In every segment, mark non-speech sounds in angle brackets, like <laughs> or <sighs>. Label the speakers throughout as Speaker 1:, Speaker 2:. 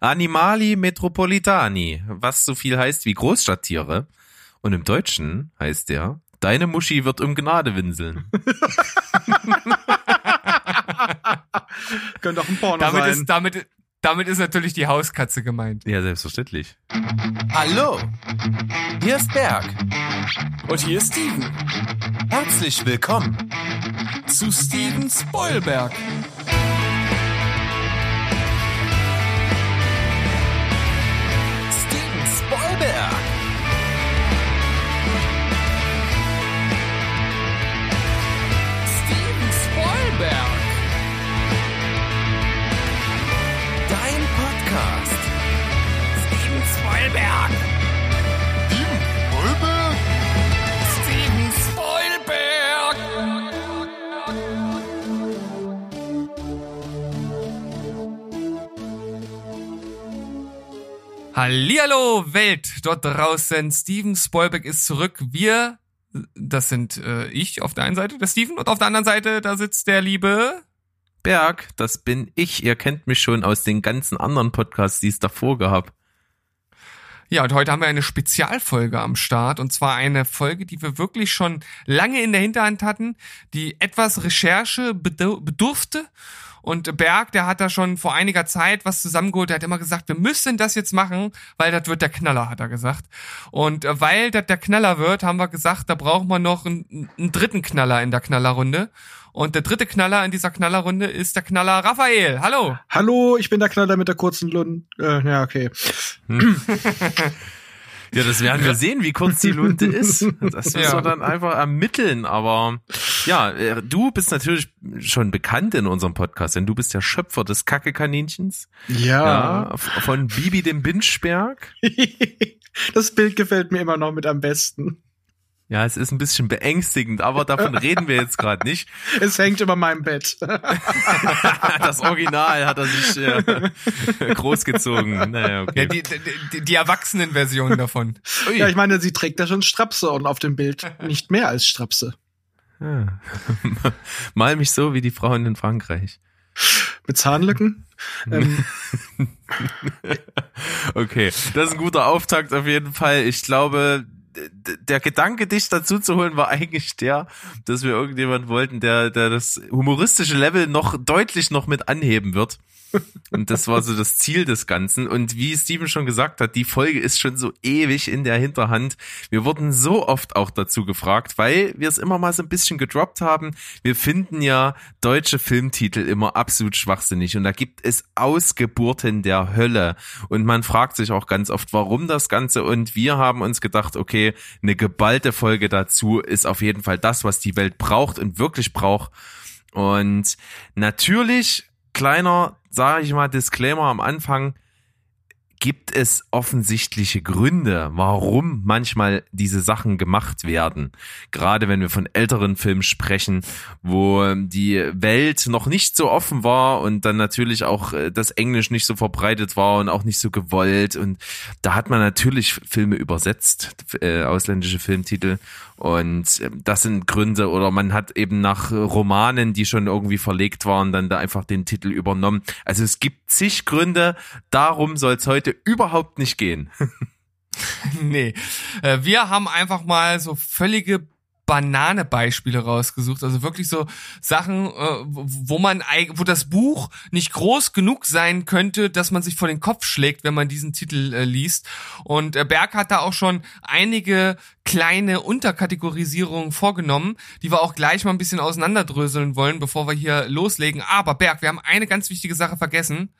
Speaker 1: Animali Metropolitani, was so viel heißt wie Großstadttiere. Und im Deutschen heißt der, deine Muschi wird um Gnade winseln. <laughs> <laughs>
Speaker 2: Könnte auch ein Porno
Speaker 3: Damit
Speaker 2: sein.
Speaker 3: ist, damit, damit ist natürlich die Hauskatze gemeint.
Speaker 1: Ja, selbstverständlich.
Speaker 4: Hallo, hier ist Berg.
Speaker 5: Und hier ist Steven
Speaker 4: Herzlich willkommen.
Speaker 5: zu Steven Spoilberg.
Speaker 4: Spoilberg.
Speaker 5: Steven Spoilberg.
Speaker 4: Dein Podcast.
Speaker 5: Steven Spoilberg.
Speaker 3: Hallihallo Welt dort draußen. Steven Spoilberg ist zurück. Wir, das sind äh, ich auf der einen Seite, der Steven, und auf der anderen Seite, da sitzt der liebe.
Speaker 1: Berg, das bin ich. Ihr kennt mich schon aus den ganzen anderen Podcasts, die es davor gab.
Speaker 3: Ja, und heute haben wir eine Spezialfolge am Start. Und zwar eine Folge, die wir wirklich schon lange in der Hinterhand hatten, die etwas Recherche bedu- bedurfte. Und Berg, der hat da schon vor einiger Zeit was zusammengeholt. Der hat immer gesagt, wir müssen das jetzt machen, weil das wird der Knaller, hat er gesagt. Und äh, weil das der Knaller wird, haben wir gesagt, da brauchen wir noch einen, einen dritten Knaller in der Knallerrunde. Und der dritte Knaller in dieser Knallerrunde ist der Knaller Raphael. Hallo.
Speaker 2: Hallo, ich bin der Knaller mit der kurzen Lund. Äh, ja, okay. <laughs>
Speaker 1: Ja, das werden wir sehen, wie kurz die Lunte ist. Das müssen
Speaker 3: Ja.
Speaker 1: wir dann einfach ermitteln. Aber ja, äh, du bist natürlich schon bekannt in unserem Podcast, denn du bist der Schöpfer des Kacke-Kaninchens.
Speaker 2: Ja.
Speaker 1: Ja, von Bibi dem Binschberg. <laughs>
Speaker 2: das Bild gefällt mir immer noch mit am besten.
Speaker 1: Ja, es ist ein bisschen beängstigend, aber davon reden wir jetzt gerade nicht. <laughs>
Speaker 2: Es hängt über meinem Bett. <laughs>
Speaker 1: Das Original hat er sich äh, <laughs> großgezogen. Naja,
Speaker 3: Ja,
Speaker 1: okay.
Speaker 3: die, die, die Erwachsenenversion davon.
Speaker 2: ja, ich meine, sie trägt da schon Strapse und auf dem Bild nicht mehr als Strapse.
Speaker 1: Ja. Mal mich so wie die Frauen in Frankreich.
Speaker 2: Mit Zahnlücken. Ähm,
Speaker 1: Okay, das ist ein guter Auftakt auf jeden Fall. Ich glaube, der Gedanke, dich dazu zu holen, war eigentlich der, dass wir irgendjemand wollten, der, der das humoristische Level noch deutlich noch mit anheben wird. Und das war so das Ziel des Ganzen. Und wie Steven schon gesagt hat, die Folge ist schon so ewig in der Hinterhand. Wir wurden so oft auch dazu gefragt, weil wir es immer mal so ein bisschen gedroppt haben. Wir finden ja deutsche Filmtitel immer absolut schwachsinnig. Und da gibt es Ausgeburten der Hölle. Und man fragt sich auch ganz oft, warum das Ganze. Und wir haben uns gedacht, okay, eine geballte Folge dazu ist auf jeden Fall das, was die Welt braucht und wirklich braucht. Und natürlich, kleiner, sage ich mal, Disclaimer am Anfang, gibt es offensichtliche Gründe, warum manchmal diese Sachen gemacht werden. Gerade wenn wir von älteren Filmen sprechen, wo die Welt noch nicht so offen war und dann natürlich auch äh, das Englisch nicht so verbreitet war und auch nicht so gewollt. Und da hat man natürlich Filme übersetzt, äh, ausländische Filmtitel. Und äh, das sind Gründe. Oder man hat eben nach Romanen, die schon irgendwie verlegt waren, dann da einfach den Titel übernommen. Also es gibt zig Gründe. Darum soll es heute überhaupt nicht gehen. <laughs>
Speaker 3: nee. Äh, Wir haben einfach mal so völlige Banane-Beispiele rausgesucht. Also wirklich so Sachen, äh, wo man, wo das Buch nicht groß genug sein könnte, dass man sich vor den Kopf schlägt, wenn man diesen Titel äh, liest. Und äh, Berg hat da auch schon einige kleine Unterkategorisierungen vorgenommen, die wir auch gleich mal ein bisschen auseinanderdröseln wollen, bevor wir hier loslegen. Aber Berg, wir haben eine ganz wichtige Sache vergessen.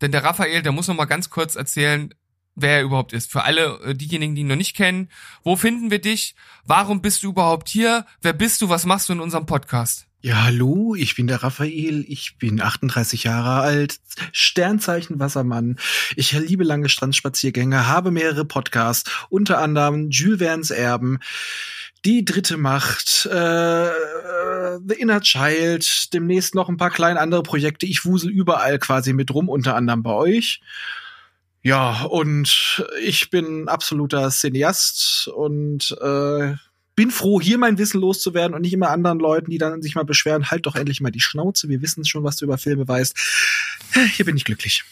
Speaker 3: Denn der Raphael, der muss noch mal ganz kurz erzählen, wer er überhaupt ist. Für alle äh, diejenigen, die ihn noch nicht kennen. Wo finden wir dich? Warum bist du überhaupt hier? Wer bist du? Was machst du in unserem Podcast?
Speaker 2: ja, hallo, ich bin der Raphael, ich bin 38 Jahre alt, Sternzeichen Wassermann. Ich liebe lange Strandspaziergänge, habe mehrere Podcasts, unter anderem Jules Verne's Erben, Die dritte Macht, äh, The Inner Child, demnächst noch ein paar kleine andere Projekte. Ich wusel überall quasi mit rum, unter anderem bei euch. Ja, und ich bin absoluter Cineast und äh, bin froh, hier mein Wissen loszuwerden und nicht immer anderen Leuten, die dann sich mal beschweren, halt doch endlich mal die Schnauze, wir wissen schon, was du über Filme weißt. Hier bin ich glücklich.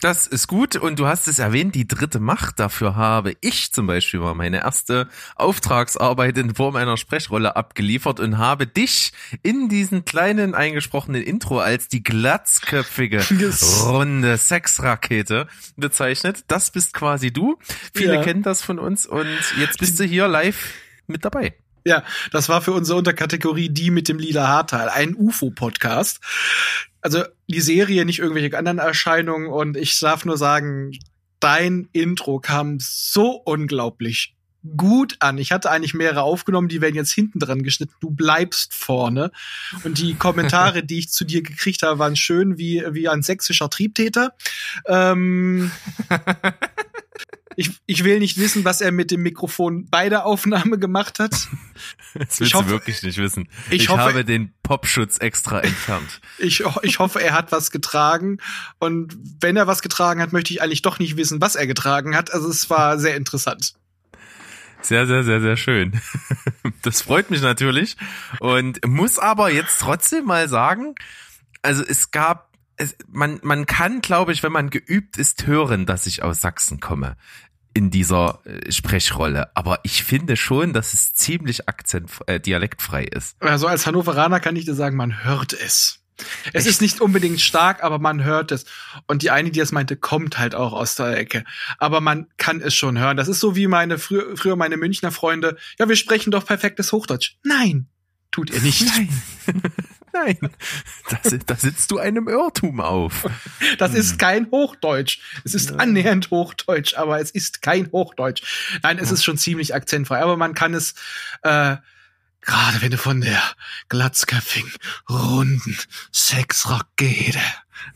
Speaker 1: Das ist gut und du hast es erwähnt, die dritte Macht. Dafür habe ich zum Beispiel mal meine erste Auftragsarbeit in Form einer Sprechrolle abgeliefert und habe dich in diesen kleinen eingesprochenen Intro als die glatzköpfige
Speaker 2: Yes.
Speaker 1: runde Sexrakete bezeichnet. Das bist quasi du. Viele
Speaker 2: Ja.
Speaker 1: kennen das von uns und jetzt bist du hier live mit dabei.
Speaker 2: Ja, das war für unsere Unterkategorie die mit dem lila Haarteil, ein UFO-Podcast. Also die Serie, nicht irgendwelche anderen Erscheinungen. Und ich darf nur sagen, dein Intro kam so unglaublich gut an. Ich hatte eigentlich mehrere aufgenommen, die werden jetzt hinten dran geschnitten. Du bleibst vorne. Und die Kommentare, die ich zu dir gekriegt habe, waren schön wie, wie ein sächsischer Triebtäter. Ähm, <laughs> ich, ich will nicht wissen, was er mit dem Mikrofon bei der Aufnahme gemacht hat.
Speaker 1: Das willst
Speaker 2: Ich hoffe-
Speaker 1: du wirklich nicht wissen.
Speaker 2: ich
Speaker 1: Ich,
Speaker 2: hoffe-
Speaker 1: habe den Popschutz extra entfernt.
Speaker 2: Ich, ich hoffe, er hat was getragen. Und wenn er was getragen hat, möchte ich eigentlich doch nicht wissen, was er getragen hat. Also es war sehr interessant.
Speaker 1: Sehr, sehr, sehr, sehr schön. <laughs> Das freut mich natürlich. Und muss aber jetzt trotzdem mal sagen, also es gab, es, man, man kann, glaube ich, wenn man geübt ist, hören, dass ich aus Sachsen komme in dieser äh, Sprechrolle. Aber ich finde schon, dass es ziemlich akzent, äh, dialektfrei ist.
Speaker 2: Also als Hannoveraner kann ich dir sagen, man hört es. Es ist nicht unbedingt stark, aber man hört es. Und die eine, die das meinte, kommt halt auch aus der Ecke. Aber man kann es schon hören. Das ist so wie meine frü früher meine Münchner Freunde. Ja, wir sprechen doch perfektes Hochdeutsch. Nein, tut ihr nicht. <laughs>
Speaker 1: Nein, <laughs> da, si- da sitzt du einem Irrtum auf.
Speaker 2: Das ist kein Hochdeutsch. Es ist annähernd Hochdeutsch, aber es ist kein Hochdeutsch. Nein, es ist schon ziemlich akzentfrei, aber man kann es, äh, gerade wenn du von der glatzköpfigen, runden Sexrakete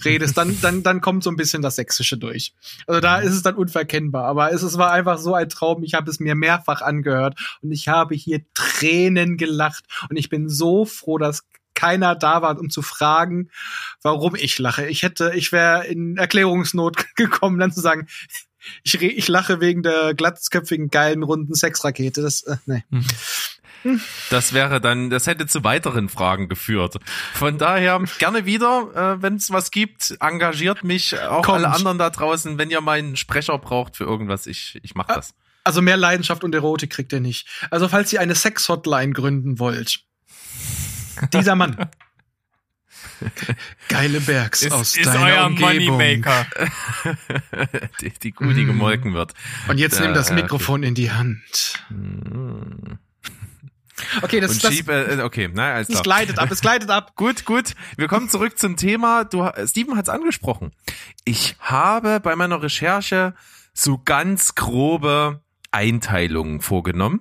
Speaker 2: redest, dann, dann, dann kommt so ein bisschen das Sächsische durch. Also da ist es dann unverkennbar, aber es, es war einfach so ein Traum. Ich habe es mir mehrfach angehört und ich habe hier Tränen gelacht und ich bin so froh, dass keiner da war, um zu fragen, warum ich lache. Ich hätte, ich wäre in Erklärungsnot <laughs> gekommen, dann zu sagen, ich, ich lache wegen der glatzköpfigen, geilen, runden Sexrakete. Das, äh, nee.
Speaker 1: Das wäre dann, das hätte zu weiteren Fragen geführt. Von daher gerne wieder, äh, wenn es was gibt, engagiert mich, auch
Speaker 2: Kommt.
Speaker 1: alle anderen da draußen, wenn ihr mal einen Sprecher braucht für irgendwas, ich, ich mach das.
Speaker 2: Also mehr Leidenschaft und Erotik kriegt ihr nicht. Also falls ihr eine Sex-Hotline gründen wollt, dieser Mann. Geile Bergs
Speaker 3: Ist,
Speaker 2: aus
Speaker 3: ist
Speaker 2: deiner
Speaker 3: euer
Speaker 2: Umgebung.
Speaker 3: Moneymaker. <laughs>
Speaker 1: die, die Kuh, die gemolken wird.
Speaker 2: Und jetzt
Speaker 1: Da,
Speaker 2: nimm das
Speaker 1: äh,
Speaker 2: Mikrofon in die Hand. Okay, das,
Speaker 1: Und
Speaker 2: das,
Speaker 1: schieb, äh, okay, na, alles
Speaker 2: es
Speaker 1: klar.
Speaker 2: gleitet ab, es gleitet ab. <laughs>
Speaker 1: Gut, gut. Wir kommen zurück zum Thema. Du, Steven hat es angesprochen. Ich habe bei meiner Recherche so ganz grobe Einteilungen vorgenommen.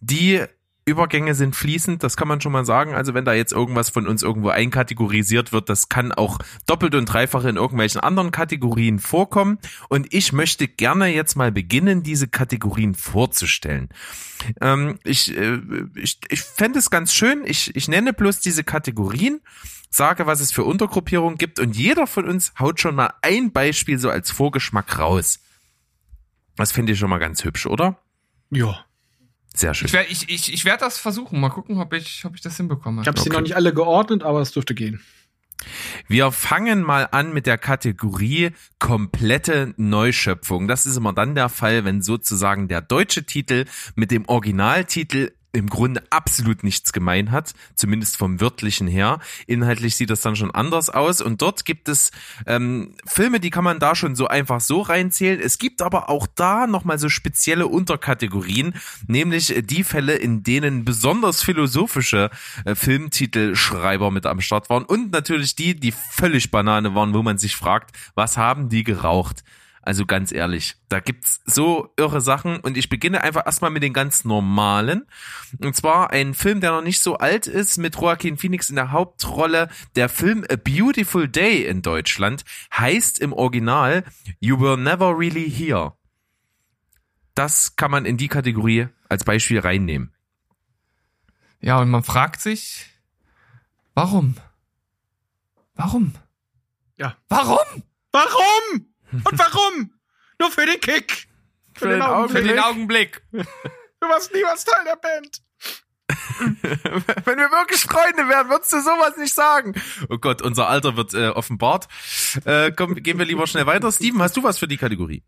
Speaker 1: Die Übergänge sind fließend, das kann man schon mal sagen. Also wenn da jetzt irgendwas von uns irgendwo einkategorisiert wird, das kann auch doppelt und dreifach in irgendwelchen anderen Kategorien vorkommen. Und ich möchte gerne jetzt mal beginnen, diese Kategorien vorzustellen. Ähm, ich äh, ich, ich fände es ganz schön, ich, ich nenne bloß diese Kategorien, sage, was es für Untergruppierungen gibt und jeder von uns haut schon mal ein Beispiel so als Vorgeschmack raus. Das finde ich schon mal ganz hübsch, oder?
Speaker 2: Ja.
Speaker 1: Sehr schön.
Speaker 3: Ich werde ich, ich, ich werd das versuchen. Mal gucken, ob ich, ob ich das hinbekomme.
Speaker 2: Ich habe sie
Speaker 1: Okay.
Speaker 2: noch nicht alle geordnet, aber es dürfte gehen.
Speaker 1: Wir fangen mal an mit der Kategorie komplette Neuschöpfung. Das ist immer dann der Fall, wenn sozusagen der deutsche Titel mit dem Originaltitel im Grunde absolut nichts gemein hat, zumindest vom wörtlichen her. Inhaltlich sieht das dann schon anders aus und dort gibt es ähm, Filme, die kann man da schon so einfach so reinzählen. Es gibt aber auch da nochmal so spezielle Unterkategorien, nämlich äh, die Fälle, in denen besonders philosophische äh, Filmtitelschreiber mit am Start waren und natürlich die, die völlig Banane waren, wo man sich fragt, was haben die geraucht? Also ganz ehrlich, da gibt's so irre Sachen und ich beginne einfach erstmal mit den ganz normalen. Und zwar ein Film, der noch nicht so alt ist, mit Joaquin Phoenix in der Hauptrolle. Der Film A Beautiful Day in Deutschland heißt im Original You Were Never Really Here. Das kann man in die Kategorie als Beispiel reinnehmen.
Speaker 3: Ja, und man fragt sich, warum? Warum?
Speaker 2: Ja.
Speaker 3: Warum?
Speaker 2: Warum? Und warum? Nur für den Kick. Für, den
Speaker 3: Für
Speaker 2: Augenblick.
Speaker 3: den Augenblick. <laughs>
Speaker 2: Du warst niemals Teil der Band. <laughs>
Speaker 1: Wenn wir wirklich Freunde wären, würdest du sowas nicht sagen. Oh Gott, unser Alter wird äh, offenbart. Äh, komm, gehen wir lieber schnell weiter. Steven, hast du was für die Kategorie?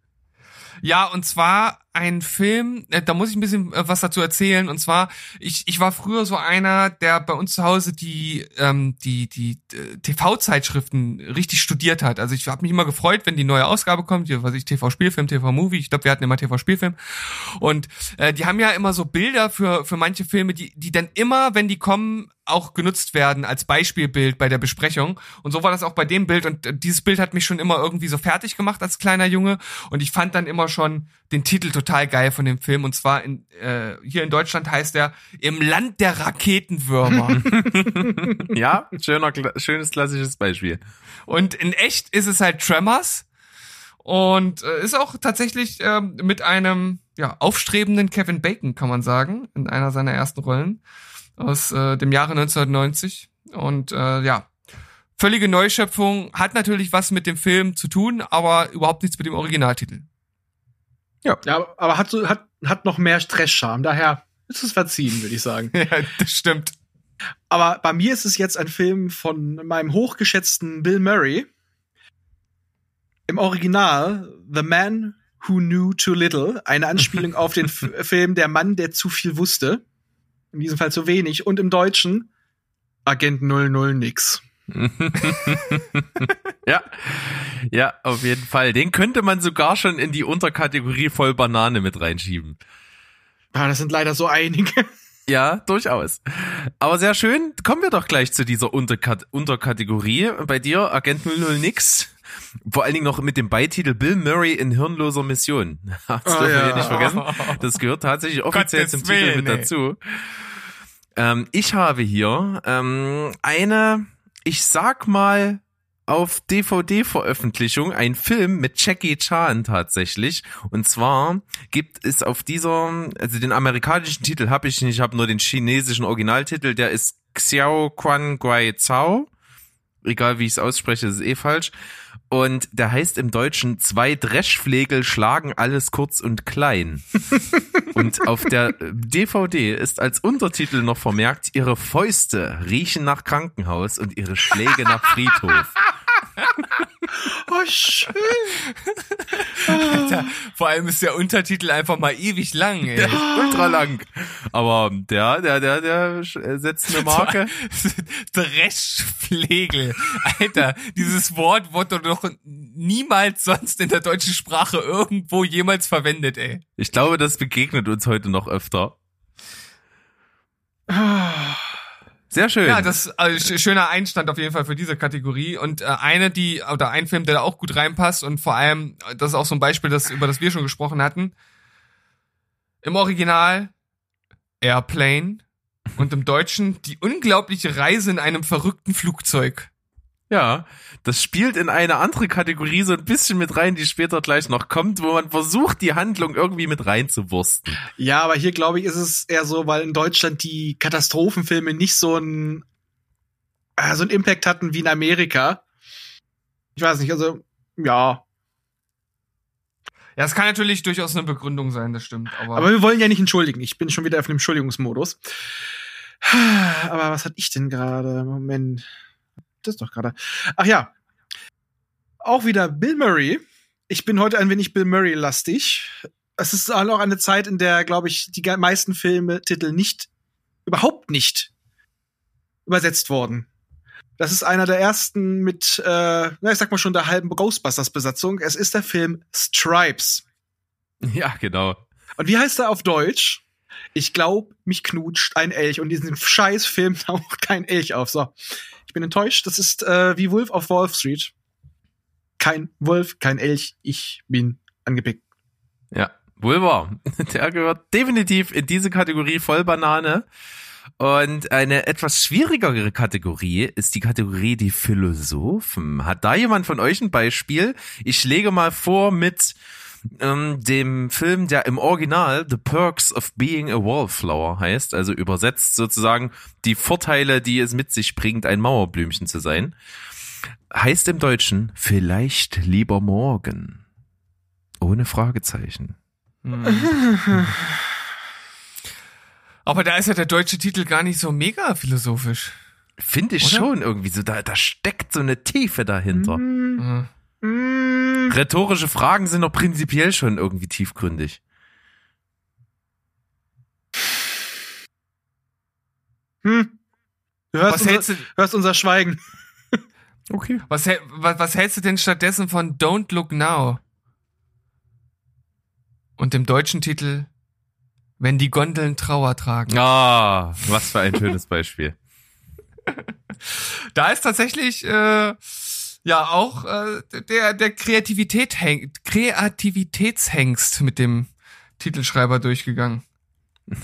Speaker 3: Ja, und zwar ein Film, äh, da muss ich ein bisschen äh, was dazu erzählen. Und zwar, ich, ich war früher so einer, der bei uns zu Hause die, ähm, die, die äh, TV-Zeitschriften richtig studiert hat. Also ich habe mich immer gefreut, wenn die neue Ausgabe kommt, hier, was ich, TV-Spielfilm, TV-Movie, ich glaube, wir hatten immer TV-Spielfilm. Und äh, die haben ja immer so Bilder für, für manche Filme, die, die dann immer, wenn die kommen, auch genutzt werden als Beispielbild bei der Besprechung. Und so war das auch bei dem Bild. Und äh, dieses Bild hat mich schon immer irgendwie so fertig gemacht als kleiner Junge. Und ich fand dann immer schon den Titel total geil von dem Film. Und zwar in, äh, hier in Deutschland heißt er Im Land der Raketenwürmer. <laughs>
Speaker 1: Ja, <laughs> schöner, schönes klassisches Beispiel.
Speaker 3: Und in echt ist es halt Tremors. Und äh, ist auch tatsächlich ähm, mit einem ja, aufstrebenden Kevin Bacon, kann man sagen, in einer seiner ersten Rollen aus äh, dem Jahre 1990. Und äh, ja, völlige Neuschöpfung, hat natürlich was mit dem Film zu tun, aber überhaupt nichts mit dem Originaltitel.
Speaker 2: Ja, aber hat so, hat, hat noch mehr Stress-Charme. Daher ist es verziehen, würde ich sagen. <laughs>
Speaker 3: ja, das stimmt.
Speaker 2: Aber bei mir ist es jetzt ein Film von meinem hochgeschätzten Bill Murray. Im Original The Man Who Knew Too Little, eine Anspielung <laughs> auf den F Film Der Mann, der zu viel wusste. In diesem Fall zu wenig. Und im Deutschen Agent 00 nix. <laughs>
Speaker 1: Ja, ja, auf jeden Fall. Den könnte man sogar schon in die Unterkategorie voll Banane mit reinschieben.
Speaker 2: Ah, das sind leider so einige. <laughs>
Speaker 1: Ja, durchaus. Aber sehr schön. Kommen wir doch gleich zu dieser Unterkat Unterkategorie. Bei dir, Agent 00 nix. Vor allen Dingen noch mit dem Beititel Bill Murray in hirnloser Mission. <laughs> Das
Speaker 2: Oh,
Speaker 1: dürfen wir
Speaker 2: ja.
Speaker 1: nicht vergessen. Das gehört tatsächlich offiziell
Speaker 3: Gottes
Speaker 1: zum Titel
Speaker 3: Willen,
Speaker 1: mit
Speaker 3: ey.
Speaker 1: dazu. Ähm, ich habe hier ähm, eine, ich sag mal, auf DVD-Veröffentlichung ein Film mit Jackie Chan tatsächlich. Und zwar gibt es auf dieser, also den amerikanischen Titel habe ich nicht, ich habe nur den chinesischen Originaltitel, der ist Xiao Quan Guai Zhao. Egal wie ich es ausspreche, ist eh falsch. Und der heißt im Deutschen Zwei Dreschflegel schlagen alles kurz und klein. <laughs> und auf der DVD ist als Untertitel noch vermerkt, ihre Fäuste riechen nach Krankenhaus und ihre Schläge nach Friedhof. <laughs> <laughs>
Speaker 2: Oh, schön.
Speaker 3: Alter, vor allem ist der Untertitel einfach mal ewig lang, ey.
Speaker 1: Der ist ultra lang. Aber der, der, der, der setzt eine <laughs> Marke.
Speaker 3: Dreschflegel. Alter, dieses Wort wurde doch niemals sonst in der deutschen Sprache irgendwo jemals verwendet, ey.
Speaker 1: Ich glaube, das begegnet uns heute noch öfter. Sehr schön.
Speaker 3: Ja, das also, sch- schöner Einstand auf jeden Fall für diese Kategorie und äh, eine die oder ein Film, der da auch gut reinpasst und vor allem äh, das ist auch so ein Beispiel, das über das wir schon gesprochen hatten. Im Original Airplane und im Deutschen die unglaubliche Reise in einem verrückten Flugzeug.
Speaker 1: Ja, das spielt in eine andere Kategorie so ein bisschen mit rein, die später gleich noch kommt, wo man versucht, die Handlung irgendwie mit reinzuwursten.
Speaker 2: Ja, aber hier glaube ich, ist es eher so, weil in Deutschland die Katastrophenfilme nicht so ein äh, so einen Impact hatten wie in Amerika. Ich weiß nicht, also ja.
Speaker 3: Ja, es kann natürlich durchaus eine Begründung sein, das stimmt. Aber,
Speaker 2: Aber wir wollen ja nicht entschuldigen. Ich bin schon wieder auf dem Entschuldigungsmodus. <sighs> Aber was hatte ich denn gerade? Moment. Das ist doch gerade. Ach ja. Auch wieder Bill Murray. Ich bin heute ein wenig Bill Murray-lastig. Es ist auch noch eine Zeit, in der, glaube ich, die meisten Filme, Titel nicht, überhaupt nicht übersetzt wurden. Das ist einer der ersten mit, äh, na, ich sag mal schon der halben Ghostbusters-Besatzung. Es ist der Film Stripes.
Speaker 1: Ja, genau.
Speaker 2: Und wie heißt er auf Deutsch? Ich glaub, mich knutscht ein Elch. Und in diesem scheiß Film <laughs> taucht kein Elch auf. So. Ich bin enttäuscht. Das ist äh, wie Wolf auf Wall Street. Kein Wolf, kein Elch. Ich bin angepickt.
Speaker 1: Ja, wohl <laughs> wahr. Der gehört definitiv in diese Kategorie voll Banane. Und eine etwas schwierigere Kategorie ist die Kategorie die Philosophen. Hat da jemand von euch ein Beispiel? Ich lege mal vor mit ähm, dem Film, der im Original The Perks of Being a Wallflower heißt, also übersetzt sozusagen die Vorteile, die es mit sich bringt, ein Mauerblümchen zu sein. Heißt im Deutschen vielleicht lieber morgen. Ohne Fragezeichen. <laughs>
Speaker 3: Aber da ist ja der deutsche Titel gar nicht so mega philosophisch.
Speaker 1: Finde ich
Speaker 3: Oder?
Speaker 1: schon irgendwie so, da, da steckt so eine Tiefe dahinter.
Speaker 3: Mhm.
Speaker 2: Mm,
Speaker 1: Rhetorische Fragen sind doch prinzipiell schon irgendwie tiefgründig.
Speaker 2: hm. Du hörst,
Speaker 3: Was
Speaker 2: unser,
Speaker 3: hältst du,
Speaker 2: hörst unser Schweigen.
Speaker 1: Okay.
Speaker 3: was, was, was hältst du denn stattdessen von Don't Look Now? Und dem deutschen Titel Wenn die Gondeln Trauer tragen.
Speaker 1: Ah, was für ein schönes Beispiel. <laughs>
Speaker 3: Da ist tatsächlich äh, ja auch äh, der der Kreativität häng, Kreativitätshengst mit dem Titelschreiber durchgegangen, weil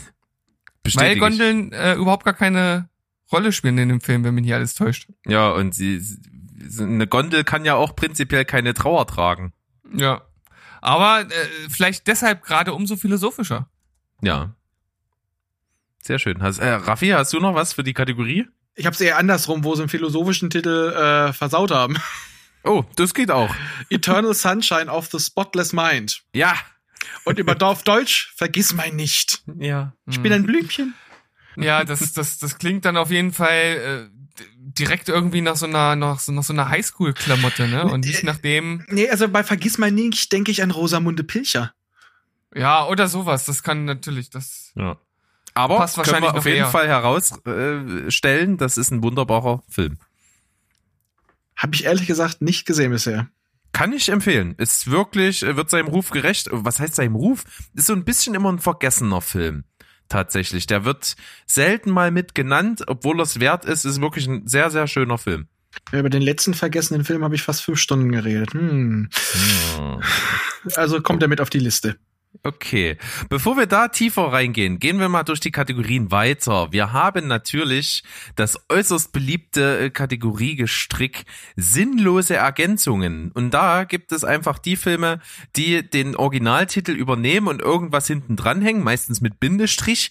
Speaker 1: Bestätige ich.
Speaker 3: Gondeln äh, überhaupt gar keine Rolle spielen in dem Film, wenn mich nicht alles täuscht.
Speaker 1: Ja, und sie, sie- eine Gondel kann ja auch prinzipiell keine Trauer tragen.
Speaker 3: Ja, aber äh, vielleicht deshalb gerade umso philosophischer.
Speaker 1: Ja. Sehr schön. Hast, äh, Raffi, hast du noch was für die Kategorie?
Speaker 2: Ich hab's eher andersrum, wo sie einen philosophischen Titel äh, versaut haben. <laughs>
Speaker 1: Oh, das geht auch.
Speaker 2: Eternal Sunshine of the Spotless Mind.
Speaker 1: Ja.
Speaker 2: Und über auf Deutsch, vergiss mein nicht.
Speaker 1: Ja.
Speaker 2: Ich bin ein Blümchen.
Speaker 3: Ja, das das das klingt dann auf jeden Fall äh, direkt irgendwie nach so einer nach so, nach so einer Highschool-Klamotte, ne? Und nicht nach dem
Speaker 2: Nee, also bei Vergiss mein nicht denke ich an Rosamunde Pilcher.
Speaker 3: Ja, oder sowas. Das kann natürlich, das.
Speaker 1: ja. Aber
Speaker 3: Passt
Speaker 1: können
Speaker 3: wahrscheinlich
Speaker 1: wir auf jeden
Speaker 3: eher.
Speaker 1: Fall herausstellen, äh, stellen, das ist ein wunderbarer Film.
Speaker 2: Habe ich ehrlich gesagt nicht gesehen bisher.
Speaker 1: Kann ich empfehlen. Ist wirklich, wird seinem Ruf gerecht. Was heißt seinem Ruf? Ist so ein bisschen immer ein vergessener Film. Tatsächlich. Der wird selten mal mit genannt, obwohl es wert ist. Ist wirklich ein sehr, sehr schöner Film.
Speaker 2: Ja, Über den letzten vergessenen Film habe ich fast fünf Stunden geredet. Hm. Also kommt er mit auf die Liste.
Speaker 1: Okay, bevor wir da tiefer reingehen, gehen wir mal durch die Kategorien weiter. Wir haben natürlich das äußerst beliebte äh, Kategoriegestrick sinnlose Ergänzungen. Und da gibt es einfach die Filme, die den Originaltitel übernehmen und irgendwas hinten dranhängen, meistens mit Bindestrich.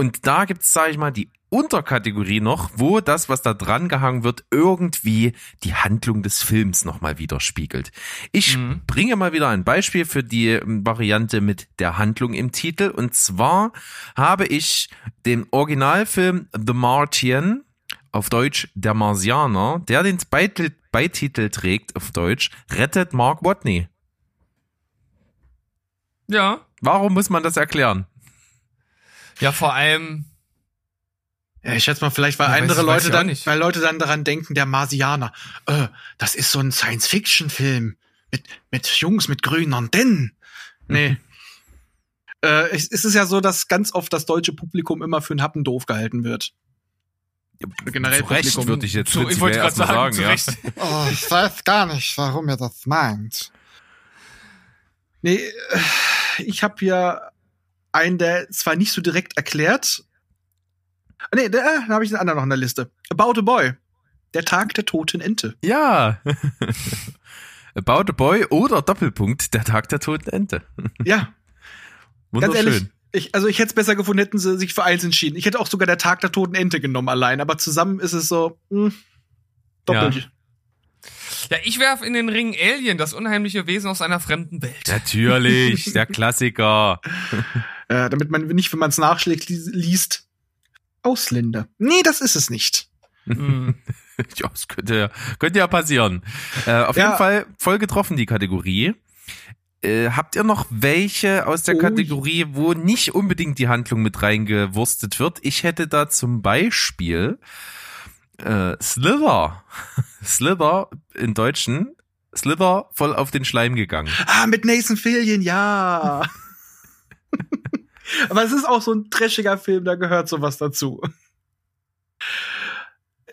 Speaker 1: Und da gibt's, sage ich mal, die Unterkategorie noch, wo das, was da dran gehangen wird, irgendwie die Handlung des Films nochmal widerspiegelt. Ich
Speaker 3: Mhm.
Speaker 1: bringe mal wieder ein Beispiel für die ähm, Variante mit der Handlung im Titel. Und zwar habe ich den Originalfilm The Martian, auf Deutsch Der Marsianer, der den Beitel, Beititel trägt auf Deutsch, rettet Mark Watney.
Speaker 3: Ja.
Speaker 1: Warum muss man das erklären?
Speaker 3: Ja, vor allem.
Speaker 2: Ja, ich schätze mal, vielleicht, weil
Speaker 3: Ja,
Speaker 2: andere
Speaker 3: weiß
Speaker 2: Leute dann,
Speaker 3: nicht.
Speaker 2: weil Leute dann daran denken, der Marsianer, äh, das ist so ein Science-Fiction-Film mit, mit Jungs mit grünen Antennen. Nee. <laughs> äh, es, es ist ja so, dass ganz oft das deutsche Publikum immer für einen Happen doof gehalten wird. Generell
Speaker 1: Zu Recht würde ich jetzt
Speaker 3: Zu, ich wollte gerade sagen, zu
Speaker 1: ja.
Speaker 3: Recht. <laughs>
Speaker 6: Oh, ich weiß gar nicht, warum ihr das meint.
Speaker 2: Nee, äh, ich habe hier einen, der zwar nicht so direkt erklärt. Ah, Nee, da, da habe ich einen anderen noch in der Liste. About a Boy. Der Tag der toten Ente.
Speaker 1: Ja. <laughs> About a Boy oder Doppelpunkt, der Tag der toten Ente.
Speaker 2: Ja, <laughs> ganz
Speaker 1: Wunderschön.
Speaker 2: ehrlich. Ich, also ich hätte es besser gefunden, hätten sie sich für eins entschieden. Ich hätte auch sogar der Tag der toten Ente genommen allein, aber zusammen ist es so hm, doppelt.
Speaker 3: Ja, ich werf in den Ring Alien, das unheimliche Wesen aus einer fremden Welt.
Speaker 1: Natürlich, der <laughs> Klassiker.
Speaker 2: Äh, damit man nicht, wenn man es nachschlägt, li liest. Ausländer. Nee, das ist es nicht.
Speaker 3: Hm. <laughs>
Speaker 1: Ja, das könnte, ja- könnte ja passieren. Äh, auf
Speaker 2: Ja.
Speaker 1: jeden Fall voll getroffen, die Kategorie. Äh, habt ihr noch welche aus der
Speaker 2: Oh.
Speaker 1: Kategorie, wo nicht unbedingt die Handlung mit reingewurstet wird? Ich hätte da zum Beispiel äh, Slither. <laughs> Slither in Deutschen. Slither voll auf den Schleim gegangen.
Speaker 2: Ah, mit Nathan Fillion, ja. <laughs> Aber es ist auch so ein trashiger Film, da gehört sowas dazu.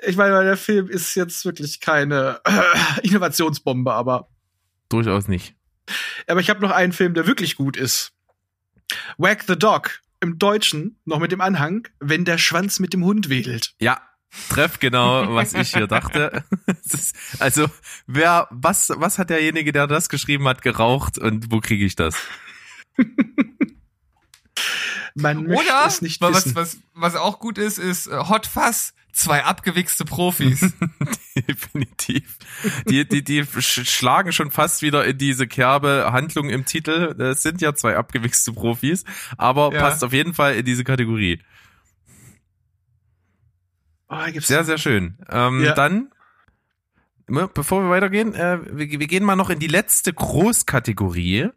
Speaker 2: Ich meine, der Film ist jetzt wirklich keine äh, Innovationsbombe, aber,
Speaker 1: Durchaus nicht.
Speaker 2: aber ich habe noch einen Film, der wirklich gut ist. Wag the Dog. Im Deutschen noch mit dem Anhang, wenn der Schwanz mit dem Hund wedelt.
Speaker 1: Ja, treff genau, was ich hier dachte. Also, wer, was, was hat derjenige, der das geschrieben hat, geraucht und wo kriege ich das? <laughs>
Speaker 2: Man möchte
Speaker 3: Oder
Speaker 2: es nicht
Speaker 3: was,
Speaker 2: wissen.
Speaker 3: was, was auch gut ist, ist äh, Hot Fuzz, zwei abgewichste Profis. <laughs>
Speaker 1: Definitiv. Die, die, die sch schlagen schon fast wieder in diese Kerbe Handlung im Titel. Das sind ja zwei abgewichste Profis, aber
Speaker 3: Ja.
Speaker 1: passt auf jeden Fall in diese Kategorie.
Speaker 2: Oh, gibt's
Speaker 1: Sehr, sehr schön. Ähm,
Speaker 2: Ja.
Speaker 1: Dann, ne, bevor wir weitergehen, äh, wir, wir gehen mal noch in die letzte Großkategorie,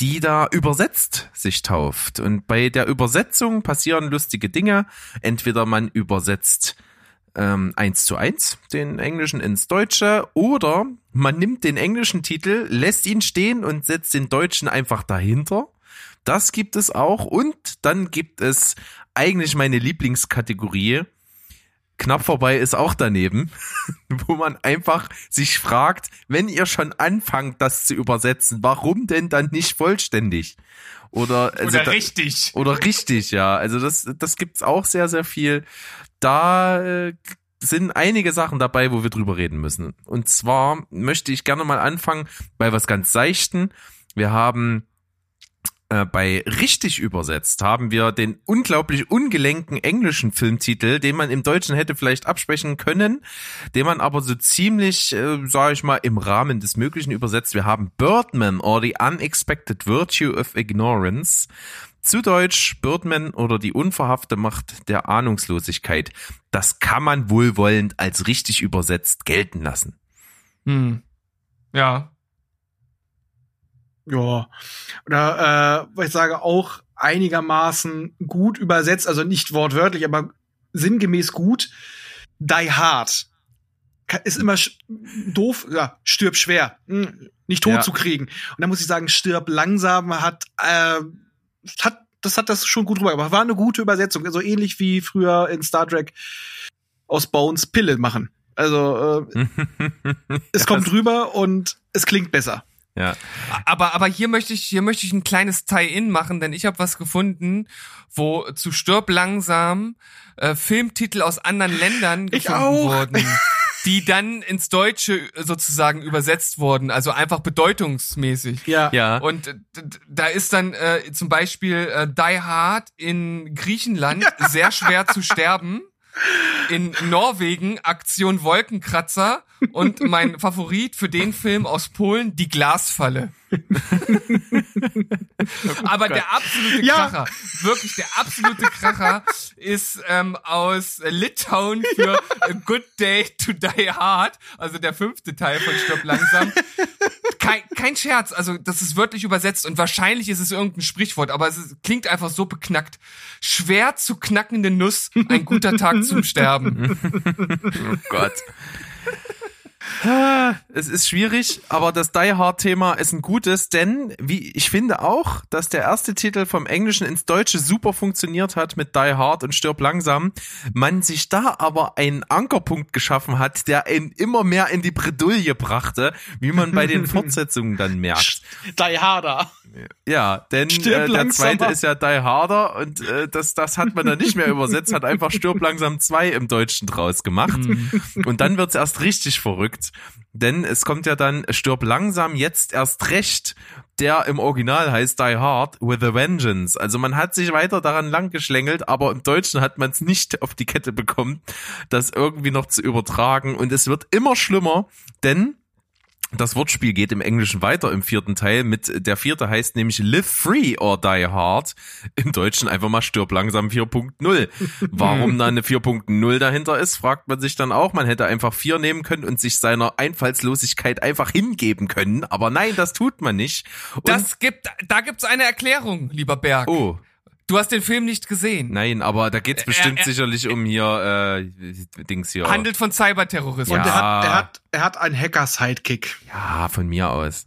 Speaker 1: die da übersetzt sich tauft. Und bei der Übersetzung passieren lustige Dinge. Entweder man übersetzt ähm, eins zu eins den Englischen ins Deutsche oder man nimmt den englischen Titel, lässt ihn stehen und setzt den Deutschen einfach dahinter. Das gibt es auch. Und dann gibt es eigentlich meine Lieblingskategorie. Knapp vorbei ist auch daneben, <laughs> wo man einfach sich fragt, wenn ihr schon anfangt, das zu übersetzen, warum denn dann nicht vollständig? Oder, also
Speaker 3: Oder
Speaker 1: da,
Speaker 3: richtig.
Speaker 1: oder richtig, ja. Also das, das gibt's auch sehr, sehr viel. Da äh, sind einige Sachen dabei, wo wir drüber reden müssen. Und zwar möchte ich gerne mal anfangen bei was ganz Seichten. Wir haben äh, bei richtig übersetzt haben wir den unglaublich ungelenken englischen Filmtitel, den man im Deutschen hätte vielleicht absprechen können, den man aber so ziemlich, äh, sage ich mal, im Rahmen des Möglichen übersetzt. Wir haben Birdman or the Unexpected Virtue of Ignorance. Zu Deutsch Birdman oder die unverhafte Macht der Ahnungslosigkeit. Das kann man wohlwollend als richtig übersetzt gelten lassen.
Speaker 3: Hm. Ja.
Speaker 2: Ja. Oder äh, ich sage auch einigermaßen gut übersetzt, also nicht wortwörtlich, aber sinngemäß gut. Die Hard. Ist immer doof, ja, stirb schwer, hm, nicht tot
Speaker 1: Ja.
Speaker 2: zu kriegen. Und da muss ich sagen, stirb langsam hat, äh, hat, das hat das schon gut rübergebracht. War eine gute Übersetzung, so ähnlich wie früher in Star Trek aus Bones Pille machen. Also äh, <laughs> es kommt rüber und es klingt besser.
Speaker 1: Ja.
Speaker 3: Aber, aber hier möchte ich, hier möchte ich ein kleines Tie-In machen, denn ich habe was gefunden, wo zu Stirb langsam äh, Filmtitel aus anderen Ländern
Speaker 2: Ich
Speaker 3: gefunden
Speaker 2: auch.
Speaker 3: wurden, die dann ins Deutsche sozusagen übersetzt wurden, also einfach bedeutungsmäßig.
Speaker 2: Ja.
Speaker 1: Ja.
Speaker 3: Und da ist dann äh, zum Beispiel äh, Die Hard in Griechenland sehr schwer zu sterben. In Norwegen Aktion Wolkenkratzer und mein Favorit für den Film aus Polen die Glasfalle. <laughs> Aber der absolute
Speaker 2: Ja.
Speaker 3: Kracher, wirklich der absolute Kracher ist ähm, aus Litauen für A Good Day to Die Hard, also der fünfte Teil von Stopp langsam. Kein, kein Scherz, also das ist wörtlich übersetzt und wahrscheinlich ist es irgendein Sprichwort, aber es ist, klingt einfach so beknackt. Schwer zu knackende Nuss, ein guter Tag zum Sterben. <laughs>
Speaker 1: Oh Gott. <laughs> Es ist schwierig, aber das Die Hard Thema ist ein gutes, denn wie ich finde auch, dass der erste Titel vom Englischen ins Deutsche super funktioniert hat mit Die Hard und Stirb langsam. Man sich da aber einen Ankerpunkt geschaffen hat, der ihn immer mehr in die Bredouille brachte, wie man bei den <laughs> Fortsetzungen dann merkt.
Speaker 2: Die Harder.
Speaker 1: Ja, denn äh, der zweite ist ja Die Harder und äh, das, das hat man dann nicht mehr übersetzt, hat einfach Stirb langsam 2 im Deutschen draus gemacht. Und dann wird's erst richtig verrückt, denn es kommt ja dann Stirb langsam jetzt erst recht, der im Original heißt Die Hard with a Vengeance. Also man hat sich weiter daran langgeschlängelt, aber im Deutschen hat man es nicht auf die Kette bekommen, das irgendwie noch zu übertragen und es wird immer schlimmer, denn das Wortspiel geht im Englischen weiter im vierten Teil mit der vierte heißt nämlich Live Free or Die Hard. Im Deutschen einfach mal Stirb langsam 4.0. <laughs> Warum da eine 4.0 dahinter ist, fragt man sich dann auch. Man hätte einfach 4 nehmen können und sich seiner Einfallslosigkeit einfach hingeben können. Aber nein, das tut man nicht. Und,
Speaker 3: Das gibt, da gibt's eine Erklärung, lieber Berg.
Speaker 1: oh,
Speaker 3: Du hast den Film nicht gesehen.
Speaker 1: nein, aber da geht's bestimmt
Speaker 3: er-
Speaker 1: sicherlich um hier, äh, Dings hier.
Speaker 3: Handelt von Cyberterrorismus.
Speaker 2: Und
Speaker 1: Ja.
Speaker 2: er hat, er hat, er hat einen Hacker-Sidekick,
Speaker 1: Ja, von mir aus.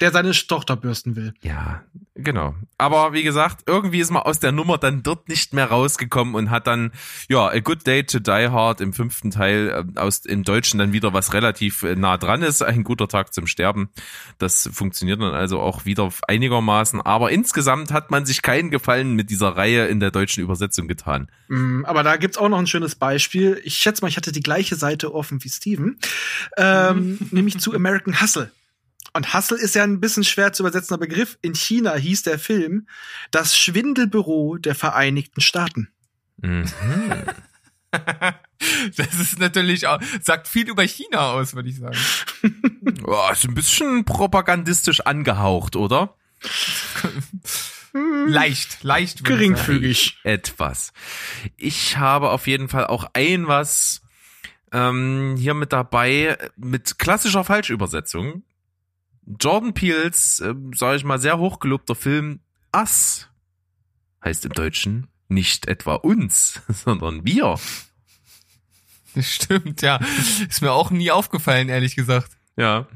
Speaker 2: der seine Tochter bürsten will.
Speaker 1: Ja, genau. Aber wie gesagt, irgendwie ist man aus der Nummer dann dort nicht mehr rausgekommen und hat dann, ja, A Good Day to Die Hard im fünften Teil äh, aus im Deutschen dann wieder was relativ äh, nah dran ist, ein guter Tag zum Sterben. Das funktioniert dann also auch wieder einigermaßen. Aber insgesamt hat man sich keinen Gefallen mit dieser Reihe in der deutschen Übersetzung getan.
Speaker 2: Mm, Aber da gibt's auch noch ein schönes Beispiel. Ich schätze mal, ich hatte die gleiche Seite offen wie Steven. Ähm, nämlich zu <laughs> American Hustle. Und Hustle ist ja ein bisschen schwer zu übersetzender Begriff. In China hieß der Film Das Schwindelbüro der Vereinigten Staaten.
Speaker 1: Mhm. <laughs>
Speaker 3: Das ist natürlich auch, sagt viel über China aus, würde ich sagen. <laughs>
Speaker 1: Oh, ist ein bisschen propagandistisch angehaucht, oder?
Speaker 3: Leicht, leicht. sagen.
Speaker 2: Geringfügig.
Speaker 1: etwas. Ich habe auf jeden Fall auch ein was ähm, hier mit dabei mit klassischer Falschübersetzung. Jordan Peels, ähm, sage ich mal, sehr hochgelobter Film Us heißt im Deutschen nicht etwa uns, <laughs> sondern wir.
Speaker 3: Das stimmt, ja. Ist mir auch nie aufgefallen, ehrlich gesagt.
Speaker 1: Ja,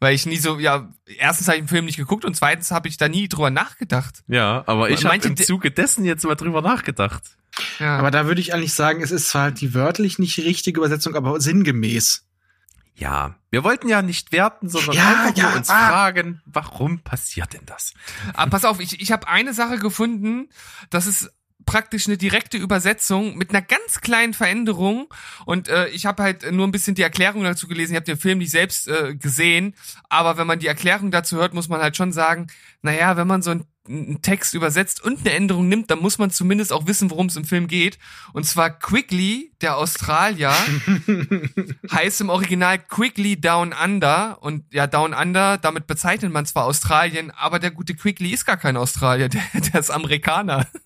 Speaker 3: Weil ich nie so, ja, erstens habe ich den Film nicht geguckt und zweitens habe ich da nie drüber nachgedacht.
Speaker 1: ja, aber ich habe im Zuge dessen jetzt mal drüber nachgedacht.
Speaker 3: Ja.
Speaker 2: Aber da würde ich eigentlich sagen, es ist zwar halt die wörtlich nicht richtige Übersetzung, aber sinngemäß.
Speaker 1: Ja, wir wollten ja nicht werten, sondern
Speaker 2: Ja,
Speaker 1: einfach
Speaker 2: ja,
Speaker 1: nur uns
Speaker 2: ah.
Speaker 1: fragen, warum passiert denn das?
Speaker 3: Aber pass auf, ich, ich habe eine Sache gefunden, das ist praktisch eine direkte Übersetzung mit einer ganz kleinen Veränderung und äh, ich habe halt nur ein bisschen die Erklärung dazu gelesen. Ich habe den Film nicht selbst äh, gesehen, aber wenn man die Erklärung dazu hört, muss man halt schon sagen, naja, wenn man so einen, einen Text übersetzt und eine Änderung nimmt, dann muss man zumindest auch wissen, worum es im Film geht. Und zwar Quigley, der Australier, <laughs> heißt im Original Quigley Down Under und ja, Down Under, damit bezeichnet man zwar Australien, aber der gute Quigley ist gar kein Australier, <laughs> der, der ist Amerikaner. <laughs>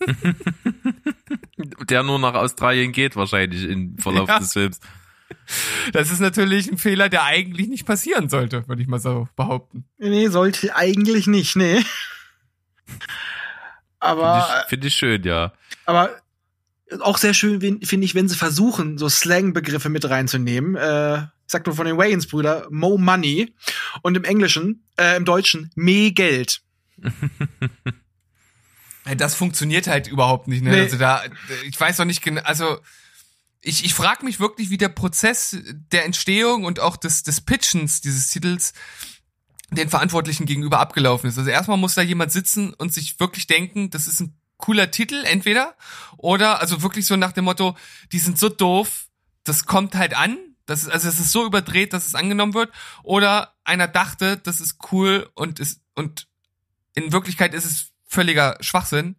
Speaker 1: Der nur nach Australien geht wahrscheinlich im Verlauf
Speaker 3: Ja.
Speaker 1: des Films.
Speaker 3: Das ist natürlich ein Fehler, der eigentlich nicht passieren sollte, würde ich mal so behaupten.
Speaker 2: Nee, sollte eigentlich nicht, nee.
Speaker 1: Finde
Speaker 2: Aber,
Speaker 1: ich, find ich schön, ja.
Speaker 2: aber auch sehr schön finde ich, wenn sie versuchen, so Slang-Begriffe mit reinzunehmen. Äh, ich sag nur von den Wayans-Brüder, Mo Money. Und im Englischen, äh, im Deutschen, Me Geld. <laughs>
Speaker 3: Das funktioniert halt überhaupt nicht. Ne?
Speaker 2: Nee.
Speaker 3: Also da, ich weiß noch nicht genau, also ich, ich frage mich wirklich, wie der Prozess der Entstehung und auch des, des Pitchens dieses Titels den Verantwortlichen gegenüber abgelaufen ist. Also erstmal muss da jemand sitzen und sich wirklich denken, das ist ein cooler Titel, entweder, oder also wirklich so nach dem Motto, die sind so doof, das kommt halt an, das ist, also es ist so überdreht, dass es angenommen wird, oder einer dachte, das ist cool und ist, und in Wirklichkeit ist es völliger Schwachsinn.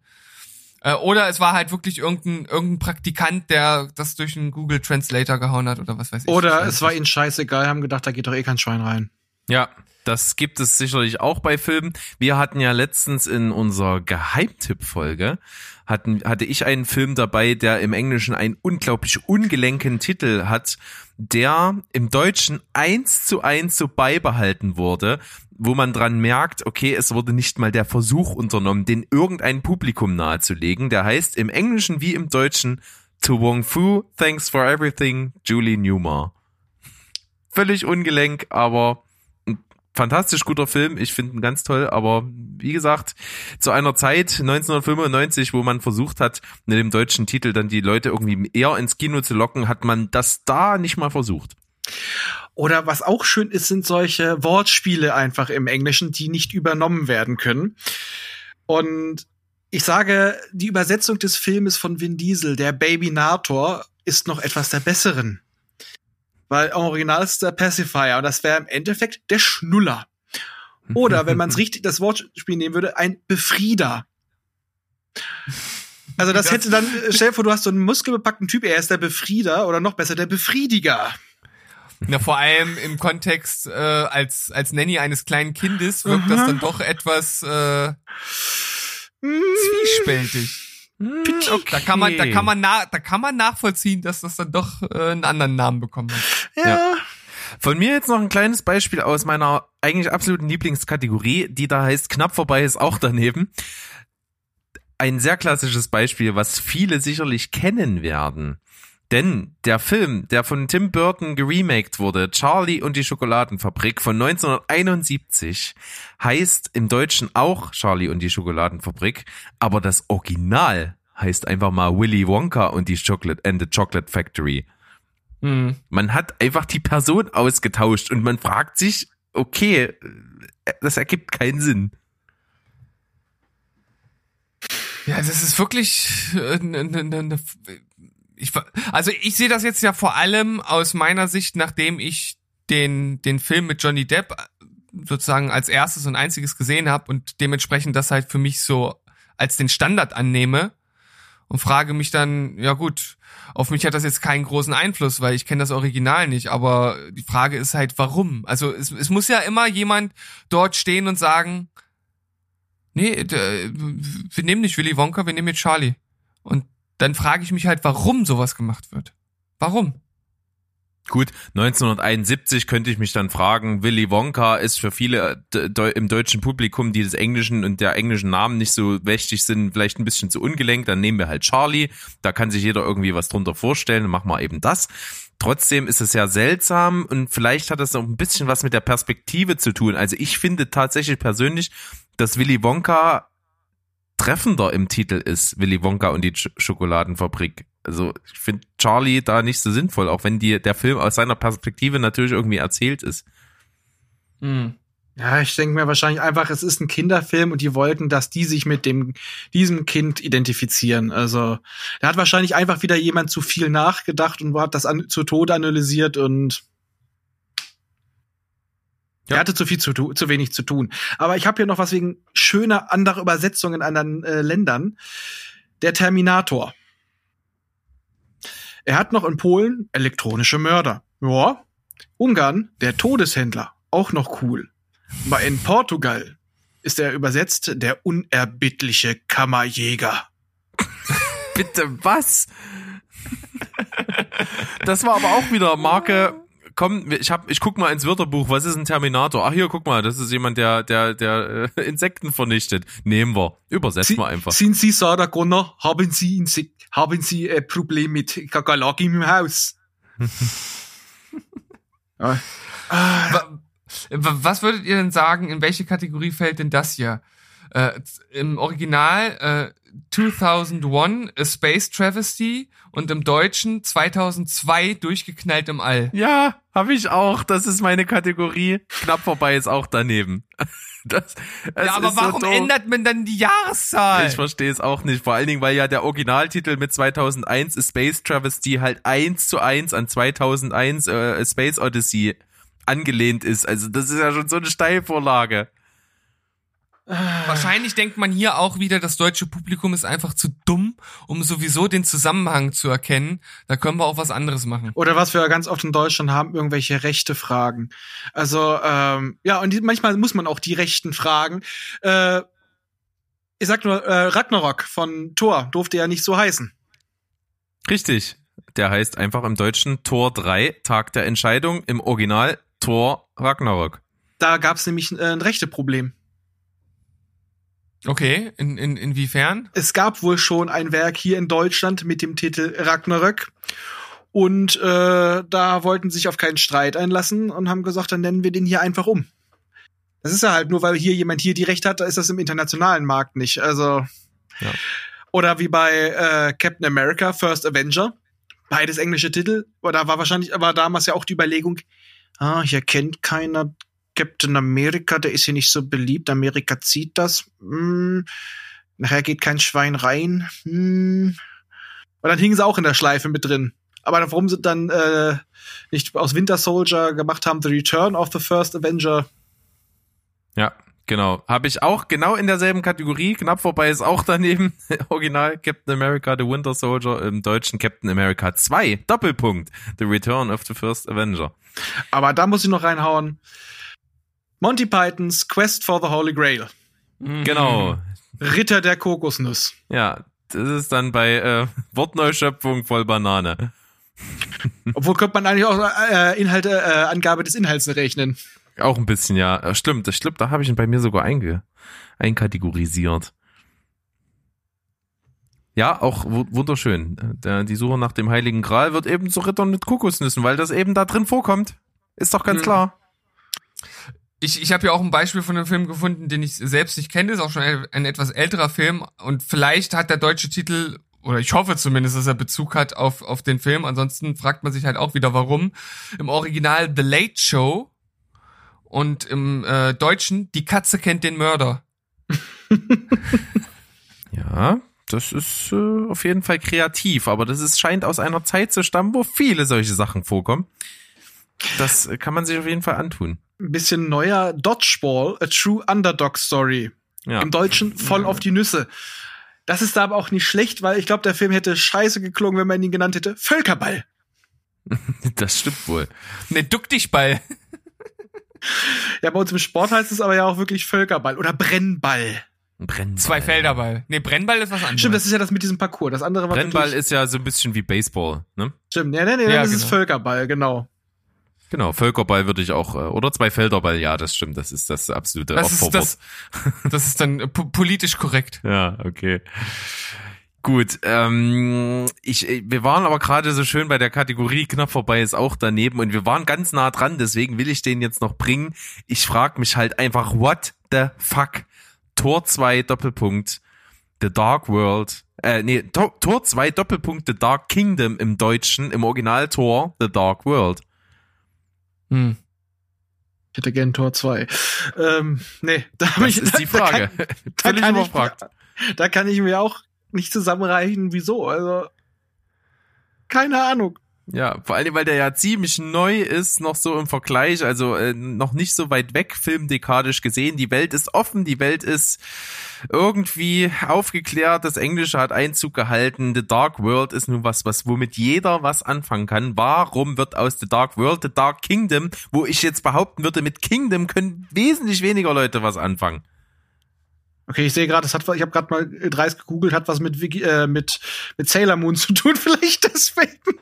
Speaker 3: Äh, oder es war halt wirklich irgendein, irgendein Praktikant, der das durch einen Google Translator gehauen hat oder was weiß ich.
Speaker 2: Oder es war ihnen scheißegal, haben gedacht, da geht doch eh kein Schwein rein.
Speaker 1: Ja, das gibt es sicherlich auch bei Filmen. Wir hatten ja letztens in unserer Geheimtipp-Folge hatten, hatte ich einen Film dabei, der im Englischen einen unglaublich ungelenken Titel hat, der im Deutschen eins zu eins so beibehalten wurde, wo man dran merkt, okay, es wurde nicht mal der Versuch unternommen, den irgendein Publikum nahezulegen. Der heißt im Englischen wie im Deutschen To Wong Fu, Thanks for Everything, Julie Newmar. Völlig ungelenk, aber fantastisch guter Film. Ich finde ihn ganz toll, aber wie gesagt, zu einer Zeit 1995, wo man versucht hat, mit dem deutschen Titel dann die Leute irgendwie eher ins Kino zu locken, hat man das da nicht mal versucht.
Speaker 2: Oder was auch schön ist, sind solche Wortspiele einfach im Englischen, die nicht übernommen werden können. Und ich sage, die Übersetzung des Filmes von Vin Diesel, der Baby Nator, ist noch etwas der besseren. Weil im Original ist der Pacifier und das wäre im Endeffekt der Schnuller. Oder wenn man es <laughs> richtig das Wortspiel nehmen würde, ein Befrieder. Also das,
Speaker 3: Das-
Speaker 2: hätte dann, äh, stell dir vor, du hast so einen muskelbepackten Typ, er ist der Befrieder oder noch besser, der Befriediger.
Speaker 3: Na, vor allem im Kontext äh, als, als Nanny eines kleinen Kindes wirkt das
Speaker 2: Aha.
Speaker 3: dann doch etwas äh,
Speaker 2: Hm,
Speaker 3: zwiespältig.
Speaker 1: Okay.
Speaker 3: Da kann man, da kann man, na, da kann man nachvollziehen, dass das dann doch äh, einen anderen Namen bekommen hat.
Speaker 2: Ja.
Speaker 1: Ja. Von mir jetzt noch ein kleines Beispiel aus meiner eigentlich absoluten Lieblingskategorie, die da heißt knapp vorbei ist auch daneben. Ein sehr klassisches Beispiel, was viele sicherlich kennen werden. Denn der Film, der von Tim Burton geremaked wurde, Charlie und die Schokoladenfabrik von 1971, heißt im Deutschen auch Charlie und die Schokoladenfabrik, aber das Original heißt einfach mal Willy Wonka und die Chocolate and the Chocolate Factory. Man hat einfach die Person ausgetauscht und man fragt sich, okay, äh, das ergibt keinen Sinn.
Speaker 3: Ja, das ist wirklich äh, ne, ne, ne, ne, ich, also ich sehe das jetzt ja vor allem aus meiner Sicht, nachdem ich den den Film mit Johnny Depp äh, sozusagen als erstes und einziges gesehen habe und dementsprechend das halt für mich so als den Standard annehme und frage mich dann, ja gut, auf mich hat das jetzt keinen großen Einfluss, weil ich kenne das Original nicht, aber die Frage ist halt, warum? Also es, es muss ja immer jemand dort stehen und sagen, Nee, äh, wir nehmen nicht Willy Wonka, wir nehmen jetzt Charlie. Und dann frage ich mich halt, warum sowas gemacht wird. Warum?
Speaker 1: Gut, 1971 könnte ich mich dann fragen, Willy Wonka ist für viele äh, im deutschen Publikum, die des Englischen und der englischen Namen nicht so mächtig sind, vielleicht ein bisschen zu ungelenkt, dann nehmen wir halt Charlie, da kann sich jeder irgendwie was drunter vorstellen, machen wir eben das. Trotzdem ist es ja seltsam und vielleicht hat das auch ein bisschen was mit der Perspektive zu tun. Also ich finde tatsächlich persönlich, dass Willy Wonka treffender im Titel ist, Willy Wonka und die Sch Schokoladenfabrik. Also ich finde Charlie da nicht so sinnvoll, auch wenn die, der Film aus seiner Perspektive natürlich irgendwie erzählt ist.
Speaker 3: Hm.
Speaker 2: Ja, ich denke mir wahrscheinlich einfach, es ist ein Kinderfilm und die wollten, dass die sich mit dem diesem Kind identifizieren. Also da hat wahrscheinlich einfach wieder jemand zu viel nachgedacht und hat das an, zu Tode analysiert und
Speaker 1: Ja.
Speaker 2: er hatte zu viel zu, tu- zu wenig zu tun. Aber ich habe hier noch was wegen schöner anderer Übersetzungen in anderen äh, Ländern. Der Terminator. Er hat noch in Polen elektronische Mörder. Ja. Ungarn der Todeshändler. Auch noch cool. Aber in Portugal ist er übersetzt der unerbittliche Kammerjäger.
Speaker 1: Bitte was? das war aber auch wieder Marke. Komm, ich hab, ich guck mal ins Wörterbuch. Was ist ein Terminator? Ach hier, guck mal, das ist jemand, der, der, der äh, <laughs> Insekten vernichtet. Nehmen wir, übersetzen wir einfach.
Speaker 2: Sind Sie Sarah Connor? Haben Sie, Insek haben Sie ein Problem mit Kakerlaken im Haus? <laughs> ah,
Speaker 3: wa- Was würdet ihr denn sagen, in welche Kategorie fällt denn das hier? Äh, Im Original äh, 2001 A Space Travesty und im Deutschen 2002 durchgeknallt im All.
Speaker 1: Ja, habe ich auch. Das ist meine Kategorie. Knapp vorbei ist auch daneben. <laughs> Das, es
Speaker 3: ja, aber
Speaker 1: so
Speaker 3: warum
Speaker 1: doof.
Speaker 3: ändert man dann die Jahreszahl?
Speaker 1: Ich verstehe es auch nicht. Vor allen Dingen, weil ja der Originaltitel mit 2001 A Space Travesty halt eins zu eins an 2001 äh, Space Odyssey angelehnt ist. Also das ist ja schon so eine Steilvorlage.
Speaker 3: Wahrscheinlich denkt man hier auch wieder, das deutsche Publikum ist einfach zu dumm, um sowieso den Zusammenhang zu erkennen. Da können wir auch was anderes machen.
Speaker 2: Oder was wir ganz oft in Deutschland haben, irgendwelche rechte Fragen. Also, ähm, ja, und die, manchmal muss man auch die Rechten fragen. Äh, ich sag nur, äh, Ragnarok von Thor durfte ja nicht so heißen.
Speaker 1: Richtig. Der heißt einfach im Deutschen Tor 3, Tag der Entscheidung, im Original Tor Ragnarok.
Speaker 2: Da gab es nämlich äh, ein rechte Problem.
Speaker 3: Okay, in, in, inwiefern?
Speaker 2: Es gab wohl schon ein Werk hier in Deutschland mit dem Titel Ragnarök. Und äh, da wollten sie sich auf keinen Streit einlassen und haben gesagt, dann nennen wir den hier einfach um. Das ist ja halt nur, weil hier jemand hier die Rechte hat, da ist das im internationalen Markt nicht. Also
Speaker 1: Ja.
Speaker 2: oder wie bei äh, Captain America First Avenger, beides englische Titel. Oder da war wahrscheinlich, war damals ja auch die Überlegung, ah, hier kennt keiner Captain America, der ist hier nicht so beliebt. Amerika zieht das. Hm. Nachher geht kein Schwein rein. Hm. Und dann hingen sie auch in der Schleife mit drin. Aber warum sie dann äh, nicht aus Winter Soldier gemacht haben, The Return of the First Avenger,
Speaker 1: Ja, genau. Habe ich auch genau in derselben Kategorie. Knapp vorbei ist auch daneben. <laughs> Original Captain America The Winter Soldier, im deutschen Captain America 2. Doppelpunkt. The Return of the First Avenger.
Speaker 2: Aber da muss ich noch reinhauen. Monty Pythons Quest for the Holy Grail.
Speaker 1: Genau.
Speaker 2: Ritter der Kokosnuss.
Speaker 1: Ja, das ist dann bei äh, Wortneuschöpfung voll Banane. <laughs>
Speaker 2: Obwohl könnte man eigentlich auch äh, Inhalte, äh, Angabe des Inhalts rechnen.
Speaker 1: Auch ein bisschen, ja. Äh, Stimmt, das stimmt, da habe ich ihn bei mir sogar einge einkategorisiert. Ja, auch wu- wunderschön. Der, die Suche nach dem Heiligen Gral wird eben zu Rittern mit Kokosnüssen, weil das eben da drin vorkommt. Ist doch ganz
Speaker 2: Mhm.
Speaker 1: klar.
Speaker 3: Ich, ich habe ja auch ein Beispiel von einem Film gefunden, den ich selbst nicht kenne. Ist auch schon ein, ein etwas älterer Film. Und vielleicht hat der deutsche Titel, oder ich hoffe zumindest, dass er Bezug hat auf, auf den Film. Ansonsten fragt man sich halt auch wieder, warum. Im Original The Late Show und im äh, Deutschen Die Katze kennt den Mörder. <laughs>
Speaker 1: Ja, das ist äh, auf jeden Fall kreativ, aber das ist, scheint aus einer Zeit zu stammen, wo viele solche Sachen vorkommen. Das äh, kann man sich auf jeden Fall antun.
Speaker 2: Ein bisschen neuer Dodgeball, a true Underdog Story.
Speaker 1: Ja.
Speaker 2: Im Deutschen voll auf die Nüsse. Das ist da aber auch nicht schlecht, weil ich glaube, der Film hätte scheiße geklungen, wenn man ihn genannt hätte Völkerball. <laughs>
Speaker 1: Das stimmt wohl.
Speaker 3: Ne, duck dich Ball.
Speaker 2: Ja, bei uns im Sport heißt es aber ja auch wirklich Völkerball oder Brennball.
Speaker 1: Brennball.
Speaker 3: Zwei Felderball. Nee, Brennball ist was anderes.
Speaker 2: Stimmt, das ist ja das mit diesem Parcours. Das andere war
Speaker 1: Brennball ist ja so ein bisschen wie Baseball, ne?
Speaker 2: Stimmt, ja, nee, nee,
Speaker 3: Ja,
Speaker 2: das ist
Speaker 3: genau.
Speaker 2: Völkerball, genau.
Speaker 1: Genau, Völkerball würde ich auch, äh, oder zwei Felderball, ja, das stimmt, das ist das absolute
Speaker 3: das ist,
Speaker 1: Opferwort.
Speaker 3: das, das ist dann äh, po- politisch korrekt.
Speaker 1: Ja, okay. Gut, ähm, ich, äh, wir waren aber gerade so schön bei der Kategorie knapp vorbei ist auch daneben und wir waren ganz nah dran, deswegen will ich den jetzt noch bringen. Ich frage mich halt einfach, what the fuck? Tor 2 Doppelpunkt The Dark World, äh, nee, Tor, Tor 2 Doppelpunkt The Dark Kingdom im Deutschen, im Original Tor The Dark World.
Speaker 3: Hm.
Speaker 2: Ich hätte gern Tor 2. Ähm, nee, <laughs> da hab
Speaker 1: Das
Speaker 2: ich,
Speaker 1: ist die
Speaker 2: da- da
Speaker 1: Frage.
Speaker 2: kann- Da kann, ich, da kann ich mir auch nicht zusammenreichen, wieso. Also, keine Ahnung.
Speaker 1: Ja, vor allem, weil der ja ziemlich neu ist, noch so im Vergleich, also äh, noch nicht so weit weg, filmdekadisch gesehen. Die Welt ist offen, die Welt ist irgendwie aufgeklärt, das Englische hat Einzug gehalten. The Dark World ist nun was, was womit jeder was anfangen kann. Warum wird aus The Dark World The Dark Kingdom, wo ich jetzt behaupten würde, mit Kingdom können wesentlich weniger Leute was anfangen.
Speaker 2: Okay, ich sehe gerade, es hat, ich habe gerade mal dreist gegoogelt, hat was mit, äh, mit, mit Sailor Moon zu tun, <laughs> vielleicht deswegen.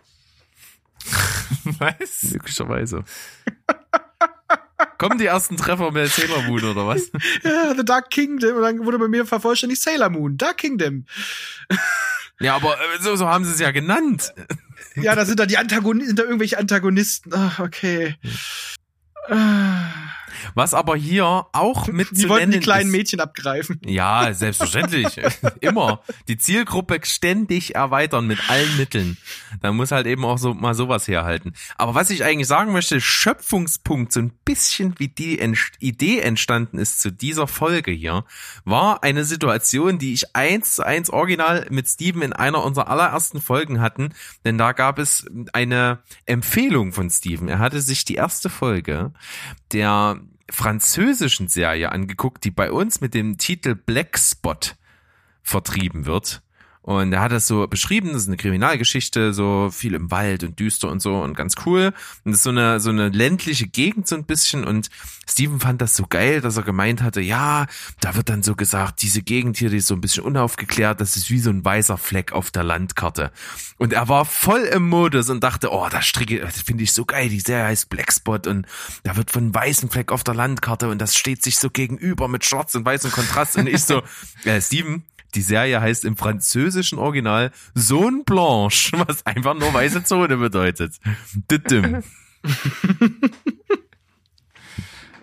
Speaker 2: <laughs>
Speaker 3: Was?
Speaker 1: Möglicherweise. Kommen die ersten Treffer mit Sailor Moon oder was? <laughs>
Speaker 2: Ja, The Dark Kingdom. Und dann wurde bei mir vervollständigt Sailor Moon, Dark Kingdom.
Speaker 1: Ja, aber äh, so, so haben sie es ja genannt.
Speaker 2: Ja, da sind da die Antagonisten, sind da irgendwelche Antagonisten. Ach, okay. Ah,
Speaker 1: Was aber hier auch mit zu
Speaker 2: wollten die kleinen
Speaker 1: ist,
Speaker 2: Mädchen abgreifen.
Speaker 1: Ja, selbstverständlich. <laughs> Immer. Die Zielgruppe ständig erweitern mit allen Mitteln. Da muss halt eben auch so mal sowas herhalten. Aber was ich eigentlich sagen möchte, Schöpfungspunkt, so ein bisschen wie die Entst Idee entstanden ist zu dieser Folge hier, war eine Situation, die ich eins zu eins original mit Steven in einer unserer allerersten Folgen hatten. Denn da gab es eine Empfehlung von Steven. Er hatte sich die erste Folge der französischen Serie angeguckt, die bei uns mit dem Titel Black Spot vertrieben wird. Und er hat das so beschrieben, das ist eine Kriminalgeschichte, so viel im Wald und düster und so und ganz cool. Und das ist so eine, so eine ländliche Gegend so ein bisschen und Steven fand das so geil, dass er gemeint hatte, ja, da wird dann so gesagt, diese Gegend hier, die ist so ein bisschen unaufgeklärt, das ist wie so ein weißer Fleck auf der Landkarte. Und er war voll im Modus und dachte, oh, das stricke, das finde ich so geil, die Serie heißt Blackspot und da wird von einem weißen Fleck auf der Landkarte und das steht sich so gegenüber mit schwarz und weißem Kontrast und ich so, <laughs> äh, Steven, die Serie heißt im französischen Original Zone Blanche, <laughs> was einfach nur weiße Zone bedeutet. <laughs>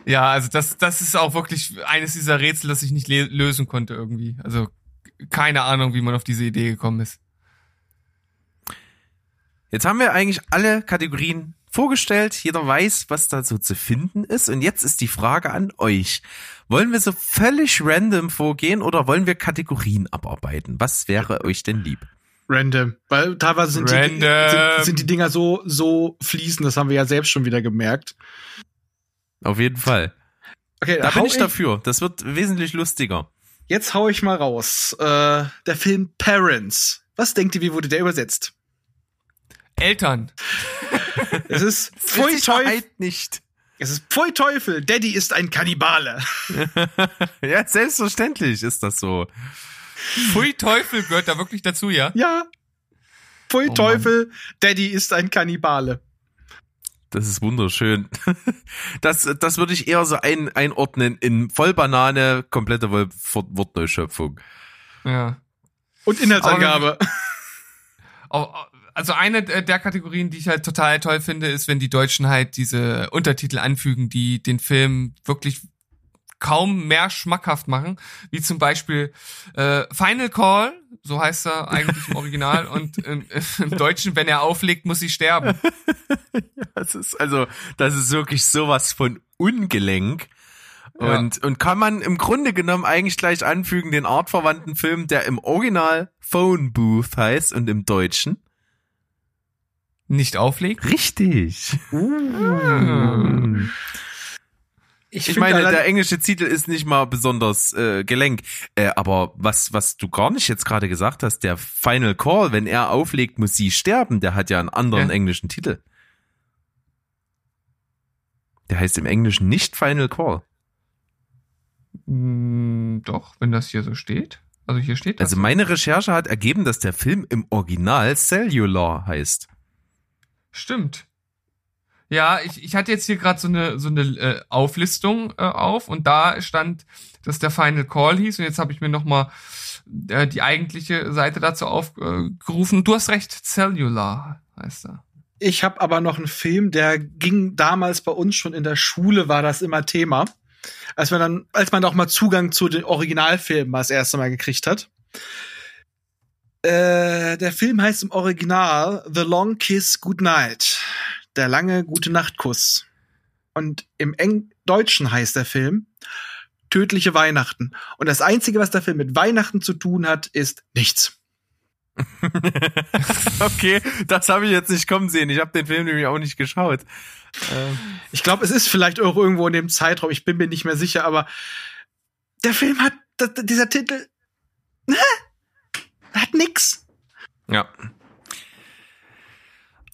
Speaker 3: Ja, also das, das ist auch wirklich eines dieser Rätsel, das ich nicht lösen konnte irgendwie. Also keine Ahnung, wie man auf diese Idee gekommen ist.
Speaker 1: Jetzt haben wir eigentlich alle Kategorien vorgestellt. Jeder weiß, was da so zu finden ist. Und jetzt ist die Frage an euch. Wollen wir so völlig random vorgehen oder wollen wir Kategorien abarbeiten? Was wäre euch denn lieb?
Speaker 2: Random. Weil teilweise sind, Die,
Speaker 3: Random.
Speaker 2: sind, sind die Dinger so, so fließend, das haben wir ja selbst schon wieder gemerkt.
Speaker 1: Auf jeden Fall.
Speaker 2: Okay,
Speaker 1: Da bin ich dafür. Das wird wesentlich lustiger.
Speaker 2: Jetzt hau ich mal raus. Äh, der Film Parents. Was denkt ihr, wie wurde der übersetzt?
Speaker 3: Eltern.
Speaker 2: Es ist Pfui
Speaker 1: Mit
Speaker 2: Teufel.
Speaker 1: Nicht.
Speaker 2: Es ist Pfui Teufel. Daddy ist ein Kannibale. <laughs>
Speaker 1: Ja, selbstverständlich ist das so.
Speaker 3: Pfui Teufel gehört da wirklich dazu, ja?
Speaker 2: Ja. Pfui
Speaker 3: Oh
Speaker 2: Teufel. Daddy ist ein Kannibale.
Speaker 1: Das ist wunderschön. <laughs> Das, das würde ich eher so ein, einordnen in Vollbanane, komplette Wort- Wortneuschöpfung.
Speaker 3: Ja.
Speaker 2: Und Inhaltsangabe.
Speaker 3: Au- <laughs> Also eine der Kategorien, die ich halt total toll finde, ist, wenn die Deutschen halt diese Untertitel anfügen, die den Film wirklich kaum mehr schmackhaft machen, wie zum Beispiel äh, Final Call, so heißt er eigentlich im Original, <laughs> und im, im Deutschen, wenn er auflegt, muss sie sterben. <laughs>
Speaker 1: Das ist also, das ist wirklich sowas von ungelenk.
Speaker 3: Ja.
Speaker 1: Und, und kann man im Grunde genommen eigentlich gleich anfügen, den artverwandten Film, der im Original Phone Booth heißt und im Deutschen.
Speaker 3: Nicht auflegt?
Speaker 1: Richtig.
Speaker 2: Uh.
Speaker 1: Ich
Speaker 2: find
Speaker 1: meine, der englische Titel ist nicht mal besonders äh, gelenk. Äh, aber was, was du gar nicht jetzt gerade gesagt hast, der Final Call, wenn er auflegt, muss sie sterben, der hat ja einen anderen
Speaker 3: Ja.
Speaker 1: englischen Titel. Der heißt im Englischen nicht Final Call.
Speaker 3: Hm, doch, wenn das hier so steht. Also hier steht das.
Speaker 1: Also meine Recherche hat ergeben, dass der Film im Original Cellular heißt.
Speaker 3: Stimmt. Ja, ich, ich hatte jetzt hier gerade so eine so eine äh, Auflistung äh, auf und da stand, dass der Final Call hieß und jetzt habe ich mir noch mal äh, die eigentliche Seite dazu aufgerufen. Du hast recht, Cellular heißt er.
Speaker 2: Ich habe aber noch einen Film, der ging damals bei uns schon in der Schule, war das immer Thema. Als man dann, als man auch mal Zugang zu den Originalfilmen das erste Mal gekriegt hat. Äh, der Film heißt im Original The Long Kiss Goodnight. Der lange gute Nachtkuss. Und im Eng Deutschen heißt der Film Tödliche Weihnachten. Und das Einzige, was der Film mit Weihnachten zu tun hat, ist nichts. <laughs>
Speaker 1: okay, das habe ich jetzt nicht kommen sehen. Ich habe den Film nämlich auch nicht geschaut. Ähm,
Speaker 2: Ich glaube, es ist vielleicht auch irgendwo in dem Zeitraum, ich bin mir nicht mehr sicher, aber der Film hat, dieser Titel, <laughs> ne? Hat nix.
Speaker 1: ja.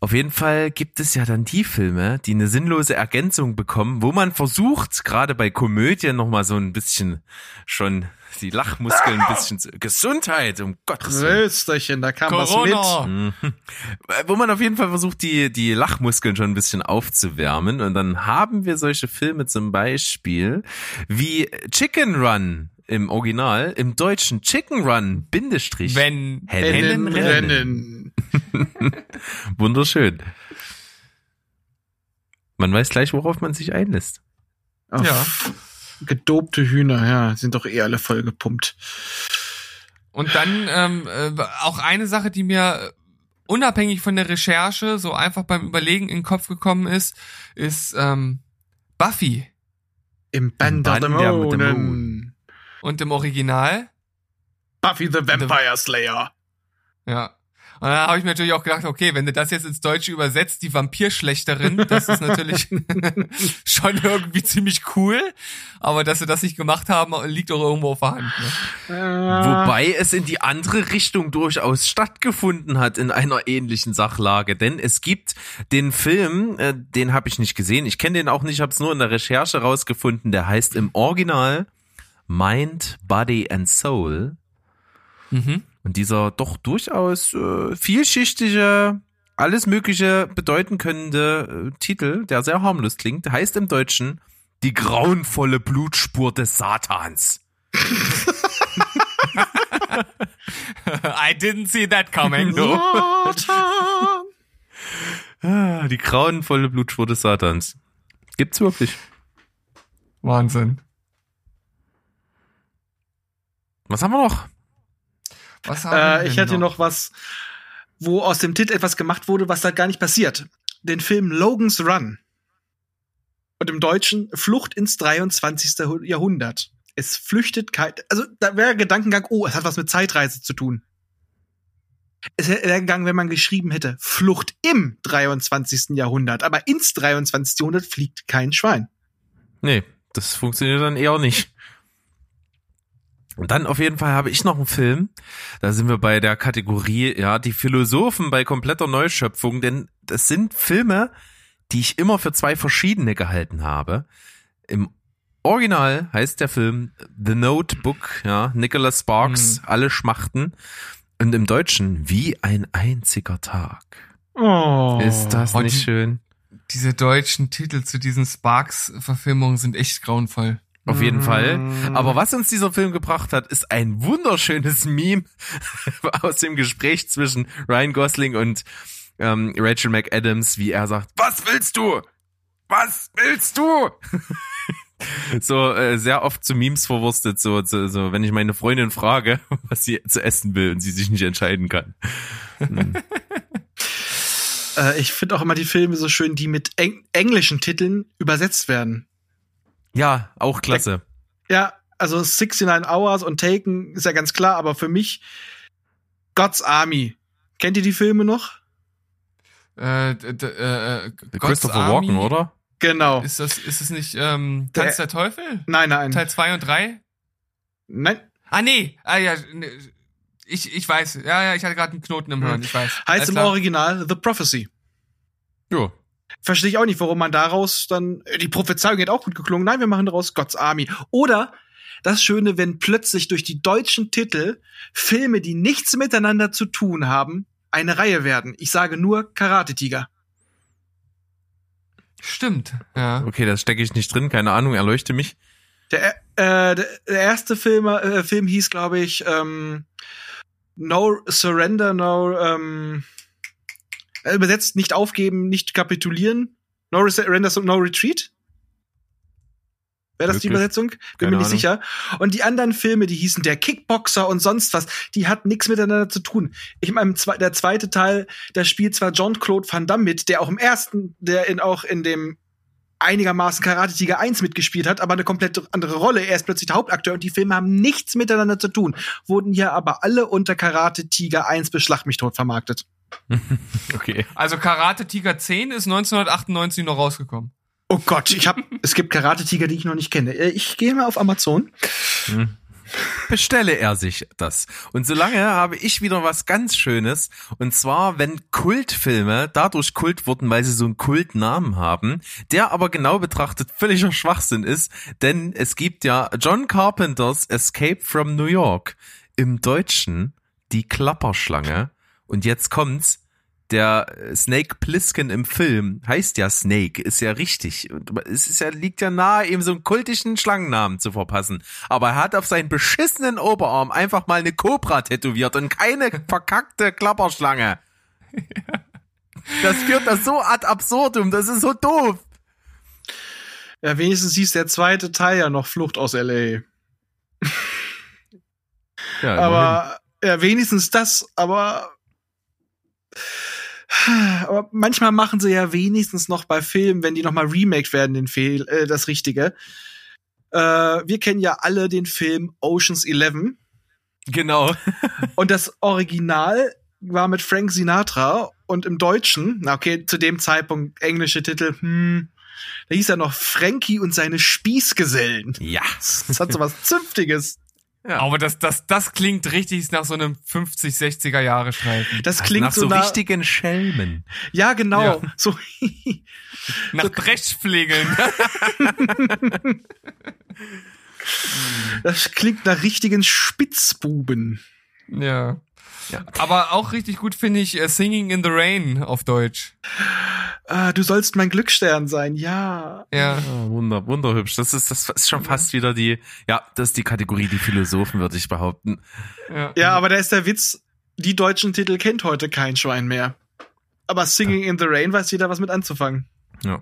Speaker 1: Auf jeden Fall gibt es ja dann die Filme, die eine sinnlose Ergänzung bekommen, wo man versucht, gerade bei Komödien noch mal so ein bisschen schon die Lachmuskeln ein bisschen zu, Gesundheit, um Gottes Willen.
Speaker 2: Rösterchen, da kam
Speaker 3: Corona.
Speaker 2: was mit.
Speaker 1: Mhm. Wo man auf jeden Fall versucht, die, die Lachmuskeln schon ein bisschen aufzuwärmen. Und dann haben wir solche Filme zum Beispiel wie Chicken Run im Original, im deutschen Chicken Run, Bindestrich.
Speaker 3: Wenn
Speaker 1: Hennen,
Speaker 2: Rennen,
Speaker 1: Rennen.
Speaker 2: Rennen. <laughs>
Speaker 1: Wunderschön. Man weiß gleich, worauf man sich einlässt.
Speaker 2: Auf
Speaker 3: Ja.
Speaker 2: Gedobte Hühner, ja, sind doch eh alle voll gepumpt.
Speaker 3: Und dann ähm, äh, auch eine Sache, die mir unabhängig von der Recherche so einfach beim Überlegen in den Kopf gekommen ist, ist ähm, Buffy.
Speaker 2: Im Band of the
Speaker 1: Band der-
Speaker 2: Moon.
Speaker 3: Und im Original,
Speaker 2: Buffy the Vampire Slayer.
Speaker 3: ja. Und da habe ich mir natürlich auch gedacht, okay, wenn du das jetzt ins Deutsche übersetzt, die Vampirschlechterin, das ist natürlich <laughs> schon irgendwie ziemlich cool. Aber dass sie das nicht gemacht haben, liegt auch irgendwo auf der Hand. Ne?
Speaker 2: Äh,
Speaker 1: Wobei es in die andere Richtung durchaus stattgefunden hat in einer ähnlichen Sachlage. Denn es gibt den Film, äh, den habe ich nicht gesehen. Ich kenne den auch nicht, habe es nur in der Recherche rausgefunden. Der heißt im Original Mind, Body and Soul.
Speaker 3: Mhm.
Speaker 1: Und dieser doch durchaus äh, vielschichtige, alles Mögliche bedeuten könnende äh, Titel, der sehr harmlos klingt, heißt im Deutschen Die grauenvolle Blutspur des Satans. <laughs>
Speaker 3: I didn't see that coming.
Speaker 2: Satan.
Speaker 1: Ah, die grauenvolle Blutspur des Satans. Gibt's wirklich.
Speaker 3: Wahnsinn.
Speaker 1: Was haben wir noch?
Speaker 3: Was haben wir
Speaker 2: Äh,
Speaker 3: denn
Speaker 2: ich hätte noch was, wo aus dem Titel etwas gemacht wurde, was da gar nicht passiert. Den Film Logan's Run. Und im Deutschen Flucht ins 23. Jahrhundert. Es flüchtet kein, also da wäre Gedankengang, oh, es hat was mit Zeitreise zu tun. Es wäre der Gang, wenn man geschrieben hätte, Flucht im 23. Jahrhundert, aber ins 23. Jahrhundert fliegt kein Schwein.
Speaker 1: Nee, das funktioniert dann eher nicht. Und dann auf jeden Fall habe ich noch einen Film. Da sind wir bei der Kategorie, ja, die Philosophen bei kompletter Neuschöpfung, denn das sind Filme, die ich immer für zwei verschiedene gehalten habe. Im Original heißt der Film The Notebook, ja, Nicholas Sparks, alle Schmachten. Und im Deutschen wie ein einziger Tag.
Speaker 2: Oh.
Speaker 1: Ist das
Speaker 3: Oh,
Speaker 1: nicht
Speaker 3: die-
Speaker 1: schön?
Speaker 3: Diese deutschen Titel zu diesen Sparks-Verfilmungen sind echt grauenvoll.
Speaker 1: Auf jeden Fall.
Speaker 2: Mm.
Speaker 1: Aber was uns dieser Film gebracht hat, ist ein wunderschönes Meme <laughs> aus dem Gespräch zwischen Ryan Gosling und ähm, Rachel McAdams, wie er sagt, was willst du? Was willst du? <laughs> so äh, sehr oft zu Memes verwurstet, so, so, so, wenn ich meine Freundin frage, <laughs> was sie zu essen will und sie sich nicht entscheiden kann.
Speaker 2: Äh, ich finde auch immer die Filme so schön, die mit eng englischen Titeln übersetzt werden.
Speaker 1: Ja, auch klasse.
Speaker 2: Ja, also 69 Hours und Taken ist ja ganz klar, aber für mich God's Army. Kennt ihr die Filme noch?
Speaker 3: Äh, äh, äh,
Speaker 1: Christopher
Speaker 3: Army,
Speaker 1: Walken, oder?
Speaker 2: Genau.
Speaker 3: Ist das, ist es nicht ähm, Tanz der Teufel?
Speaker 2: Nein, nein.
Speaker 3: Teil 2 und 3?
Speaker 2: Nein.
Speaker 3: Ah, nee. Ah, ja. ne, Ich, ich weiß. Ja, ja, ich hatte gerade einen Knoten im Hirn. Ich weiß.
Speaker 2: Heißt
Speaker 3: Alles
Speaker 2: im
Speaker 3: klar.
Speaker 2: Original The Prophecy.
Speaker 1: Ja.
Speaker 2: Verstehe ich auch nicht, warum man daraus dann. Die Prophezeiung hätte auch gut geklungen. Nein, wir machen daraus God's Army. Oder das Schöne, wenn plötzlich durch die deutschen Titel Filme, die nichts miteinander zu tun haben, eine Reihe werden. Ich sage nur Karate Tiger.
Speaker 3: Stimmt, ja.
Speaker 1: Okay, das stecke ich nicht drin, keine Ahnung, erleuchte mich.
Speaker 2: Der, äh, der erste Film, äh, Film hieß, glaube ich, ähm, No Surrender, No, ähm, äh, übersetzt nicht aufgeben, nicht kapitulieren. No Surrender, No Retreat. Wäre das die
Speaker 1: Möglich.
Speaker 2: Übersetzung? Bin
Speaker 1: Keine
Speaker 2: mir nicht
Speaker 1: Ahnung.
Speaker 2: sicher. Und die anderen Filme, die hießen Der Kickboxer und sonst was, die hatten nichts miteinander zu tun. Ich meine, der zweite Teil, da spielt zwar John-Claude Van Damme mit, der auch im ersten, der in, auch in dem einigermaßen Karate Tiger 1 mitgespielt hat, aber eine komplett andere Rolle. Er ist plötzlich der Hauptakteur und die Filme haben nichts miteinander zu tun, wurden hier aber alle unter Karate Tiger 1 bis Schlag mich tot vermarktet. <laughs>
Speaker 1: Okay.
Speaker 3: Also Karate Tiger 10 ist 1998 noch rausgekommen.
Speaker 2: Oh Gott, ich hab, es gibt Karate Tiger, die ich noch nicht kenne. Äh, Ich gehe mal auf Amazon.
Speaker 1: bestelle er sich das. Und solange habe ich wieder was ganz Schönes. Und zwar, wenn Kultfilme dadurch Kult wurden, weil sie so einen Kultnamen haben, der aber genau betrachtet völliger Schwachsinn ist, denn es gibt ja John Carpenters Escape from New York. Im Deutschen die Klapperschlange. Und jetzt kommt's. Der äh, Snake Plissken im Film heißt ja Snake, ist ja richtig. Es ist ja, liegt ja nahe, ihm so einen kultischen Schlangennamen zu verpassen. Aber er hat auf seinen beschissenen Oberarm einfach mal eine Cobra tätowiert und keine <laughs> verkackte Klapperschlange. Das führt das so ad absurdum, das ist so doof.
Speaker 2: Ja, wenigstens hieß der zweite Teil ja noch Flucht aus L.A.
Speaker 1: Ja,
Speaker 2: Aber ja, wenigstens das, aber aber manchmal machen sie ja wenigstens noch bei Filmen, wenn die noch mal remaked werden, den Fehl, äh, das Richtige. Äh, wir kennen ja alle den Film Ocean's Eleven
Speaker 1: genau. <laughs>
Speaker 2: und das Original war mit Frank Sinatra und im Deutschen, na okay, zu dem Zeitpunkt englische Titel, hm, da hieß er noch Frankie und seine Spießgesellen.
Speaker 1: Ja.
Speaker 2: Das hat so was Zünftiges.
Speaker 1: Ja.
Speaker 3: Aber das, das, das klingt richtig nach so einem 50, 60er Jahre Streifen.
Speaker 2: Das klingt
Speaker 1: Nach
Speaker 2: so,
Speaker 1: so
Speaker 2: nach,
Speaker 1: richtigen Schelmen.
Speaker 2: Ja, genau.
Speaker 3: Ja.
Speaker 2: So <laughs>
Speaker 3: Nach Brechtflegeln. <laughs>
Speaker 2: Das klingt nach richtigen Spitzbuben.
Speaker 3: ja.
Speaker 1: Ja.
Speaker 3: Aber auch richtig gut finde ich äh, Singing in the Rain auf Deutsch.
Speaker 2: Ah, du sollst mein Glücksstern sein, ja.
Speaker 3: Ja.
Speaker 1: Ja, wunder, wunderhübsch. Das ist, das ist schon fast wieder die, ja, das ist die Kategorie, die Philosophen, würde ich behaupten.
Speaker 3: ja.
Speaker 2: Ja, aber da ist der Witz, die deutschen Titel kennt heute kein Schwein mehr. Aber Singing in the Rain weiß jeder was mit anzufangen.
Speaker 1: Ja.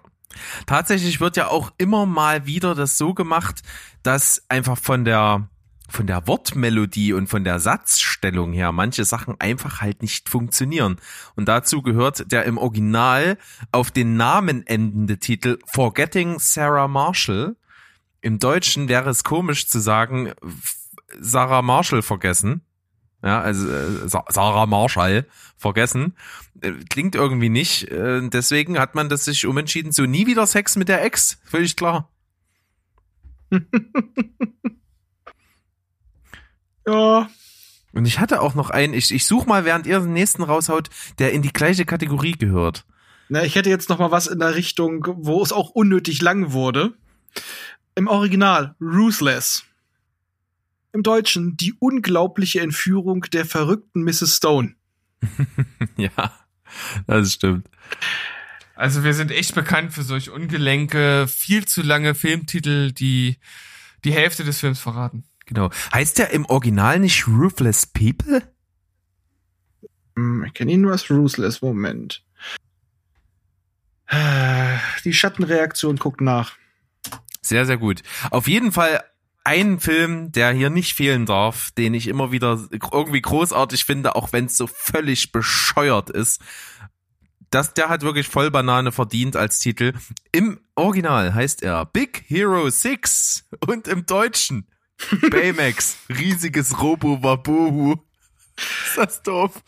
Speaker 1: Tatsächlich wird ja auch immer mal wieder das so gemacht, dass einfach von der von der Wortmelodie und von der Satzstellung her manche Sachen einfach halt nicht funktionieren. Und dazu gehört der im Original auf den Namen endende Titel Forgetting Sarah Marshall. Im Deutschen wäre es komisch zu sagen Sarah Marshall vergessen. Ja, also äh, Sa- Sarah Marshall vergessen. Äh, Klingt irgendwie nicht. Äh, deswegen hat man das sich umentschieden. So nie wieder Sex mit der Ex. Völlig klar. <laughs>
Speaker 2: Ja.
Speaker 1: Und ich hatte auch noch einen, ich, ich suche mal, während ihr den nächsten raushaut, der in die gleiche Kategorie gehört.
Speaker 2: Na, ich hätte jetzt noch mal was in der Richtung, wo es auch unnötig lang wurde. Im Original Ruthless. Im Deutschen die unglaubliche Entführung der verrückten Mrs. Stone. <laughs>
Speaker 1: ja, das stimmt.
Speaker 3: Also wir sind echt bekannt für solch ungelenke, viel zu lange Filmtitel, die die Hälfte des Films verraten.
Speaker 1: Genau. Heißt der im Original nicht Ruthless People?
Speaker 2: Hm, Ich kenne ihn nur als Ruthless. Moment. Äh, Die Schattenreaktion guckt nach.
Speaker 1: Sehr, sehr gut. Auf jeden Fall ein Film, der hier nicht fehlen darf, den ich immer wieder irgendwie großartig finde, auch wenn es so völlig bescheuert ist. Das, der hat wirklich voll Banane verdient als Titel. Im Original heißt er Big Hero 6 und im Deutschen Baymax, riesiges Robo-Wabohu. Ist das doof?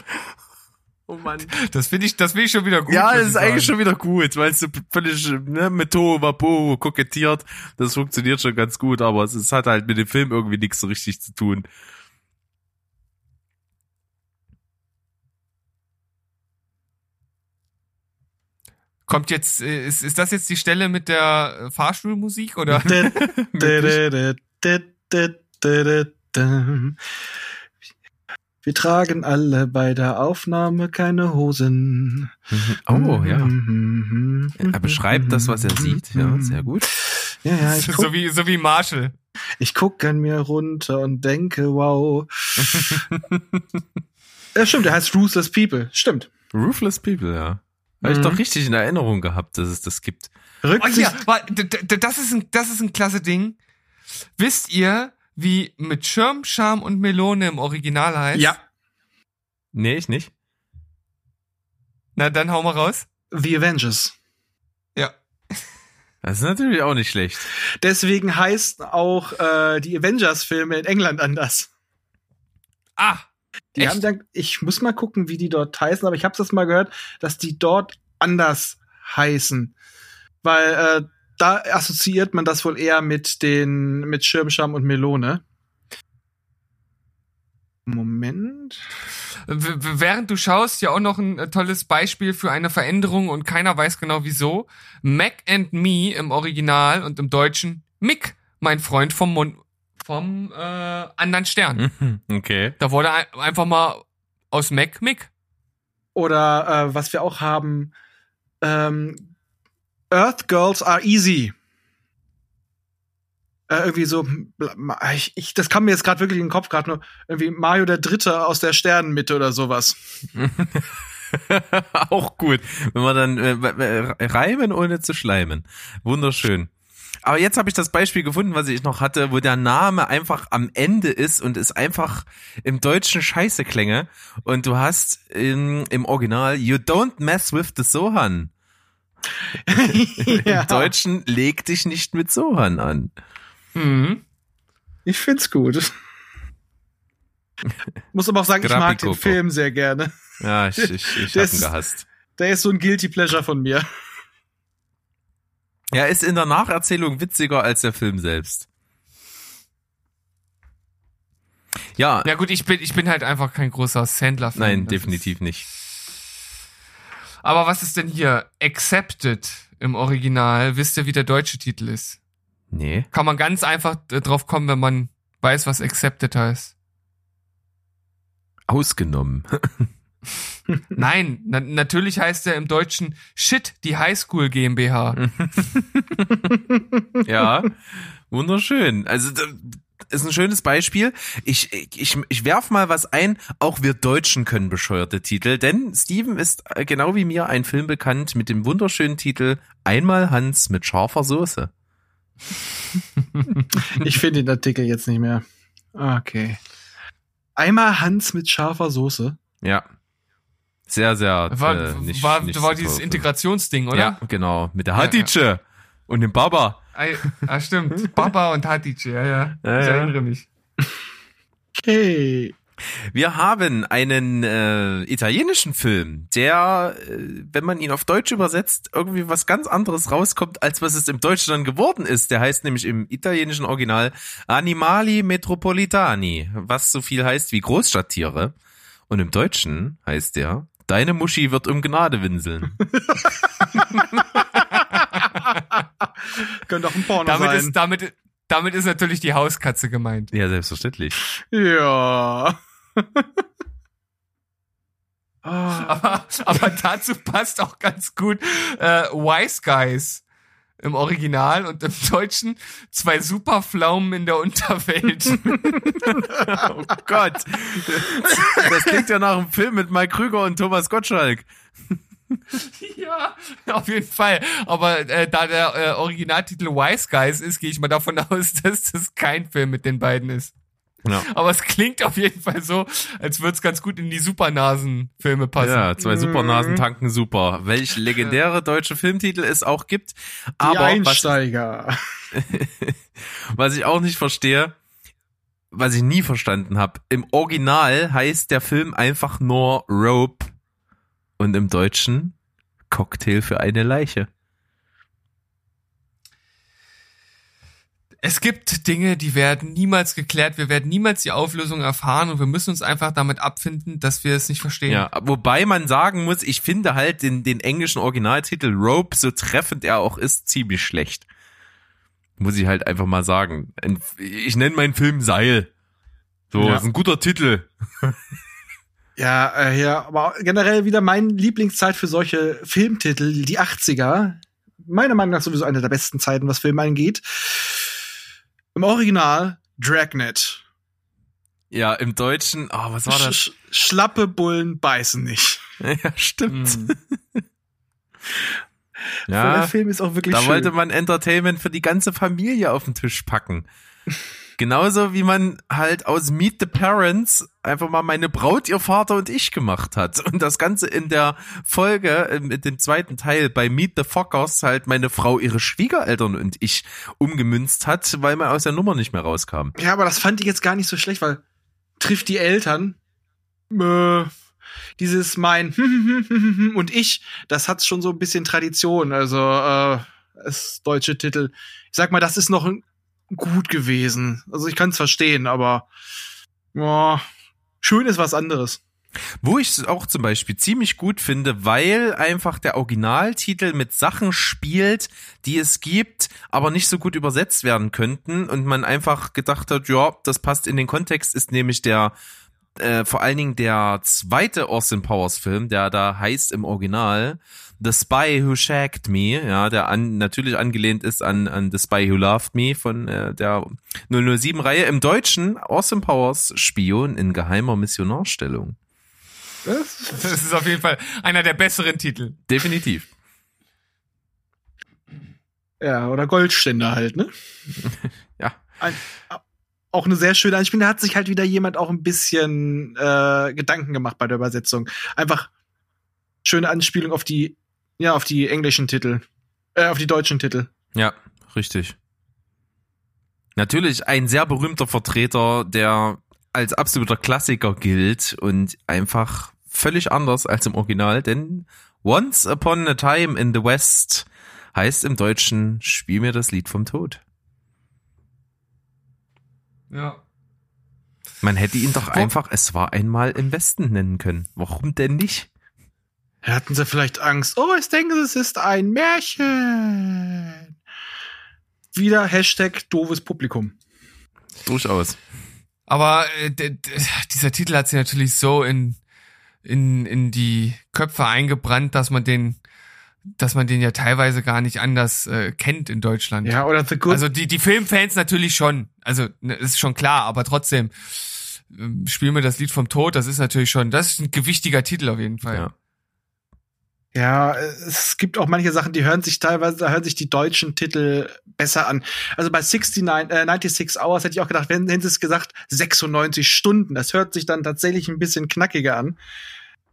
Speaker 1: Oh Mann.
Speaker 3: Das finde ich, das finde ich schon wieder gut.
Speaker 1: Ja, das ist eigentlich schon wieder gut, weil es so völlig ne, mit Toho Wapo kokettiert. Das funktioniert schon ganz gut, aber es, es hat halt mit dem Film irgendwie nichts so richtig zu tun.
Speaker 3: Kommt jetzt, äh, ist, ist das jetzt die Stelle mit der äh, Fahrstuhlmusik oder? <laughs>
Speaker 2: Wir tragen alle bei der Aufnahme keine Hosen.
Speaker 1: Oh, ja.
Speaker 2: Mhm.
Speaker 1: Er beschreibt das, was er sieht. Ja, sehr gut.
Speaker 2: Ja, ja, ich guck,
Speaker 3: so wie, so wie Marshall.
Speaker 2: ich guck an mir runter und denke, wow. <laughs> ja, stimmt, der heißt Ruthless People. Stimmt.
Speaker 1: Ruthless People, ja. Habe ich
Speaker 2: Mhm.
Speaker 1: doch richtig in Erinnerung gehabt, dass es das gibt.
Speaker 3: Oh
Speaker 2: Rücksicht.
Speaker 3: ja, d- d- das ist ein, das ist ein klasse Ding. Wisst ihr, wie mit Schirm, Scham und Melone im Original heißt?
Speaker 2: ja,
Speaker 1: Nee, ich nicht.
Speaker 3: Na, dann hau mal raus.
Speaker 2: The Avengers.
Speaker 3: Ja.
Speaker 1: Das ist natürlich auch nicht schlecht.
Speaker 2: Deswegen heißen auch äh, die Avengers-Filme in England anders.
Speaker 3: Ah,
Speaker 2: Die
Speaker 3: Echt?
Speaker 2: haben dann, ich muss mal gucken, wie die dort heißen, aber ich habe das mal gehört, dass die dort anders heißen. Weil äh, da assoziiert man das wohl eher mit den mit Schirmscham und Melone. Moment.
Speaker 3: Während du schaust, ja auch noch ein äh, tolles Beispiel für eine Veränderung und keiner weiß genau wieso. Mac and Me im Original und im Deutschen Mick, mein Freund vom Mund, vom äh, anderen Stern.
Speaker 1: Mhm, Okay.
Speaker 3: Da wurde ein, einfach mal aus Mac Mick.
Speaker 2: Oder äh, was wir auch haben, ähm, Earth Girls are easy. Äh, irgendwie so, ich, ich, das kam mir jetzt gerade wirklich in den Kopf, gerade nur irgendwie Mario der Dritte aus der Sternenmitte oder sowas. <laughs>
Speaker 1: auch gut. Wenn man dann äh, reimen ohne zu schleimen. Wunderschön. Aber jetzt habe ich das Beispiel gefunden, was ich noch hatte, wo der Name einfach am Ende ist und es einfach im Deutschen scheiße klänge. Und du hast im, im Original You don't mess with the Sohan. <laughs>
Speaker 2: ja,
Speaker 1: Im Deutschen leg dich nicht mit Sohan an.
Speaker 3: Mhm.
Speaker 2: ich find's gut. Muss aber auch sagen, ich mag den. Film sehr gerne.
Speaker 1: Ja, ich, ich, ich hab ihn gehasst.
Speaker 2: Der ist so ein Guilty Pleasure von mir.
Speaker 1: Er ist in der Nacherzählung witziger als der Film selbst. Ja,
Speaker 3: Ja gut, ich bin, ich bin halt einfach kein großer Sandler-Fan.
Speaker 1: nein, definitiv nicht.
Speaker 3: Aber was ist denn hier? Accepted im Original. Wisst ihr, wie der deutsche Titel ist?
Speaker 1: Nee.
Speaker 3: Kann man ganz einfach äh, drauf kommen, wenn man weiß, was Accepted heißt.
Speaker 1: Ausgenommen. <laughs>
Speaker 3: Nein, na, natürlich heißt er im Deutschen Shit, die Highschool GmbH. <laughs>
Speaker 1: ja, wunderschön. Also ist ein schönes Beispiel. Ich, ich, ich werf mal was ein. Auch wir Deutschen können bescheuerte Titel, denn Steven ist äh, genau wie mir ein Film bekannt mit dem wunderschönen Titel Einmal Hans mit scharfer Soße. <laughs>
Speaker 2: Ich finde den Artikel jetzt nicht mehr. Okay. Einmal Hans mit scharfer Soße.
Speaker 1: Ja. Sehr, sehr.
Speaker 3: War,
Speaker 1: äh, nicht,
Speaker 3: war,
Speaker 1: nicht
Speaker 3: war
Speaker 1: so
Speaker 3: dieses. Integrationsding, oder?
Speaker 1: Ja, genau. Mit der
Speaker 3: Ja,
Speaker 1: Hatice und dem Baba.
Speaker 3: Ah, ah, stimmt. <laughs> Papa und Hatice, ja, ja.
Speaker 1: Ja,
Speaker 3: ich
Speaker 1: ja.
Speaker 3: erinnere mich.
Speaker 2: Okay.
Speaker 1: Wir haben einen äh, italienischen Film, der, äh, wenn man ihn auf Deutsch übersetzt, irgendwie was ganz anderes rauskommt, als was es im Deutschen dann geworden ist. Der heißt nämlich im italienischen Original Animali Metropolitani, was so viel heißt wie Großstadttiere. Und im Deutschen heißt der Deine Muschi wird um Gnade winseln. <laughs> <laughs>
Speaker 2: Könnte auch ein Porno
Speaker 3: Damit
Speaker 2: sein.
Speaker 3: ist, damit, damit ist natürlich die Hauskatze gemeint.
Speaker 1: ja, selbstverständlich.
Speaker 2: ja. <laughs>
Speaker 3: Aber, aber dazu passt auch ganz gut äh, Wise Guys im Original und im Deutschen zwei Superpflaumen in der Unterwelt. <laughs>
Speaker 1: Oh Gott. Das klingt ja nach einem Film mit Mike Krüger und Thomas Gottschalk. <laughs>
Speaker 3: ja, auf jeden Fall. Aber äh, da der äh, Originaltitel Wise Guys ist, gehe ich mal davon <laughs> aus, dass das kein Film mit den beiden ist.
Speaker 1: Ja.
Speaker 3: Aber es klingt auf jeden Fall so, als würde es ganz gut in die Supernasen-Filme passen.
Speaker 1: Ja, zwei Supernasen tanken super. Welch legendäre deutsche Filmtitel es auch gibt.
Speaker 2: die
Speaker 1: Aber was,
Speaker 2: Einsteiger. <laughs>
Speaker 1: was ich auch nicht verstehe, was ich nie verstanden habe, im Original heißt der Film einfach nur Rope und im Deutschen Cocktail für eine Leiche.
Speaker 3: Es gibt Dinge, die werden niemals geklärt, wir werden niemals die Auflösung erfahren und wir müssen uns einfach damit abfinden, dass wir es nicht verstehen.
Speaker 1: Ja, wobei man sagen muss, ich finde halt den, den englischen Originaltitel Rope, so treffend er auch ist, ziemlich schlecht. Muss ich halt einfach mal sagen. Ich nenne meinen Film Seil. So,
Speaker 2: Ja.
Speaker 1: ist ein guter Titel. <laughs>
Speaker 2: Ja, äh, ja, aber generell wieder mein Lieblingszeit für solche Filmtitel, die 80er. Meiner Meinung nach sowieso eine der besten Zeiten, was Film angeht. Im Original Dragnet.
Speaker 1: Ja, im Deutschen, oh, was war das?
Speaker 2: Sch Schlappe Bullen beißen nicht. <laughs>
Speaker 1: Ja, stimmt.
Speaker 2: Der <laughs>
Speaker 1: Ja,
Speaker 2: Film ist auch wirklich
Speaker 1: da
Speaker 2: schön.
Speaker 1: wollte man Entertainment für die ganze Familie auf den Tisch packen. Genauso wie man halt aus Meet the Parents einfach mal meine Braut, ihr Vater und ich gemacht hat. Und das Ganze in der Folge, äh, mit dem zweiten Teil bei Meet the Fockers halt meine Frau, ihre Schwiegereltern und ich umgemünzt hat, weil man aus der Nummer nicht mehr rauskam.
Speaker 2: Ja, aber das fand ich jetzt gar nicht so schlecht, weil trifft die Eltern. Äh, dieses mein <laughs> und ich, das hat schon so ein bisschen Tradition. Also äh, das deutsche Titel. Ich sag mal, das ist noch gut gewesen. Also ich kann es verstehen, aber ja, schön ist was anderes.
Speaker 1: Wo ich es auch zum Beispiel ziemlich gut finde, weil einfach der Originaltitel mit Sachen spielt, die es gibt, aber nicht so gut übersetzt werden könnten und man einfach gedacht hat, ja, das passt in den Kontext, ist nämlich der äh, vor allen Dingen der zweite Austin Powers Film, der da heißt im Original The Spy Who Shagged Me, ja, der an, natürlich angelehnt ist an, an The Spy Who Loved Me von äh, der 007 Reihe. Im Deutschen Austin Powers Spion in geheimer Missionarstellung.
Speaker 3: Das ist auf jeden Fall einer der besseren Titel.
Speaker 1: Definitiv.
Speaker 2: Ja, oder Goldständer halt, ne? <laughs>
Speaker 1: Ja.
Speaker 2: Ein, auch eine sehr schöne, ich finde, da hat sich halt wieder jemand auch ein bisschen äh, Gedanken gemacht bei der Übersetzung. Einfach schöne Anspielung auf die, ja, auf die englischen Titel, äh, auf die deutschen Titel.
Speaker 1: Ja, richtig. Natürlich ein sehr berühmter Vertreter, der als absoluter Klassiker gilt und einfach völlig anders als im Original, denn Once Upon a Time in the West heißt im Deutschen Spiel mir das Lied vom Tod.
Speaker 3: Ja.
Speaker 1: Man hätte ihn doch einfach Es war einmal im Westen nennen können. Warum denn nicht?
Speaker 2: Hatten sie vielleicht Angst? Oh, ich denke, es ist ein Märchen. Wieder Hashtag doofes Publikum.
Speaker 1: Durchaus.
Speaker 3: Aber äh, dieser Titel hat sich natürlich so in, in, in die Köpfe eingebrannt, dass man den, dass man den ja teilweise gar nicht anders äh, kennt in Deutschland.
Speaker 2: Ja, oder The Good.
Speaker 3: Also die, die Filmfans natürlich schon. Also, ne, ist schon klar, aber trotzdem, ähm, spiel mir das Lied vom Tod, das ist natürlich schon, das ist ein gewichtiger Titel auf jeden Fall.
Speaker 1: Ja.
Speaker 2: Ja, es gibt auch manche Sachen, die hören sich teilweise, da hören sich die deutschen Titel besser an. Also bei 69, äh, 96 Hours hätte ich auch gedacht, wenn, hätten sie es gesagt, 96 Stunden. Das hört sich dann tatsächlich ein bisschen knackiger an.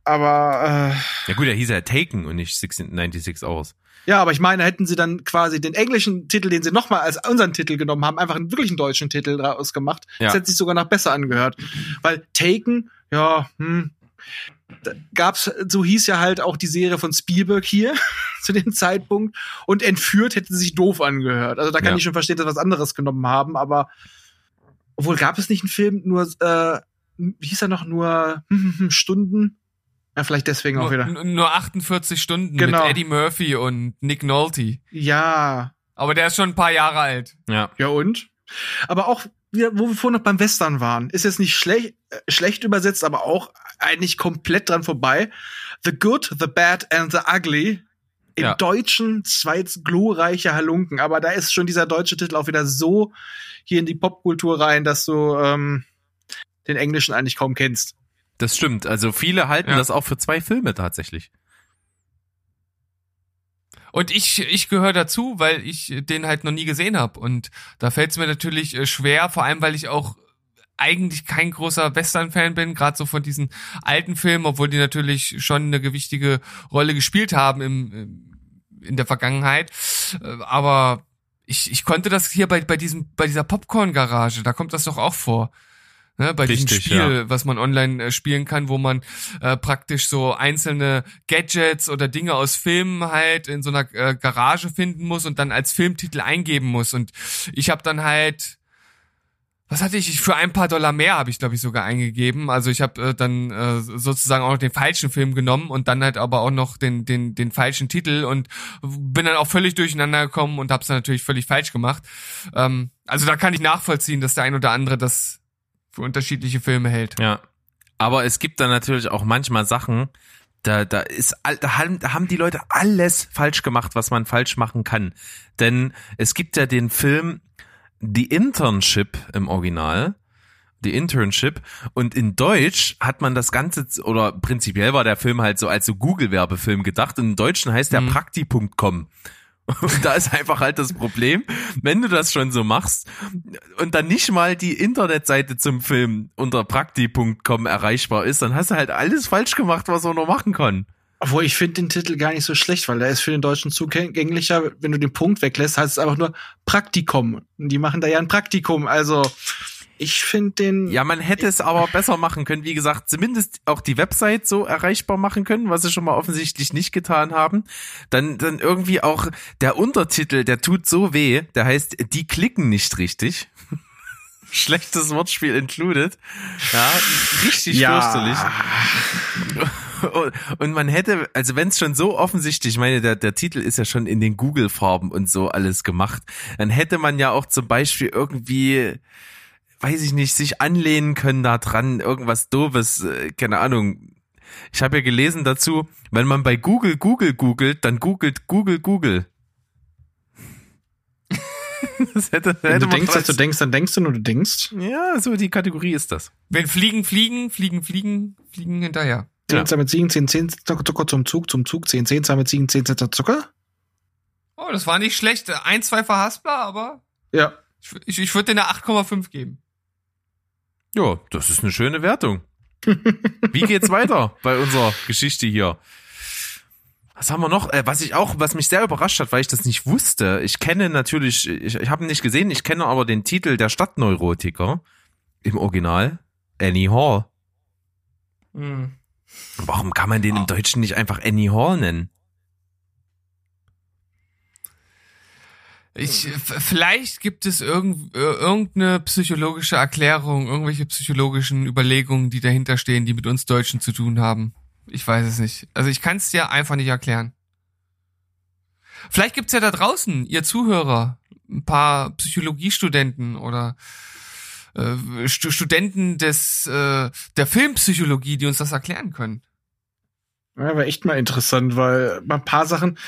Speaker 2: Aber äh,
Speaker 1: Ja gut, er hieß ja Taken und nicht 96 Hours.
Speaker 2: ja, aber ich meine, hätten sie dann quasi den englischen Titel, den sie nochmal als unseren Titel genommen haben, einfach einen wirklichen deutschen Titel daraus gemacht,
Speaker 1: Ja.
Speaker 2: das hätte sich sogar noch besser angehört. Weil Taken, ja, hm, gab's, so hieß ja halt auch die Serie von Spielberg hier <laughs> zu dem Zeitpunkt und entführt hätte sich doof angehört. Also da kann
Speaker 1: Ja.
Speaker 2: ich schon verstehen, dass wir was anderes genommen haben, aber obwohl gab es nicht einen Film, nur, äh, wie hieß er noch, nur Stunden? Ja, vielleicht deswegen auch
Speaker 3: Nur,
Speaker 2: wieder.
Speaker 3: n- nur 48 Stunden
Speaker 2: Genau.
Speaker 3: mit Eddie Murphy und Nick Nolte.
Speaker 2: Ja,
Speaker 3: Aber der ist schon ein paar Jahre alt.
Speaker 1: Ja.
Speaker 2: Ja und? Aber auch, wieder, wo wir vorhin noch beim Western waren, ist jetzt nicht schlecht, äh, schlecht übersetzt, aber auch eigentlich komplett dran vorbei. The Good, The Bad and The Ugly. Im
Speaker 1: Ja.
Speaker 2: Deutschen zwei glorreiche Halunken, aber da ist schon dieser deutsche Titel auch wieder so hier in die Popkultur rein, dass du ähm, den Englischen eigentlich kaum kennst.
Speaker 1: Das stimmt. Also viele halten
Speaker 3: Ja.
Speaker 1: das auch für zwei Filme tatsächlich.
Speaker 3: Und ich, ich gehöre dazu, weil ich den halt noch nie gesehen habe. Und da fällt es mir natürlich äh, schwer, vor allem weil ich auch eigentlich kein großer Western-Fan bin, gerade so von diesen alten Filmen, obwohl die natürlich schon eine gewichtige Rolle gespielt haben im, in der Vergangenheit. Äh, Aber ich, ich konnte das hier bei, bei diesem, bei dieser Popcorn-Garage, da kommt das doch auch vor. Ne, bei diesem
Speaker 1: Richtig,
Speaker 3: Spiel,
Speaker 1: ja.
Speaker 3: was man online äh, spielen kann, wo man äh, praktisch so einzelne Gadgets oder Dinge aus Filmen halt in so einer äh, Garage finden muss und dann als Filmtitel eingeben muss. Und ich habe dann halt was hatte ich? Für ein paar Dollar mehr habe ich, glaube ich, sogar eingegeben. Also ich habe äh, dann äh, sozusagen auch noch den falschen Film genommen und dann halt aber auch noch den, den, den falschen Titel und bin dann auch völlig durcheinander gekommen und habe es natürlich völlig falsch gemacht. Ähm, also da kann ich nachvollziehen, dass der ein oder andere das für unterschiedliche Filme hält.
Speaker 1: Ja. Aber es gibt dann natürlich auch manchmal Sachen, da, da ist, da haben, da haben die Leute alles falsch gemacht, was man falsch machen kann. Denn es gibt ja den Film The Internship im Original. The Internship. Und in Deutsch hat man das Ganze, oder prinzipiell war der Film halt so als so Google-Werbefilm gedacht. Und im Deutschen heißt der
Speaker 3: Mhm.
Speaker 1: Prakti.com. Und da ist einfach halt das Problem, wenn du das schon so machst und dann nicht mal die Internetseite zum Film unter prakti.com erreichbar ist, dann hast du halt alles falsch gemacht, was man noch machen kann.
Speaker 2: Obwohl ich finde den Titel gar nicht so schlecht, weil der ist für den Deutschen zugänglicher. Wenn du den Punkt weglässt, heißt es einfach nur Praktikum. Und die machen da ja ein Praktikum. Also ich finde den.
Speaker 1: Ja, man hätte es aber besser machen können. Wie gesagt, zumindest auch die Website so erreichbar machen können, was sie schon mal offensichtlich nicht getan haben. Dann, dann irgendwie auch der Untertitel, der tut so weh. Der heißt, die klicken nicht richtig. <laughs> Schlechtes Wortspiel included. Ja, richtig fürchterlich. Und- man hätte, also wenn es schon so offensichtlich, ich meine, der, der Titel ist ja schon in den Google-Farben und so alles gemacht, dann hätte man ja auch zum Beispiel irgendwie, weiß ich nicht, sich anlehnen können da dran, irgendwas doofes, äh, keine Ahnung. Ich habe ja gelesen dazu, wenn man bei Google Google googelt, dann googelt Google Google. <laughs> das hätte,
Speaker 2: Wenn
Speaker 1: hätte
Speaker 2: du denkst, dass du denkst, dann denkst du nur, du denkst.
Speaker 1: Ja, so die Kategorie ist das.
Speaker 3: Wenn Fliegen, Fliegen, Fliegen, Fliegen, Fliegen hinterher.
Speaker 2: Zehn
Speaker 1: Ja.
Speaker 2: Zahn mit Siegen, zehn Zehn Zucker, Zucker zum Zug, zum Zug, zehn Zehn Zahn mit Siegen, zehn Zehn Zucker.
Speaker 3: Oh, das war nicht schlecht. Ein, zwei verhaspler, aber
Speaker 2: Ja.
Speaker 3: ich, ich, ich würde dir eine 8,5 geben.
Speaker 1: Ja, das ist eine schöne Wertung. <laughs> Wie geht's weiter bei unserer Geschichte hier? Was haben wir noch? Äh, was ich auch, was mich sehr überrascht hat, weil ich das nicht wusste. Ich kenne natürlich, ich, ich habe ihn nicht gesehen, ich kenne aber den Titel der Stadtneurotiker im Original. Annie Hall. Warum kann man den im Deutschen nicht einfach Annie Hall nennen?
Speaker 3: Ich, f- vielleicht gibt es irgend, äh, irgendeine psychologische Erklärung, irgendwelche psychologischen Überlegungen, die dahinter stehen, die mit uns Deutschen zu tun haben. Ich weiß es nicht. Also ich kann es dir einfach nicht erklären. Vielleicht gibt's ja da draußen, ihr Zuhörer, ein paar Psychologiestudenten oder äh, Stu Studenten des äh, der Filmpsychologie, die uns das erklären können.
Speaker 2: Ja, war echt mal interessant, weil bei ein paar Sachen,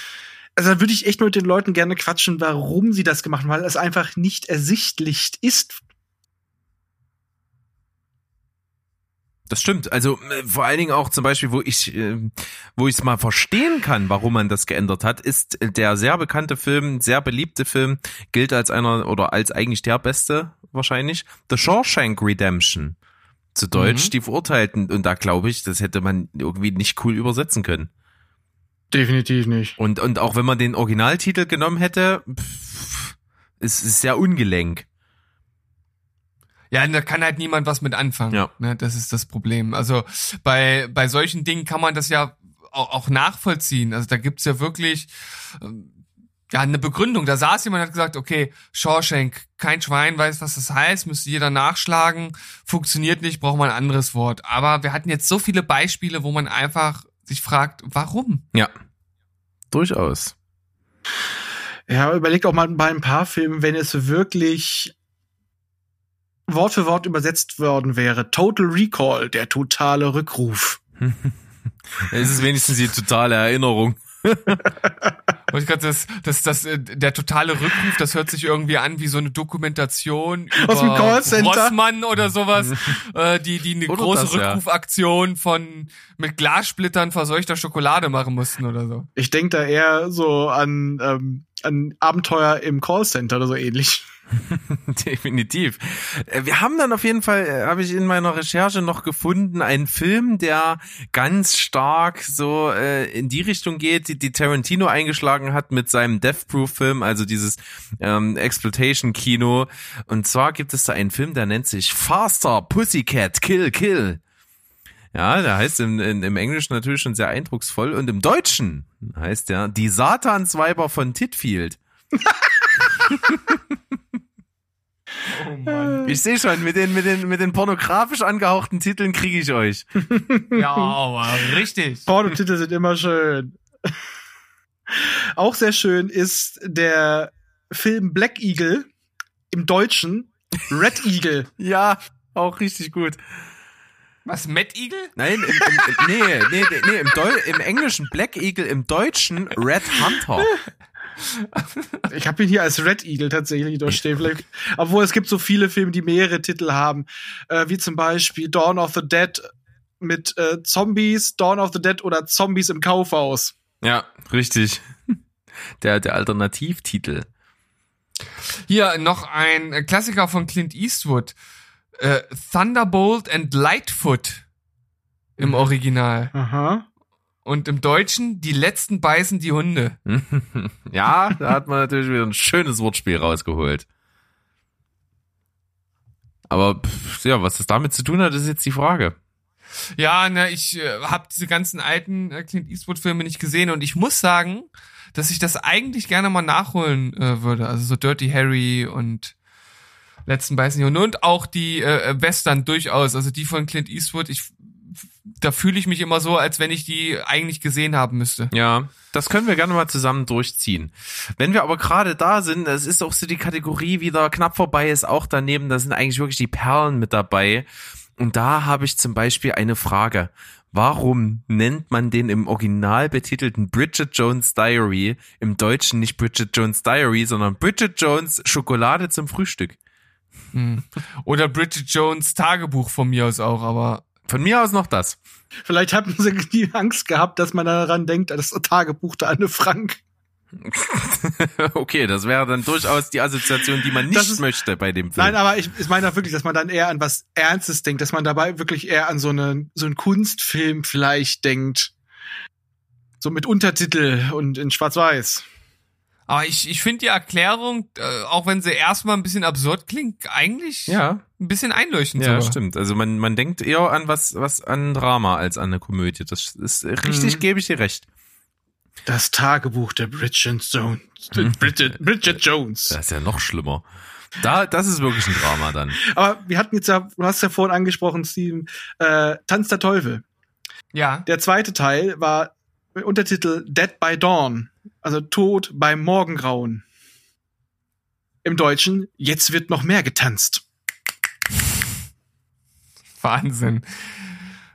Speaker 2: also da würde ich echt mal mit den Leuten gerne quatschen, warum sie das gemacht haben, weil es einfach nicht ersichtlich ist.
Speaker 1: Das stimmt. Also äh, vor allen Dingen auch zum Beispiel, wo ich, äh, wo ich es mal verstehen kann, warum man das geändert hat, ist der sehr bekannte Film, sehr beliebte Film, gilt als einer oder als eigentlich der beste wahrscheinlich, The Shawshank Redemption. Zu Deutsch
Speaker 3: Mhm.
Speaker 1: die Verurteilten. Und da glaube ich, das hätte man irgendwie nicht cool übersetzen können.
Speaker 2: Definitiv nicht.
Speaker 1: Und, und auch wenn man den Originaltitel genommen hätte, pff, es ist sehr ungelenk.
Speaker 3: Ja, da kann halt niemand was mit anfangen.
Speaker 1: Ja.
Speaker 3: Ne, das ist das Problem. Also bei, bei solchen Dingen kann man das ja auch, auch nachvollziehen. Also da gibt's ja wirklich ähm, ja eine Begründung. Da saß jemand und hat gesagt, okay, Shawshank, kein Schwein weiß, was das heißt, müsste jeder nachschlagen, funktioniert nicht, braucht man ein anderes Wort. Aber wir hatten jetzt so viele Beispiele, wo man einfach sich fragt, warum?
Speaker 1: Ja. Durchaus.
Speaker 2: Ja, überleg auch mal bei ein paar Filmen, wenn es wirklich Wort für Wort übersetzt worden wäre. Total Recall, der totale Rückruf. <laughs>
Speaker 1: Es ist wenigstens die totale Erinnerung. <laughs>
Speaker 3: Und ich glaube, das, das, das, äh, der totale Rückruf, das hört sich irgendwie an wie so eine Dokumentation über
Speaker 2: Aus dem Callcenter?
Speaker 3: Rossmann oder sowas, <laughs> äh, die, die eine
Speaker 1: Oder
Speaker 3: große
Speaker 1: das, ja.
Speaker 3: Rückrufaktion von mit Glassplittern verseuchter Schokolade machen mussten oder so.
Speaker 2: Ich denke da eher so an, ähm, an Abenteuer im Callcenter oder so ähnlich. <laughs>
Speaker 1: Definitiv. Äh, Wir haben dann auf jeden Fall, äh, habe ich in meiner Recherche noch gefunden, einen Film, der ganz stark so äh, in die Richtung geht, die, die Tarantino eingeschlagen hat mit seinem Death Proof Film, also dieses ähm, Exploitation Kino. Und zwar gibt es da einen Film, der nennt sich Faster Pussycat Kill Kill. Ja, der heißt im, in, im Englischen natürlich schon sehr eindrucksvoll und im Deutschen heißt der Die Satansweiber von Titfield. <laughs>
Speaker 3: Oh Mann.
Speaker 1: Ich sehe schon, mit den, mit den, mit den pornografisch angehauchten Titeln kriege ich euch.
Speaker 3: Ja, aber richtig.
Speaker 2: Pornotitel sind immer schön. Auch sehr schön ist der Film Black Eagle im Deutschen Red Eagle. <laughs>
Speaker 1: Ja, auch richtig gut.
Speaker 3: Was, Matt Eagle?
Speaker 1: Nein, im, im, im, nee, nee, nee, nee im, Deu im Englischen Black Eagle, im Deutschen Red Hunter.
Speaker 2: Ich habe ihn hier als Red Eagle tatsächlich durchstehen. Vielleicht, obwohl es gibt so viele Filme, die mehrere Titel haben, äh, wie zum Beispiel Dawn of the Dead mit äh, Zombies, Dawn of the Dead oder Zombies im Kaufhaus.
Speaker 1: Ja, richtig. Der, der Alternativtitel.
Speaker 3: Hier noch ein Klassiker von Clint Eastwood. Äh, Thunderbolt and Lightfoot im Original.
Speaker 2: Aha.
Speaker 3: Und im Deutschen, die letzten beißen die Hunde. <laughs>
Speaker 1: Ja, da hat man natürlich wieder ein schönes Wortspiel rausgeholt. Aber pff, ja, was das damit zu tun hat, ist jetzt die Frage.
Speaker 3: Ja, ne, ich äh, habe diese ganzen alten äh, Clint Eastwood-Filme nicht gesehen und ich muss sagen, dass ich das eigentlich gerne mal nachholen äh, würde. Also so Dirty Harry und letzten beißen die Hunde und auch die äh, Western durchaus. Also die von Clint Eastwood. Ich da fühle ich mich immer so, als wenn ich die eigentlich gesehen haben müsste.
Speaker 1: Ja, das können wir gerne mal zusammen durchziehen. Wenn wir aber gerade da sind, es ist auch so die Kategorie wieder knapp vorbei, ist auch daneben, da sind eigentlich wirklich die Perlen mit dabei. Und da habe ich zum Beispiel eine Frage. Warum nennt man den im Original betitelten Bridget Jones Diary im Deutschen nicht Bridget Jones Diary, sondern Bridget Jones Schokolade zum Frühstück?
Speaker 3: Oder Bridget Jones Tagebuch von mir aus auch, aber
Speaker 1: Von mir aus noch das.
Speaker 2: Vielleicht hatten sie <laughs> die Angst gehabt, dass man daran denkt, das Tagebuch der Anne Frank. <laughs>
Speaker 1: okay, das wäre dann durchaus die Assoziation, die man nicht
Speaker 2: ist-
Speaker 1: möchte bei dem Film.
Speaker 2: Nein, aber ich, ich meine auch wirklich, dass man dann eher an was Ernstes denkt, dass man dabei wirklich eher an so einen so einen Kunstfilm vielleicht denkt. So mit Untertitel und in Schwarz-Weiß.
Speaker 3: Aber ich, ich finde die Erklärung, äh, auch wenn sie erstmal ein bisschen absurd klingt, eigentlich
Speaker 1: ja,
Speaker 3: ein bisschen einleuchtend
Speaker 1: ja,
Speaker 3: sogar.
Speaker 1: stimmt. Also man, man denkt eher an was, was an Drama als an eine Komödie. Das ist richtig,
Speaker 2: Mhm.
Speaker 1: gebe ich dir recht.
Speaker 2: Das Tagebuch der Bridget Jones. <laughs> Bridget, Bridget Jones.
Speaker 1: Das ist ja noch schlimmer. Da, das ist wirklich ein Drama dann.
Speaker 2: Aber wir hatten jetzt ja, du hast ja vorhin angesprochen, Steven, äh, Tanz der Teufel.
Speaker 3: Ja.
Speaker 2: Der zweite Teil war Untertitel Dead by Dawn, also Tod beim Morgengrauen. Im Deutschen, jetzt wird noch mehr getanzt.
Speaker 3: Wahnsinn.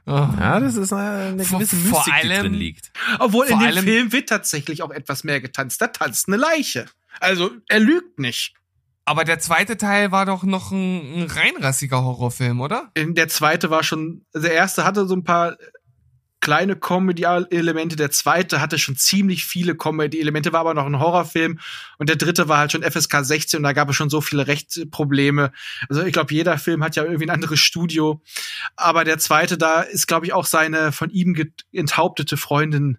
Speaker 3: Oh.
Speaker 1: Ja, das ist eine
Speaker 3: Vor-
Speaker 1: gewisse
Speaker 3: vor
Speaker 1: Mystik, die
Speaker 3: allem-
Speaker 1: drin liegt.
Speaker 2: Obwohl
Speaker 3: Vor
Speaker 2: in dem
Speaker 3: allem-
Speaker 2: Film wird tatsächlich auch etwas mehr getanzt. Da tanzt eine Leiche. Also er lügt nicht.
Speaker 3: Aber der zweite Teil war doch noch ein, ein reinrassiger Horrorfilm, oder?
Speaker 2: Der zweite war schon, der erste hatte so ein paar kleine Comedy-Elemente, der zweite hatte schon ziemlich viele Comedy-Elemente, war aber noch ein Horrorfilm und der dritte war halt schon FSK 16 und da gab es schon so viele Rechtsprobleme. Also ich glaube, jeder Film hat ja irgendwie ein anderes Studio, aber der zweite, da ist glaube ich auch seine von ihm enthauptete Freundin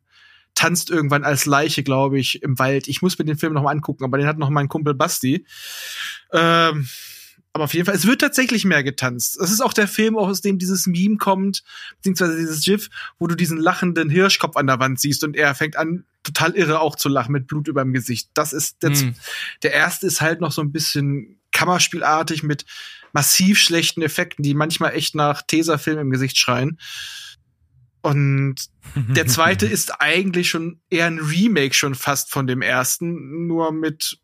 Speaker 2: tanzt irgendwann als Leiche, glaube ich, im Wald. Ich muss mir den Film noch mal angucken, aber den hat noch mein Kumpel Basti. Ähm, aber auf jeden Fall, es wird tatsächlich mehr getanzt. Es ist auch der Film, aus dem dieses Meme kommt, beziehungsweise dieses GIF, wo du diesen lachenden Hirschkopf an der Wand siehst und er fängt an, total irre auch zu lachen mit Blut über dem Gesicht. Das ist der,
Speaker 3: Hm.
Speaker 2: der erste ist halt noch so ein bisschen Kammerspielartig mit massiv schlechten Effekten, die manchmal echt nach Tesafilm im Gesicht schreien. Und <laughs> der zweite ist eigentlich schon eher ein Remake schon fast von dem ersten, nur mit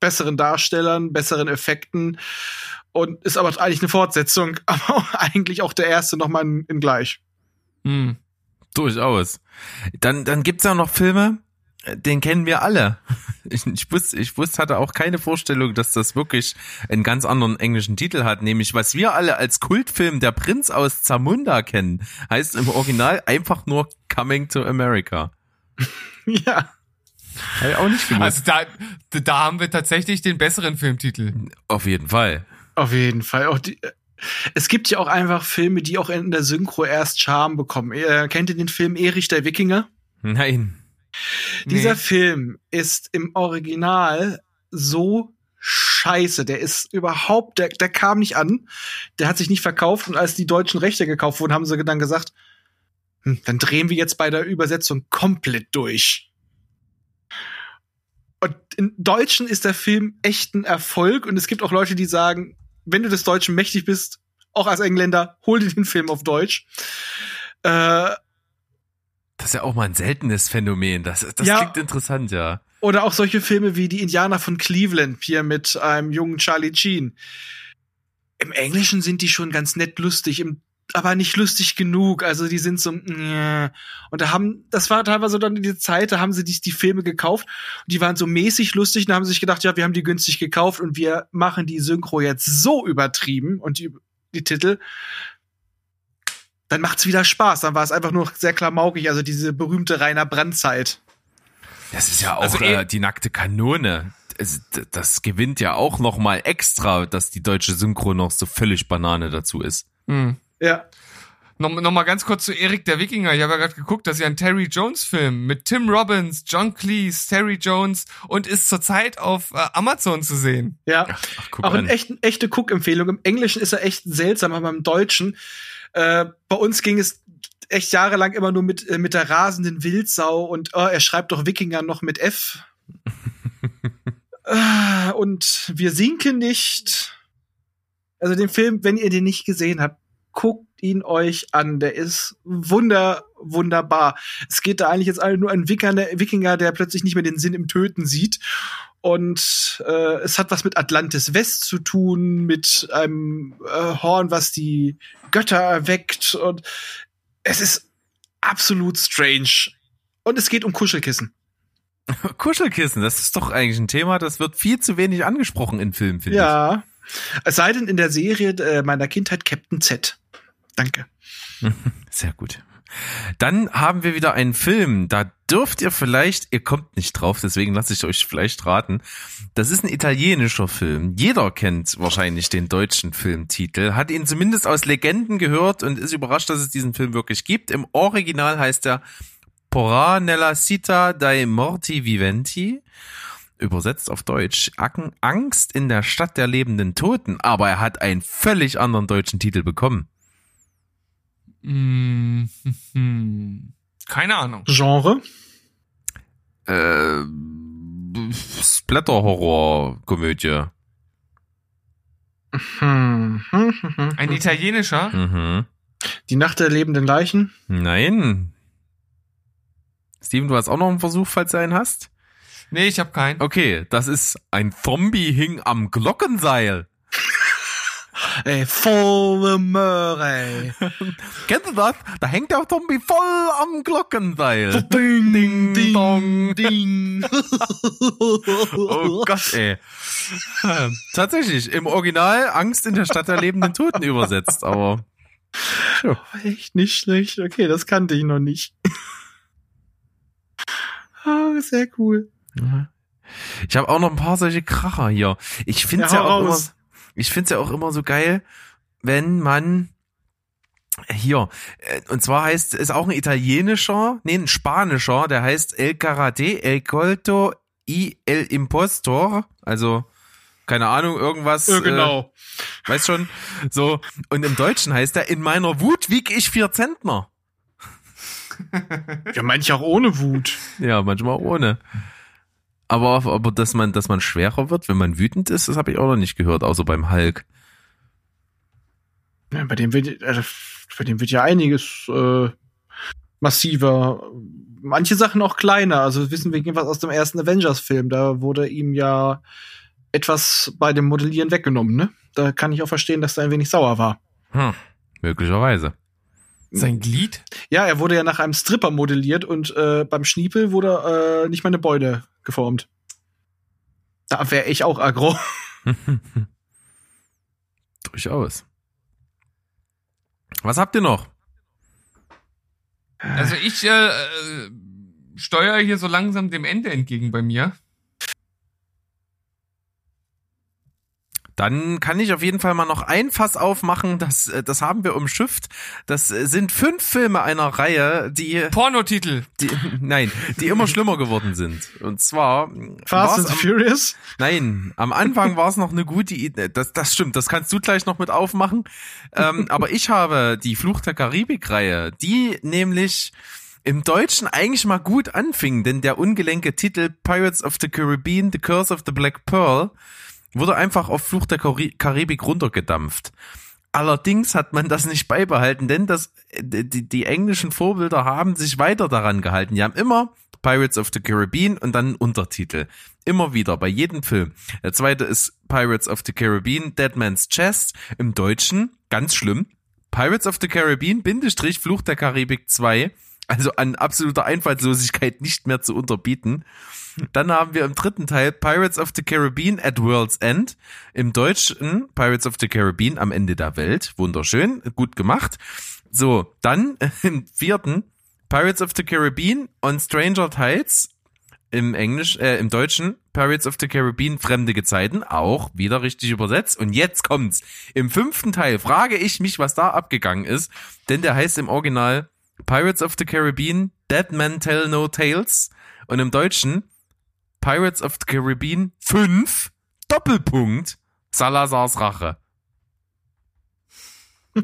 Speaker 2: besseren Darstellern, besseren Effekten und ist aber eigentlich eine Fortsetzung, <laughs> aber eigentlich auch der erste nochmal in, in gleich.
Speaker 3: Hm.
Speaker 1: Durchaus. Dann, dann gibt's ja noch Filme, den kennen wir alle. <laughs> Ich, ich wusste, ich wusste, hatte auch keine Vorstellung, dass das wirklich einen ganz anderen englischen Titel hat, nämlich was wir alle als Kultfilm Der Prinz aus Zamunda kennen, heißt im Original einfach nur Coming to America. <laughs>
Speaker 2: Ja.
Speaker 1: Habe ich auch nicht gewusst.
Speaker 3: Also da, da haben wir tatsächlich den besseren Filmtitel.
Speaker 1: Auf jeden Fall.
Speaker 2: Auf jeden Fall. Auch die, äh, es gibt ja auch einfach Filme, die auch in der Synchro erst Charme bekommen. Äh, kennt ihr den Film Erich der Wikinger?
Speaker 1: Nein.
Speaker 2: Dieser
Speaker 3: Nee.
Speaker 2: Film ist im Original so scheiße. Der ist überhaupt, der, der kam nicht an. Der hat sich nicht verkauft. Und als die deutschen Rechte gekauft wurden, haben sie dann gesagt, hm, dann drehen wir jetzt bei der Übersetzung komplett durch. Und im Deutschen ist der Film echt ein Erfolg und es gibt auch Leute, die sagen, wenn du des Deutschen mächtig bist, auch als Engländer, hol dir den Film auf Deutsch. Äh,
Speaker 1: Das ist ja auch mal ein seltenes Phänomen. Das, das
Speaker 2: Ja.
Speaker 1: klingt interessant, ja.
Speaker 2: Oder auch solche Filme wie Die Indianer von Cleveland, hier mit einem jungen Charlie Sheen. Im Englischen sind die schon ganz nett lustig, im, aber nicht lustig genug. Also die sind so, äh. und da haben, das war teilweise dann in die Zeit, da haben sie die, die Filme gekauft und die waren so mäßig lustig, und haben sich gedacht, ja, wir haben die günstig gekauft und wir machen die Synchro jetzt so übertrieben und die, die Titel. Dann macht's wieder Spaß. Dann war es einfach nur sehr klamaukig, also diese berühmte Rainer Brandt-Zeit.
Speaker 1: Das ist ja auch
Speaker 3: Also eh-
Speaker 1: äh, die nackte Kanone. Es, d- das gewinnt ja auch noch mal extra, dass die deutsche Synchro noch so völlig Banane dazu ist.
Speaker 3: Hm.
Speaker 2: Ja.
Speaker 3: Noch, noch mal ganz kurz zu Erik der Wikinger. Ich habe ja gerade geguckt, das ist ja ein Terry Jones Film mit Tim Robbins, John Cleese, Terry Jones und ist zurzeit auf äh, Amazon zu sehen.
Speaker 2: Ja.
Speaker 1: Ach, guck
Speaker 2: Auch eine echt, echte Cook-Empfehlung. Im Englischen ist er echt seltsam, aber im Deutschen, äh, bei uns ging es echt jahrelang immer nur mit, äh, mit der rasenden Wildsau und oh, er schreibt doch Wikinger noch mit F. äh, <laughs> und wir sinken nicht. Also den Film, wenn ihr den nicht gesehen habt, guckt ihn euch an. Der ist wunder, wunderbar. Es geht da eigentlich jetzt nur ein Wikinger, Wikinger, der plötzlich nicht mehr den Sinn im Töten sieht. Und äh, es hat was mit Atlantis West zu tun, mit einem äh, Horn, was die Götter erweckt. Und es ist absolut strange. Und es geht um Kuschelkissen. <laughs>
Speaker 1: Kuschelkissen, das ist doch eigentlich ein Thema, das wird viel zu wenig angesprochen in Filmen, finde
Speaker 2: Ja. Es sei denn in der Serie äh, meiner Kindheit Captain Z. Danke. <laughs>
Speaker 1: Sehr gut. Dann haben wir wieder einen Film, da dürft ihr vielleicht, ihr kommt nicht drauf, deswegen lasse ich euch vielleicht raten. Das ist ein italienischer Film. Jeder kennt wahrscheinlich den deutschen Filmtitel, hat ihn zumindest aus Legenden gehört und ist überrascht, dass es diesen Film wirklich gibt. Im Original heißt er Porra nella città dei morti viventi. Übersetzt auf Deutsch, Acken- Angst in der Stadt der lebenden Toten, aber er hat einen völlig anderen deutschen Titel bekommen.
Speaker 3: Hm, hm, hm. Keine Ahnung.
Speaker 2: Genre?
Speaker 1: Äh, Splatter-Horror-Komödie.
Speaker 2: Hm.
Speaker 3: Ein italienischer?
Speaker 1: Mhm.
Speaker 2: Die Nacht der lebenden Leichen?
Speaker 1: Nein. Steven, du hast auch noch einen Versuch, falls du einen hast?
Speaker 3: Nee, ich habe keinen.
Speaker 1: Okay, das ist ein Zombie hing am Glockenseil. <laughs>
Speaker 2: Ey, volle Möhre. <laughs>
Speaker 1: Kennst du das? Da hängt der Zombie voll am Glockenseil.
Speaker 2: Ding,
Speaker 1: Ding,
Speaker 2: ding,
Speaker 1: dong.
Speaker 2: ding. <laughs>
Speaker 1: Oh Gott, ey. Tatsächlich, im Original Angst in der Stadt der lebenden Toten übersetzt, aber
Speaker 2: Echt nicht schlecht. Okay, das kannte ich noch nicht. Ah, sehr cool.
Speaker 1: Ich habe auch noch ein paar solche Kracher hier. Ich finde es
Speaker 2: Ja,
Speaker 1: ja, auch immer, ich find's ja auch immer so geil, wenn man hier, äh, und zwar heißt, ist auch ein italienischer, nee, ein spanischer, der heißt El Karate, El Colto y El Impostor, also keine Ahnung, irgendwas.
Speaker 2: Ja, genau.
Speaker 1: Äh, weißt schon, so, und im Deutschen heißt er, in meiner Wut wieg ich vier Zentner.
Speaker 2: Ja, manche auch ohne Wut.
Speaker 1: Ja, manchmal auch ohne. Aber, aber dass man, dass man schwerer wird, wenn man wütend ist, das habe ich auch noch nicht gehört, außer beim Hulk.
Speaker 2: Ja, bei dem wird, äh, bei dem wird ja einiges äh, massiver. Manche Sachen auch kleiner. Also wissen wir irgendwas aus dem ersten Avengers-Film. Da wurde ihm ja etwas bei dem Modellieren weggenommen, ne? Da kann ich auch verstehen, dass er ein wenig sauer war.
Speaker 1: Hm, möglicherweise.
Speaker 3: Sein Glied?
Speaker 2: Ja, er wurde ja nach einem Stripper modelliert und äh, beim Schniepel wurde äh, nicht mal eine Beute geformt. Da wäre ich auch aggro. <laughs>
Speaker 1: Durchaus. Was habt ihr noch?
Speaker 3: Also ich äh, äh, steuere hier so langsam dem Ende entgegen bei mir.
Speaker 1: Dann kann ich auf jeden Fall mal noch ein Fass aufmachen. Das, äh, das haben wir umschifft. Das äh, sind fünf Filme einer Reihe, die,
Speaker 3: Pornotitel.
Speaker 1: die nein, die immer schlimmer geworden sind. Und zwar
Speaker 2: Fast and
Speaker 1: am,
Speaker 2: Furious?
Speaker 1: Nein, am Anfang war es noch eine gute Idee. Das, das stimmt, das kannst du gleich noch mit aufmachen. Ähm, aber ich habe die Fluch der Karibik-Reihe, die nämlich im Deutschen eigentlich mal gut anfing, denn der ungelenke Titel Pirates of the Caribbean, The Curse of the Black Pearl wurde einfach auf Fluch der Kari- Karibik runtergedampft. Allerdings hat man das nicht beibehalten, denn das, die, die englischen Vorbilder haben sich weiter daran gehalten. Die haben immer Pirates of the Caribbean und dann einen Untertitel. Immer wieder, bei jedem Film. Der zweite ist Pirates of the Caribbean, Dead Man's Chest. Im Deutschen, ganz schlimm, Pirates of the Caribbean, Bindestrich, Fluch der Karibik 2. Also an absoluter Einfallslosigkeit nicht mehr zu unterbieten. Dann haben wir im dritten Teil Pirates of the Caribbean at World's End. Im Deutschen Pirates of the Caribbean am Ende der Welt. Wunderschön, gut gemacht. So, dann <laughs> im vierten Pirates of the Caribbean on Stranger Tides. Im Englisch, äh, im Deutschen Pirates of the Caribbean Fremde Gezeiten. Auch wieder richtig übersetzt. Und jetzt kommt's. Im fünften Teil frage ich mich, was da abgegangen ist. Denn der heißt im Original Pirates of the Caribbean Dead Men Tell No Tales. Und im Deutschen Pirates of the Caribbean 5 Doppelpunkt Salazars Rache. <laughs>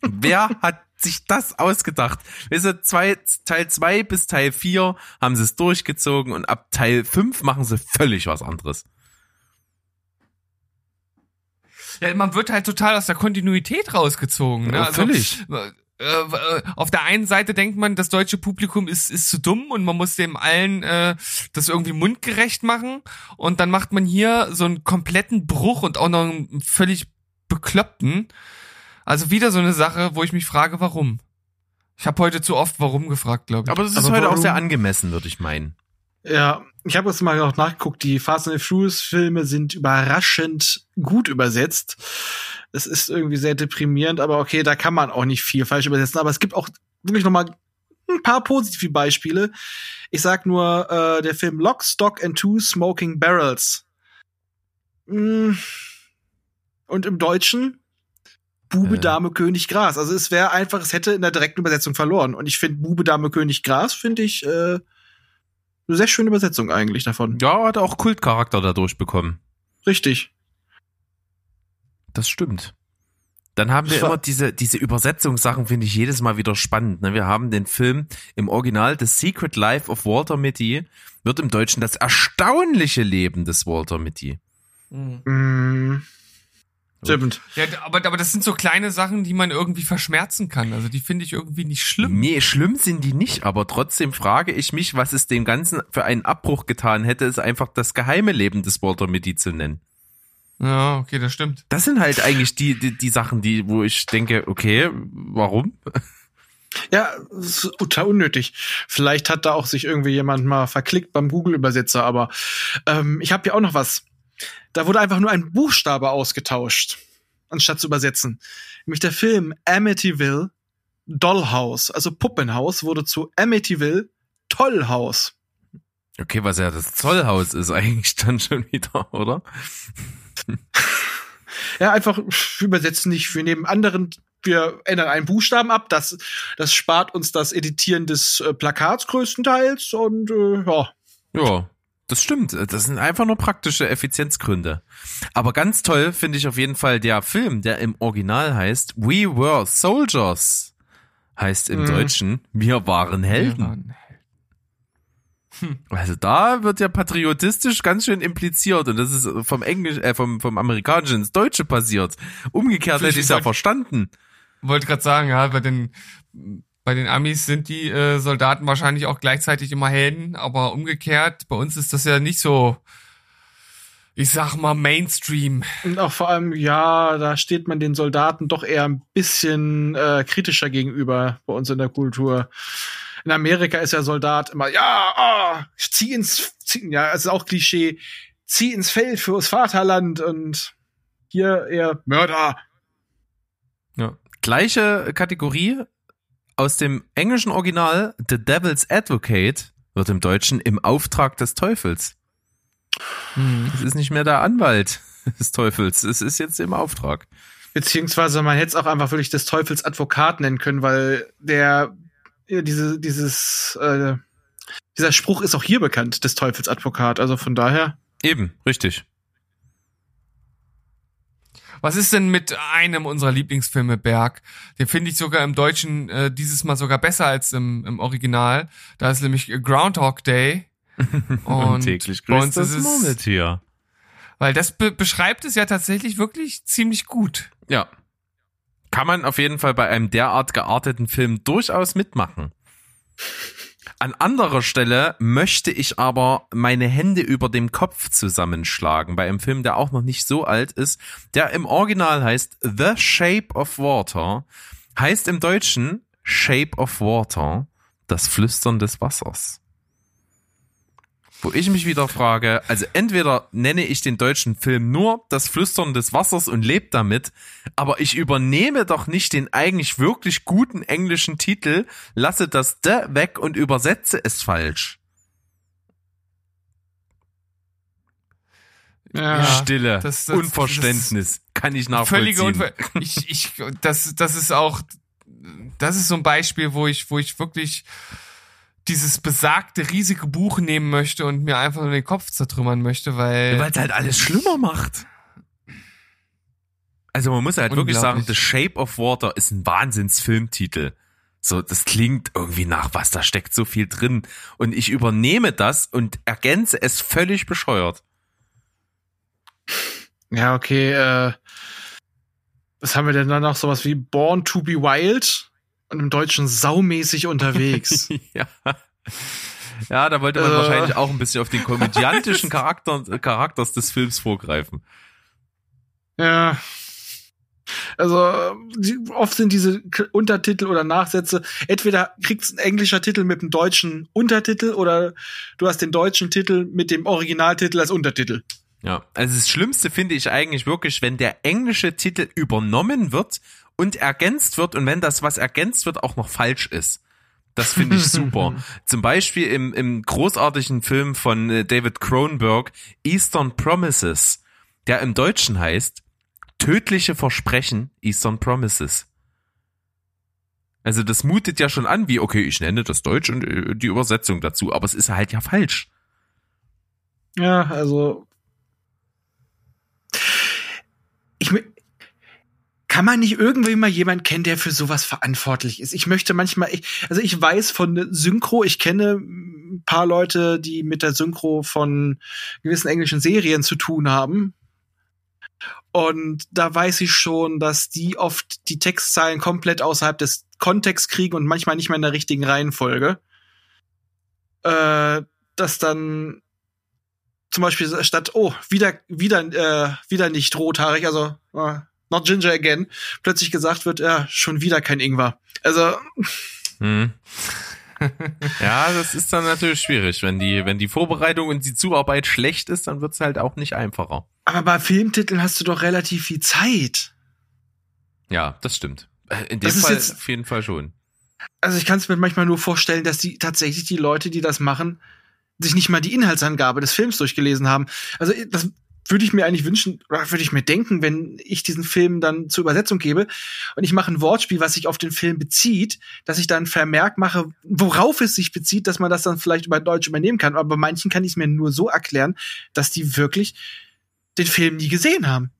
Speaker 1: Wer hat sich das ausgedacht? Weißt du, zwei, Teil 2 bis Teil 4 haben sie es durchgezogen und ab Teil 5 machen sie völlig was anderes.
Speaker 3: Ja, man wird halt total aus der Kontinuität rausgezogen. Ne?
Speaker 1: Ja, völlig.
Speaker 3: Äh, äh, auf der einen Seite denkt man, das deutsche Publikum ist, ist zu dumm und man muss dem allen äh, das irgendwie mundgerecht machen. Und dann macht man hier so einen kompletten Bruch und auch noch einen völlig bekloppten. Also wieder so eine Sache, wo ich mich frage, warum. Ich habe heute zu oft warum gefragt, glaube ich.
Speaker 1: Aber das ist
Speaker 2: Aber
Speaker 1: heute auch
Speaker 2: warum-
Speaker 1: sehr angemessen, würde ich meinen.
Speaker 2: Ja, ich habe jetzt mal auch nachgeguckt, die Fast and the Furious Filme sind überraschend gut übersetzt. Es ist irgendwie sehr deprimierend, aber okay, da kann man auch nicht viel falsch übersetzen. Aber es gibt auch wirklich noch mal ein paar positive Beispiele. Ich sag nur äh, der Film Lock, Stock and Two Smoking Barrels. Mm. Und im Deutschen Bube,
Speaker 1: Äh.
Speaker 2: Dame, König, Gras. Also es wäre einfach, es hätte in der direkten Übersetzung verloren. Und ich finde Bube, Dame, König, Gras finde ich äh, eine sehr schöne Übersetzung eigentlich davon.
Speaker 1: Ja, hat auch Kultcharakter dadurch bekommen.
Speaker 2: Richtig.
Speaker 1: Das stimmt. Dann haben wir <laughs> immer diese, diese Übersetzungssachen, finde ich jedes Mal wieder spannend. ne? Wir haben den Film im Original The Secret Life of Walter Mitty, wird im Deutschen das erstaunliche Leben des Walter Mitty.
Speaker 3: Mhm.
Speaker 2: Mm. Stimmt.
Speaker 3: Ja, aber, aber das sind so kleine Sachen, die man irgendwie verschmerzen kann. Also die finde ich irgendwie nicht schlimm.
Speaker 1: Nee, schlimm sind die nicht, aber trotzdem frage ich mich, was es dem Ganzen für einen Abbruch getan hätte, es einfach das geheime Leben des Walter Mitty zu nennen.
Speaker 3: Ja, okay, das stimmt.
Speaker 1: Das sind halt eigentlich die, die, die Sachen, die, wo ich denke, okay, warum?
Speaker 2: Ja, total unnötig. Vielleicht hat da auch sich irgendwie jemand mal verklickt beim Google-Übersetzer, aber ähm, ich habe hier auch noch was. Da wurde einfach nur ein Buchstabe ausgetauscht, anstatt zu übersetzen. Nämlich der Film Amityville Dollhouse, also Puppenhaus, wurde zu Amityville Tollhaus.
Speaker 1: Okay, was ja das Zollhaus ist eigentlich <laughs> dann schon wieder, oder?
Speaker 2: Ja, einfach wir übersetzen nicht, wir nehmen anderen, wir ändern einen Buchstaben ab, das, das spart uns das Editieren des äh, Plakats größtenteils und äh, ja.
Speaker 1: Ja, das stimmt. Das sind einfach nur praktische Effizienzgründe. Aber ganz toll finde ich auf jeden Fall der Film, der im Original heißt We Were Soldiers. Heißt im
Speaker 2: Mhm.
Speaker 1: Deutschen Wir waren Helden. Also da wird ja patriotistisch ganz schön impliziert und das ist vom Englisch, äh, vom, vom Amerikanischen ins Deutsche passiert. Umgekehrt hätte ich es ja verstanden.
Speaker 3: Wollte gerade sagen, ja, bei den bei den Amis sind die äh, Soldaten wahrscheinlich auch gleichzeitig immer Helden, aber umgekehrt, bei uns ist das ja nicht so, ich sag mal, Mainstream.
Speaker 2: Und auch vor allem, ja, da steht man den Soldaten doch eher ein bisschen äh, kritischer gegenüber bei uns in der Kultur. In Amerika ist der Soldat immer, ja, ah, zieh ins, zieh, ja, es ist auch Klischee, zieh ins Feld fürs Vaterland und hier eher Mörder.
Speaker 1: Gleiche Kategorie aus dem englischen Original The Devil's Advocate wird im Deutschen im Auftrag des Teufels. Es ist nicht mehr der Anwalt des Teufels, es ist jetzt im Auftrag.
Speaker 2: Beziehungsweise man hätte es auch einfach wirklich des Teufels Advokat nennen können, weil der diese, dieses, äh, dieser Spruch ist auch hier bekannt, des Teufels Advokat. Also von daher.
Speaker 1: Eben, richtig.
Speaker 3: Was ist denn mit einem unserer Lieblingsfilme, Berg? Den finde ich sogar im Deutschen äh, dieses Mal sogar besser als im, im Original. Da ist nämlich Groundhog Day. <laughs> Und,
Speaker 1: täglich
Speaker 3: bei uns
Speaker 1: grüßt das Murmeltier.
Speaker 3: Weil das be beschreibt es ja tatsächlich wirklich ziemlich gut.
Speaker 1: Ja. Kann man auf jeden Fall bei einem derart gearteten Film durchaus mitmachen. An anderer Stelle möchte ich aber meine Hände über dem Kopf zusammenschlagen bei einem Film, der auch noch nicht so alt ist, der im Original heißt The Shape of Water, heißt im Deutschen Shape of Water, das Flüstern des Wassers. Wo ich mich wieder frage, also entweder nenne ich den deutschen Film nur das Flüstern des Wassers und lebe damit, aber ich übernehme doch nicht den eigentlich wirklich guten englischen Titel, lasse das de weg und übersetze es falsch.
Speaker 2: Ja.
Speaker 1: Stille,
Speaker 3: das- das-
Speaker 1: Unverständnis, kann ich nachvollziehen.
Speaker 3: Völlige Unver ich, ich, das, das ist auch, das ist so ein Beispiel, wo ich, wo ich wirklich dieses besagte riesige Buch nehmen möchte und mir einfach nur den Kopf zertrümmern möchte, weil
Speaker 1: Weil es halt alles schlimmer macht. Also man muss halt wirklich sagen, The. Shape of Water ist ein Wahnsinns-Filmtitel. So, das klingt irgendwie nach was, da steckt so viel drin. Und ich übernehme das und ergänze es völlig bescheuert.
Speaker 2: Ja, okay, äh, was haben wir denn dann noch? Sowas wie Born to be Wild und im Deutschen saumäßig unterwegs. <laughs>
Speaker 1: ja. Ja, da wollte man
Speaker 2: Äh.
Speaker 1: wahrscheinlich auch ein bisschen auf den komödiantischen <laughs> Charakter, Charakters des Films vorgreifen.
Speaker 2: ja. Also die, oft sind diese Untertitel oder Nachsätze, entweder kriegst ein englischer Titel mit dem deutschen Untertitel oder du hast den deutschen Titel mit dem Originaltitel als Untertitel.
Speaker 1: Ja, also das Schlimmste finde ich eigentlich wirklich, wenn der englische Titel übernommen wird und ergänzt wird und wenn das, was ergänzt wird, auch noch falsch ist. Das finde ich super. <laughs> Zum Beispiel im, im großartigen Film von äh, David Cronenberg, Eastern Promises, der im Deutschen heißt Tödliche Versprechen, Eastern Promises. Also das mutet ja schon an, wie, okay, ich nenne das Deutsch und äh, die Übersetzung dazu, aber es ist halt ja falsch.
Speaker 2: Ja, also ich mö- kann man nicht irgendwie mal jemand kennen, der für sowas verantwortlich ist? Ich möchte manchmal, ich, also ich weiß von Synchro, ich kenne ein paar Leute, die mit der Synchro von gewissen englischen Serien zu tun haben. Und da weiß ich schon, dass die oft die Textzeilen komplett außerhalb des Kontexts kriegen und manchmal nicht mehr in der richtigen Reihenfolge. Äh, dass dann zum Beispiel statt, oh, wieder, wieder, äh, wieder nicht rothaarig, also äh, not ginger again, plötzlich gesagt wird, ja, schon wieder kein Ingwer. Also,
Speaker 1: Hm. <laughs> ja, das ist dann natürlich schwierig. Wenn die, wenn die Vorbereitung und die Zuarbeit schlecht ist, dann wird's halt auch nicht einfacher.
Speaker 2: aber bei Filmtiteln hast du doch relativ viel Zeit.
Speaker 1: Ja, das stimmt. Äh, In dem
Speaker 2: Das
Speaker 1: Fall
Speaker 2: jetzt-
Speaker 1: auf jeden Fall schon.
Speaker 2: Also ich kann es mir manchmal nur vorstellen, dass die tatsächlich die Leute, die das machen, sich nicht mal die Inhaltsangabe des Films durchgelesen haben. Also das würde ich mir eigentlich wünschen, oder würde ich mir denken, wenn ich diesen Film dann zur Übersetzung gebe und ich mache ein Wortspiel, was sich auf den Film bezieht, dass ich dann Vermerk mache, worauf es sich bezieht, dass man das dann vielleicht über Deutsch übernehmen kann. Aber bei manchen kann ich es mir nur so erklären, dass die wirklich den Film nie gesehen haben.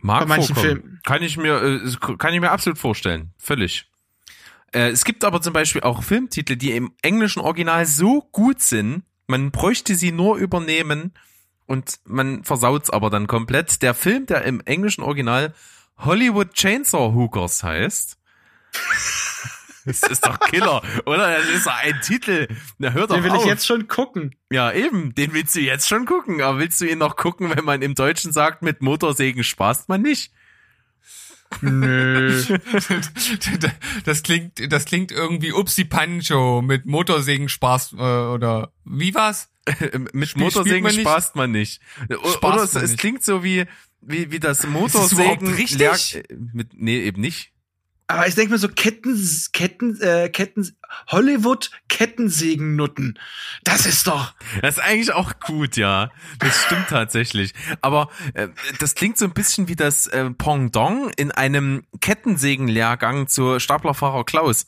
Speaker 1: Mag
Speaker 2: Bei manchen
Speaker 1: vorkommen.
Speaker 2: Filmen.
Speaker 1: Kann ich mir, äh, kann ich mir absolut vorstellen. Völlig. Äh, es gibt aber zum Beispiel auch Filmtitel, die im englischen Original so gut sind, man bräuchte sie nur übernehmen und man versaut's aber dann komplett. Der Film, der im englischen Original Hollywood Chainsaw Hookers heißt. <laughs> Das ist doch Killer, oder? Das ist doch ein Titel. Na, hör doch
Speaker 2: Den will
Speaker 1: auf.
Speaker 2: ich jetzt schon gucken.
Speaker 1: Ja, eben, den willst du jetzt schon gucken. Aber willst du ihn noch gucken, wenn man im Deutschen sagt, mit Motorsägen spaßt man nicht?
Speaker 2: Nö. <laughs>
Speaker 3: das klingt, das klingt irgendwie Upsi Pancho mit Motorsägen Spaß äh, oder wie war's?
Speaker 1: mit
Speaker 3: Spiel-
Speaker 1: Motorsägen
Speaker 3: man nicht?
Speaker 1: spaßt man nicht.
Speaker 3: Spaßt
Speaker 1: Oder es, es klingt so wie, wie, wie das Motorsägen.
Speaker 3: richtig?
Speaker 1: Leer- äh, mit, nee, eben nicht.
Speaker 2: Aber ich denke mir so Ketten, Ketten, äh, Ketten, Hollywood Kettensägennutten. Das ist doch.
Speaker 1: Das ist eigentlich auch gut, ja. Das stimmt tatsächlich. Aber äh, das klingt so ein bisschen wie das äh, Pendant in einem Kettensägenlehrgang zur Staplerfahrer Klaus.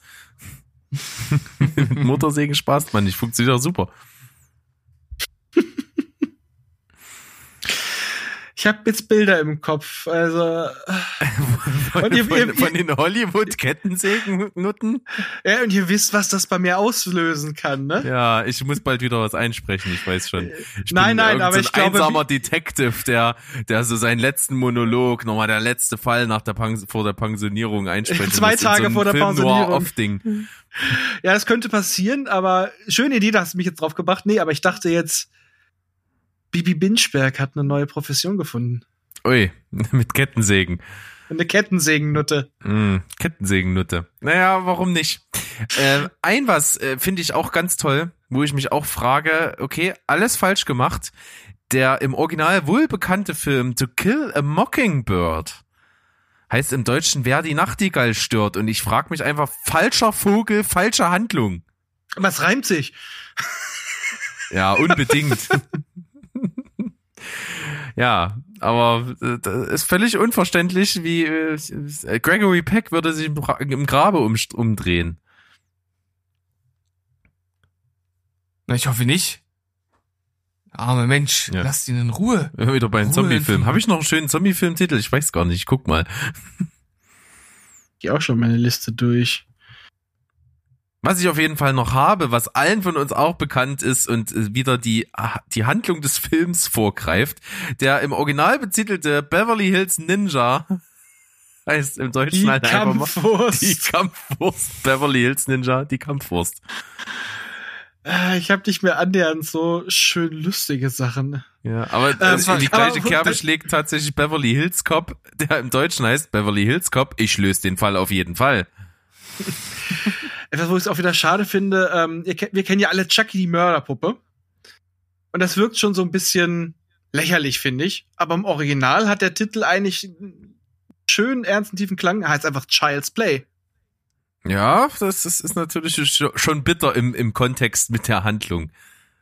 Speaker 1: <laughs> Mit Motorsägen spaßt man nicht. Funktioniert auch super.
Speaker 2: Ich habe jetzt Bilder im Kopf. Also <laughs>
Speaker 1: Von,
Speaker 2: Und ihr-
Speaker 1: von,
Speaker 2: ihr-
Speaker 1: von den Hollywood-Kettensägennutten?
Speaker 2: ja, und ihr wisst, was das bei mir auslösen kann, ne?
Speaker 1: Ja, ich muss bald wieder was einsprechen, ich weiß schon. Ich
Speaker 2: Nein, nein, aber ich
Speaker 1: ein
Speaker 2: glaube,
Speaker 1: einsamer Detective, der, der so seinen letzten Monolog, nochmal der letzte Fall nach der Pens vor der Pensionierung einsprechen
Speaker 2: Zwei Tage
Speaker 1: so
Speaker 2: vor der
Speaker 1: Film
Speaker 2: Pensionierung.
Speaker 1: Off-Ding.
Speaker 2: Ja, das könnte passieren, aber schöne Idee, da hast du mich jetzt drauf gebracht. Nee, aber ich dachte jetzt, Bibi Binchberg hat eine neue Profession gefunden.
Speaker 1: Ui, <laughs> mit Kettensägen.
Speaker 2: Eine Kettensägennutte.
Speaker 1: Mm, Kettensägennutte. Naja, warum nicht? Äh, ein was äh, finde ich auch ganz toll, wo ich mich auch frage, okay, alles falsch gemacht. Der im Original wohlbekannte Film To Kill a Mockingbird heißt im Deutschen Wer die Nachtigall stört und ich frage mich einfach, falscher Vogel, falsche Handlung.
Speaker 2: Es reimt sich.
Speaker 1: Ja, unbedingt. <laughs> ja, aber äh, das ist völlig unverständlich, wie äh, Gregory Peck würde sich im, Grabe um, umdrehen.
Speaker 3: Na, ich hoffe nicht. Arme Mensch,
Speaker 1: Ja.
Speaker 3: lasst ihn in Ruhe.
Speaker 1: Wieder bei einem Zombie-Film. Habe ich noch einen schönen Zombie-Film-Titel? Ich weiß gar nicht. Ich guck mal.
Speaker 2: Geh auch schon meine Liste durch.
Speaker 1: Was ich auf jeden Fall noch habe, was allen von uns auch bekannt ist und äh, wieder die, die Handlung des Films vorgreift, der im Original betitelte Beverly Hills Ninja <laughs> heißt im Deutschen
Speaker 2: Die
Speaker 1: halt einfach mal
Speaker 2: Kampfwurst.
Speaker 1: die Kampfwurst. Beverly Hills Ninja, die Kampfwurst.
Speaker 2: Äh, Ich habe nicht mehr annähernd so schön lustige Sachen.
Speaker 1: Ja, aber
Speaker 2: Ähm,
Speaker 1: äh, in die
Speaker 2: aber
Speaker 1: gleiche Kerbe schlägt tatsächlich Beverly Hills Cop, der im Deutschen heißt Beverly Hills Cop. Ich löse den Fall auf jeden Fall. <laughs>
Speaker 2: Etwas, wo ich es auch wieder schade finde, ähm, ihr, wir kennen ja alle Chucky die Mörderpuppe. Und das wirkt schon so ein bisschen lächerlich, finde ich. Aber im Original hat der Titel eigentlich einen schönen, ernsten, tiefen Klang. Er heißt einfach Child's Play.
Speaker 1: Ja, das ist, ist natürlich sch- schon bitter im, im Kontext mit der Handlung.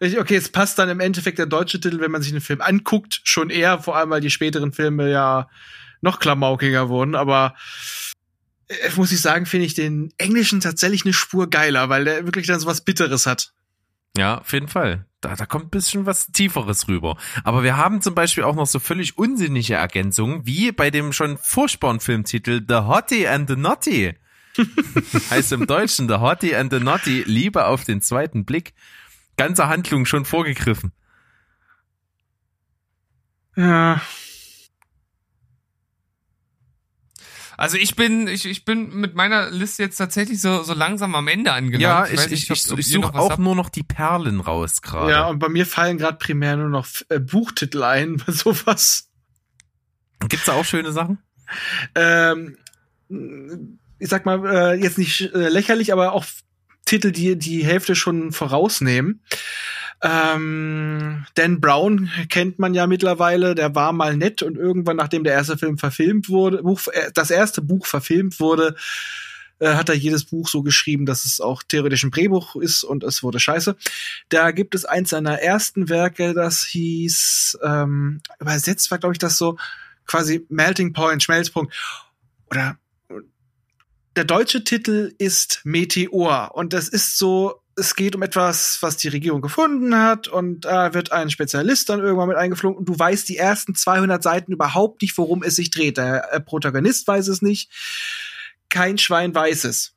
Speaker 2: Okay, es passt dann im Endeffekt der deutsche Titel, wenn man sich den Film anguckt, schon eher, vor allem weil die späteren Filme ja noch klamaukiger wurden, aber muss ich sagen, finde ich den Englischen tatsächlich eine Spur geiler, weil der wirklich dann so was Bitteres hat.
Speaker 1: Ja, auf jeden Fall. Da, da kommt ein bisschen was Tieferes rüber. Aber wir haben zum Beispiel auch noch so völlig unsinnige Ergänzungen, wie bei dem schon furchtbaren Filmtitel The Hottie and the Naughty. <laughs> heißt im Deutschen The Hottie and the Naughty, Liebe auf den zweiten Blick. Ganze Handlung schon vorgegriffen.
Speaker 2: Ja.
Speaker 3: Also ich bin, ich, ich bin mit meiner Liste jetzt tatsächlich so, so langsam am Ende angelangt.
Speaker 1: ja, ich, ich,
Speaker 3: nicht,
Speaker 1: ich,
Speaker 3: ob-
Speaker 1: ich suche auch
Speaker 3: habt.
Speaker 1: nur noch die Perlen raus gerade.
Speaker 2: Ja, und bei mir fallen gerade primär nur noch äh, Buchtitel ein, <laughs> sowas.
Speaker 1: Gibt's da auch schöne Sachen?
Speaker 2: Ähm, ich sag mal, äh, jetzt nicht äh, lächerlich, aber auch Titel, die die Hälfte schon vorausnehmen. Ähm, Dan Brown kennt man ja mittlerweile, der war mal nett und irgendwann, nachdem der erste Film verfilmt wurde, Buch, äh, das erste Buch verfilmt wurde, äh, hat er jedes Buch so geschrieben, dass es auch theoretisch ein Drehbuch ist und es wurde scheiße. Da gibt es eins seiner ersten Werke, das hieß, ähm, übersetzt war, glaube ich, das so quasi Melting Point, Schmelzpunkt. Oder der deutsche Titel ist Meteor und das ist so, es geht um etwas, was die Regierung gefunden hat und da wird ein Spezialist dann irgendwann mit eingeflogen und du weißt die ersten 200 Seiten überhaupt nicht, worum es sich dreht. Der äh, Protagonist weiß es nicht, kein Schwein weiß es.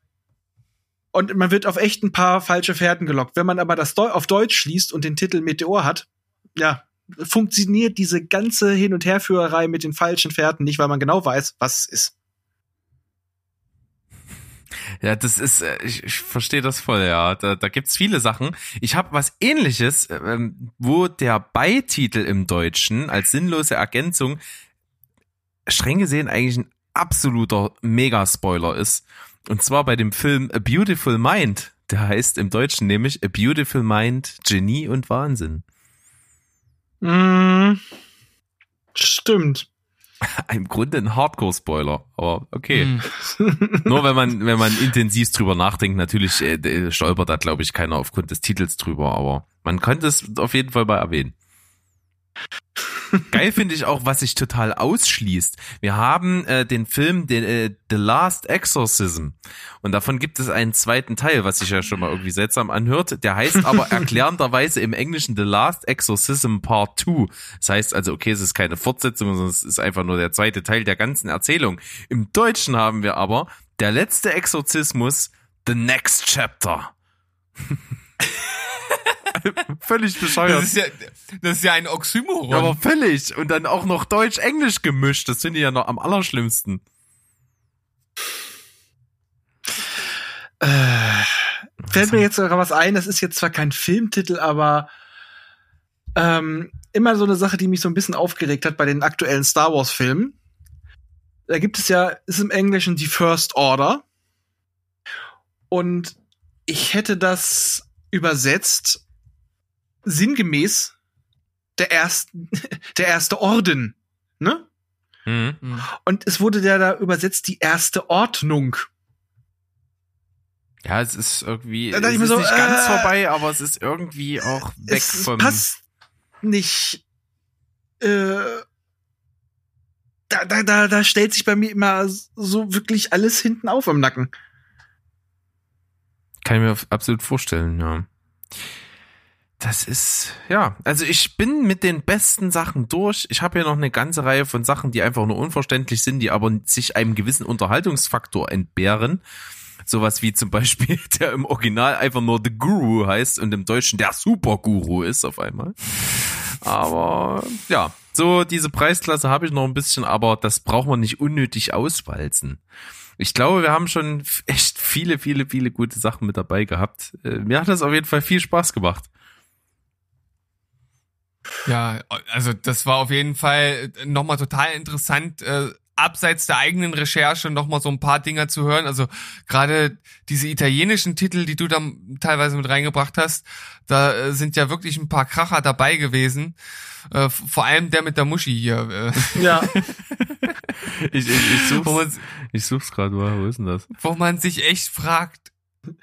Speaker 2: Und man wird auf echt ein paar falsche Fährten gelockt. Wenn man aber das Deu auf Deutsch schließt und den Titel Meteor hat, ja, funktioniert diese ganze Hin- und Herführerei mit den falschen Fährten nicht, weil man genau weiß, was es ist.
Speaker 1: Ja, das ist, äh, ich, ich verstehe das voll, ja. Da, da gibt's viele Sachen. Ich habe was ähnliches, ähm, wo der Beititel im Deutschen als sinnlose Ergänzung streng gesehen eigentlich ein absoluter Mega-Spoiler ist. Und zwar bei dem Film A Beautiful Mind. Der heißt im Deutschen nämlich A Beautiful Mind, Genie und Wahnsinn.
Speaker 2: Mm, stimmt. <laughs>
Speaker 1: Im Grunde ein Hardcore-Spoiler, aber okay.
Speaker 3: Hm. <laughs>
Speaker 1: Nur wenn man, wenn man intensiv drüber nachdenkt, natürlich äh, stolpert da, glaube ich, keiner aufgrund des Titels drüber, aber man könnte es auf jeden Fall mal erwähnen. Geil finde ich auch, was sich total ausschließt. Wir haben äh, den Film den, äh, The Last Exorcism und davon gibt es einen zweiten Teil, was sich ja schon mal irgendwie seltsam anhört. Der heißt aber <laughs> erklärenderweise im Englischen The Last Exorcism Part 2. Das heißt also, okay, es ist keine Fortsetzung, sondern es ist einfach nur der zweite Teil der ganzen Erzählung. Im Deutschen haben wir aber der letzte Exorzismus, The Next Chapter. <laughs> Völlig bescheuert.
Speaker 3: Das ist ja, das ist ja ein Oxymoron.
Speaker 1: Ja, aber völlig. Und dann auch noch Deutsch-Englisch gemischt. Das finde ich ja noch am allerschlimmsten.
Speaker 2: Äh, fällt mir jetzt sogar was ein, das ist jetzt zwar kein Filmtitel, aber ähm, immer so eine Sache, die mich so ein bisschen aufgeregt hat bei den aktuellen Star Wars-Filmen. Da gibt es ja, ist im Englischen die First Order. Und ich hätte das übersetzt sinngemäß der ersten, <laughs> der erste Orden, ne?
Speaker 1: Mhm.
Speaker 3: Hm.
Speaker 2: Und es wurde ja da übersetzt die erste Ordnung.
Speaker 1: Ja, es ist irgendwie,
Speaker 2: Da
Speaker 1: es ist
Speaker 2: so,
Speaker 1: nicht ganz
Speaker 2: äh,
Speaker 1: vorbei, aber es ist irgendwie auch weg
Speaker 2: es
Speaker 1: vom.
Speaker 2: passt nicht. Äh, da, da, da, da stellt sich bei mir immer so wirklich alles hinten auf im Nacken.
Speaker 1: Kann ich mir absolut vorstellen, ja. Das ist, ja, also ich bin mit den besten Sachen durch. Ich habe hier noch eine ganze Reihe von Sachen, die einfach nur unverständlich sind, die aber sich einem gewissen Unterhaltungsfaktor entbehren. Sowas wie zum Beispiel, <laughs> der im Original einfach nur The Guru heißt und im Deutschen der Super Guru ist auf einmal. Aber ja, so diese Preisklasse habe ich noch ein bisschen, aber das braucht man nicht unnötig auswalzen. Ich glaube, wir haben schon echt viele, viele, viele gute Sachen mit dabei gehabt. Äh, Mir hat das auf jeden Fall viel Spaß gemacht.
Speaker 3: Ja, also das war auf jeden Fall nochmal total interessant, äh, abseits der eigenen Recherche nochmal so ein paar Dinger zu hören. Also gerade diese italienischen Titel, die du da teilweise mit reingebracht hast, da äh, sind ja wirklich ein paar Kracher dabei gewesen. Äh, vor allem der mit der Muschi hier. Äh,
Speaker 2: Ja, <laughs>
Speaker 1: Ich, ich, ich such's,
Speaker 3: man,
Speaker 1: ich such's gerade mal. Wo ist denn das?
Speaker 3: wo man sich echt fragt,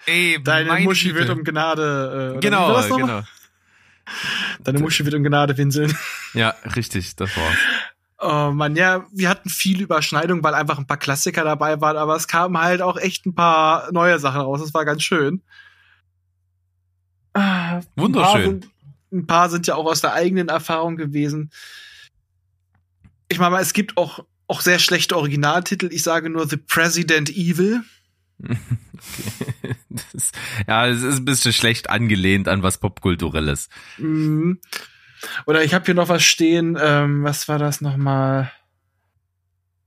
Speaker 3: ey,
Speaker 2: deine Muschi
Speaker 3: Güte.
Speaker 2: wird um Gnade. Äh,
Speaker 1: Genau, genau.
Speaker 2: Deine Muschi wird um Gnade winseln.
Speaker 1: Ja, richtig, das war's.
Speaker 2: Oh Mann, ja, wir hatten viel Überschneidung, weil einfach ein paar Klassiker dabei waren, aber es kamen halt auch echt ein paar neue Sachen raus. Das war ganz schön. Ah,
Speaker 1: Wunderschön.
Speaker 2: Ein paar, sind, ein paar sind ja auch aus der eigenen Erfahrung gewesen. Ich meine es gibt auch, auch sehr schlechte Originaltitel. Ich sage nur The President Evil. <laughs>
Speaker 1: Das, ja, es ist ein bisschen schlecht angelehnt an was Popkulturelles.
Speaker 2: Mhm. Oder ich habe hier noch was stehen. Ähm, was war das nochmal?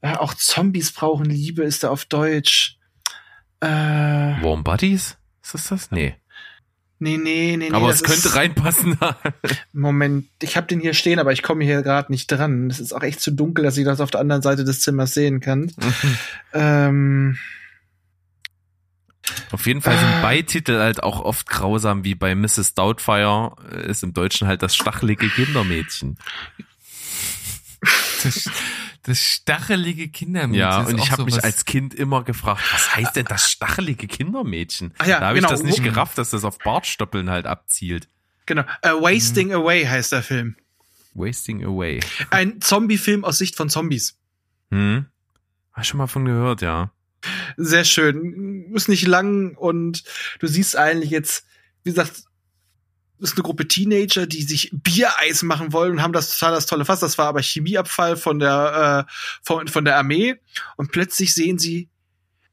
Speaker 2: Ja, auch Zombies brauchen Liebe ist da auf Deutsch. Äh,
Speaker 1: Warm Buddies? Ist das das? Nee.
Speaker 2: nee, nee, nee, nee.
Speaker 1: aber es könnte reinpassen. <laughs>
Speaker 2: Moment, ich habe den hier stehen, aber ich komme hier gerade nicht dran. Es ist auch echt zu dunkel, dass ich das auf der anderen Seite des Zimmers sehen kann. <laughs> ähm,
Speaker 1: Auf jeden Fall sind
Speaker 2: Ah.
Speaker 1: Beititel halt auch oft grausam, wie bei Mrs. Doubtfire äh, ist im Deutschen halt das stachelige Kindermädchen.
Speaker 3: Das, das stachelige Kindermädchen.
Speaker 1: Ja,
Speaker 3: ist
Speaker 1: und ich habe mich als Kind immer gefragt, was heißt denn das stachelige Kindermädchen?
Speaker 2: Ach ja,
Speaker 1: da habe
Speaker 2: genau.
Speaker 1: ich das nicht gerafft, dass das auf Bartstoppeln halt abzielt.
Speaker 2: genau. Äh, Wasting Away heißt der Film.
Speaker 1: Wasting Away.
Speaker 2: Ein Zombie-Film aus Sicht von Zombies.
Speaker 1: Hm? Hast schon mal von gehört, ja.
Speaker 2: Sehr schön. Ist nicht lang und du siehst eigentlich jetzt, wie gesagt, ist eine Gruppe Teenager, die sich Biereis machen wollen und haben das total das tolle Fass. Das war aber Chemieabfall von der äh, von, von der Armee und plötzlich sehen sie,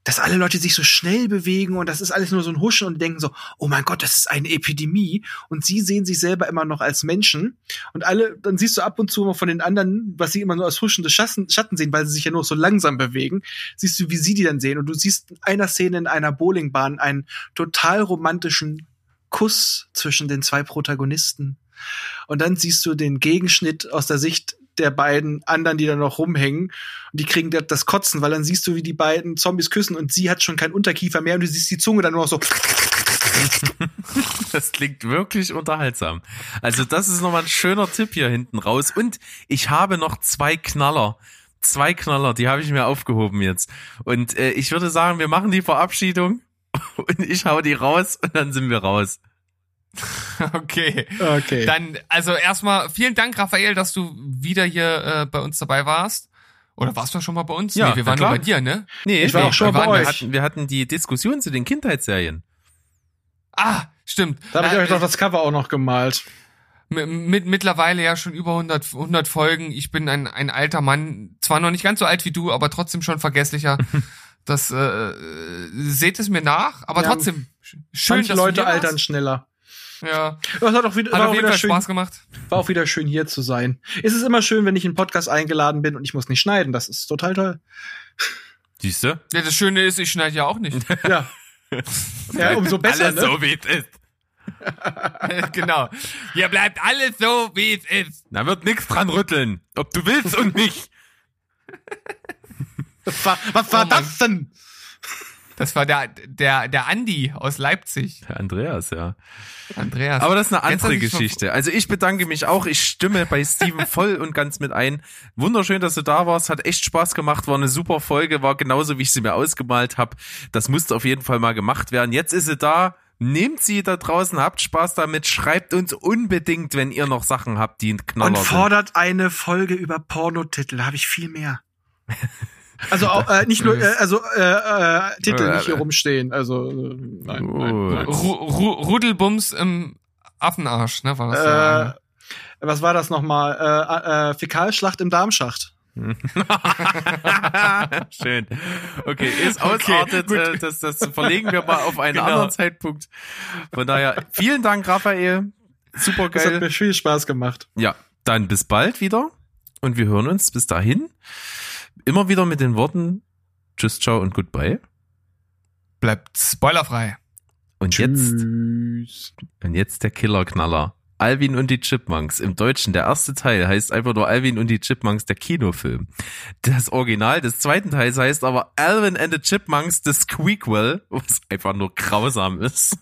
Speaker 2: dass alle Leute sich so schnell bewegen und das ist alles nur so ein Huschen und denken so, oh mein Gott, das ist eine Epidemie. Und sie sehen sich selber immer noch als Menschen. Und alle, dann siehst du ab und zu mal von den anderen, was sie immer nur als huschende Schatten, Schatten sehen, weil sie sich ja nur so langsam bewegen, siehst du, wie sie die dann sehen. Und du siehst in einer Szene in einer Bowlingbahn einen total romantischen Kuss zwischen den zwei Protagonisten. Und dann siehst du den Gegenschnitt aus der Sicht der beiden anderen, die da noch rumhängen. Und die kriegen das- Kotzen, weil dann siehst du, wie die beiden Zombies küssen und sie hat schon keinen Unterkiefer mehr und du siehst die Zunge dann nur noch so. <laughs>
Speaker 1: Das klingt wirklich unterhaltsam. Also das ist nochmal ein schöner Tipp hier hinten raus. Und ich habe noch zwei Knaller. Zwei Knaller, die habe ich mir aufgehoben jetzt. Und äh, ich würde sagen, wir machen die Verabschiedung <laughs> und ich hau die raus und dann sind wir raus. <laughs>
Speaker 3: Okay.
Speaker 2: Okay.
Speaker 3: Dann, also erstmal vielen Dank, Raphael, dass du wieder hier äh, bei uns dabei warst. Oder warst du schon mal bei uns?
Speaker 1: Ja,
Speaker 3: nee, wir waren nur
Speaker 1: klar.
Speaker 3: bei dir, ne?
Speaker 1: Nee,
Speaker 2: Ich war
Speaker 1: nee,
Speaker 2: auch schon
Speaker 1: wir
Speaker 2: bei
Speaker 1: waren, wir
Speaker 2: euch.
Speaker 1: hatten, wir hatten die Diskussion zu den Kindheitsserien.
Speaker 3: Ah, stimmt.
Speaker 2: da habe ich
Speaker 3: Äh,
Speaker 2: euch doch das Cover auch noch gemalt.
Speaker 3: mit, mit, mittlerweile ja schon über 100, 100 Folgen. Ich bin ein, ein alter Mann, zwar noch nicht ganz so alt wie du, aber trotzdem schon vergesslicher. <laughs> Das äh, seht es mir nach, aber
Speaker 2: Ja,
Speaker 3: trotzdem sch- schön, dass
Speaker 2: Leute
Speaker 3: du hier
Speaker 2: altern
Speaker 3: warst.
Speaker 2: schneller.
Speaker 3: Ja,
Speaker 2: Das hat auch wieder,
Speaker 3: hat
Speaker 2: war, auch wieder schön,
Speaker 3: Spaß gemacht.
Speaker 2: war auch wieder schön hier zu sein. Es ist immer schön, wenn ich in einen Podcast eingeladen bin und ich muss nicht schneiden. Das ist total toll.
Speaker 1: Siehst du?
Speaker 3: Ja, das Schöne ist, ich schneide ja auch nicht. <laughs>
Speaker 2: Ja. ja, umso besser,
Speaker 1: Alles
Speaker 2: ne?
Speaker 1: so, wie es ist. <laughs>
Speaker 3: genau. Hier bleibt alles so, wie es ist.
Speaker 1: Da wird nichts dran rütteln. Ob du willst und nicht. <laughs>
Speaker 2: Was war, was war
Speaker 3: Oh
Speaker 2: das denn?
Speaker 3: Das war der, der, der Andi aus Leipzig.
Speaker 1: Der Andreas, ja.
Speaker 3: Andreas.
Speaker 1: Aber das ist eine andere Geschichte. Also ich bedanke mich auch. Ich stimme bei Steven <laughs> voll und ganz mit ein. Wunderschön, dass du da warst. Hat echt Spaß gemacht. War eine super Folge. War genauso, wie ich sie mir ausgemalt habe. Das musste auf jeden Fall mal gemacht werden. Jetzt ist sie da. Nehmt sie da draußen, habt Spaß damit, schreibt uns unbedingt, wenn ihr noch Sachen habt, die ein Knaller
Speaker 2: Und
Speaker 1: sind.
Speaker 2: fordert eine Folge über Pornotitel. Habe ich viel mehr. <laughs> Also auch, äh, nicht nur, äh, also äh, äh, Titel nicht hier rumstehen. Also äh, nein, nein, nein.
Speaker 3: Ru Ru Rudelbums im Affenarsch, ne? War das
Speaker 2: Äh,
Speaker 3: ja.
Speaker 2: was war das nochmal? Äh, äh, Fäkalschlacht im Darmschacht. <laughs>
Speaker 1: Schön. Okay, ist
Speaker 3: Okay,
Speaker 1: ausartet. äh, das, das verlegen wir mal auf einen
Speaker 3: Genau.
Speaker 1: anderen Zeitpunkt. Von daher, vielen Dank, Raphael. Super
Speaker 2: Das hat
Speaker 1: geil.
Speaker 2: mir viel Spaß gemacht.
Speaker 1: Ja, dann bis bald wieder. Und wir hören uns bis dahin. Immer wieder mit den Worten Tschüss, ciao und goodbye.
Speaker 3: Bleibt spoilerfrei.
Speaker 1: Und jetzt,
Speaker 2: Tschüss.
Speaker 1: und jetzt der Killerknaller. Alvin und die Chipmunks. Im Deutschen, der erste Teil heißt einfach nur Alvin und die Chipmunks, der Kinofilm. Das Original des zweiten Teils heißt aber Alvin and the Chipmunks, the Squeakquel, was einfach nur grausam ist.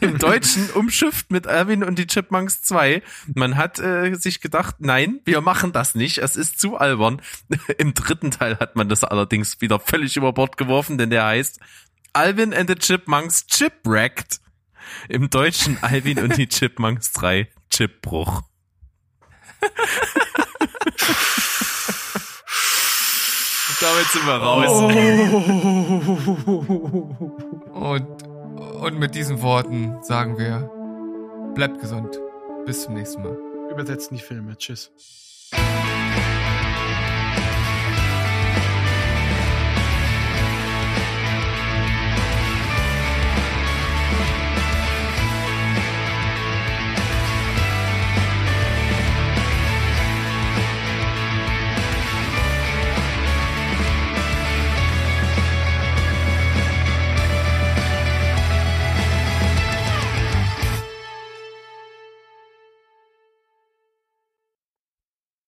Speaker 1: Im Deutschen umschifft mit Alvin und die Chipmunks 2. Man hat äh, sich gedacht, nein, wir machen das nicht, es ist zu albern. <laughs> Im dritten Teil hat man das allerdings wieder völlig über Bord geworfen, denn der heißt Alvin and the Chipmunks Chipwrecked. Im Deutschen Alvin und die Chipmunks 3 Chipbruch. <laughs> Damit sind wir raus.
Speaker 3: Und, und mit diesen Worten sagen wir, bleibt gesund. Bis zum nächsten Mal.
Speaker 2: Übersetzen die Filme. Tschüss.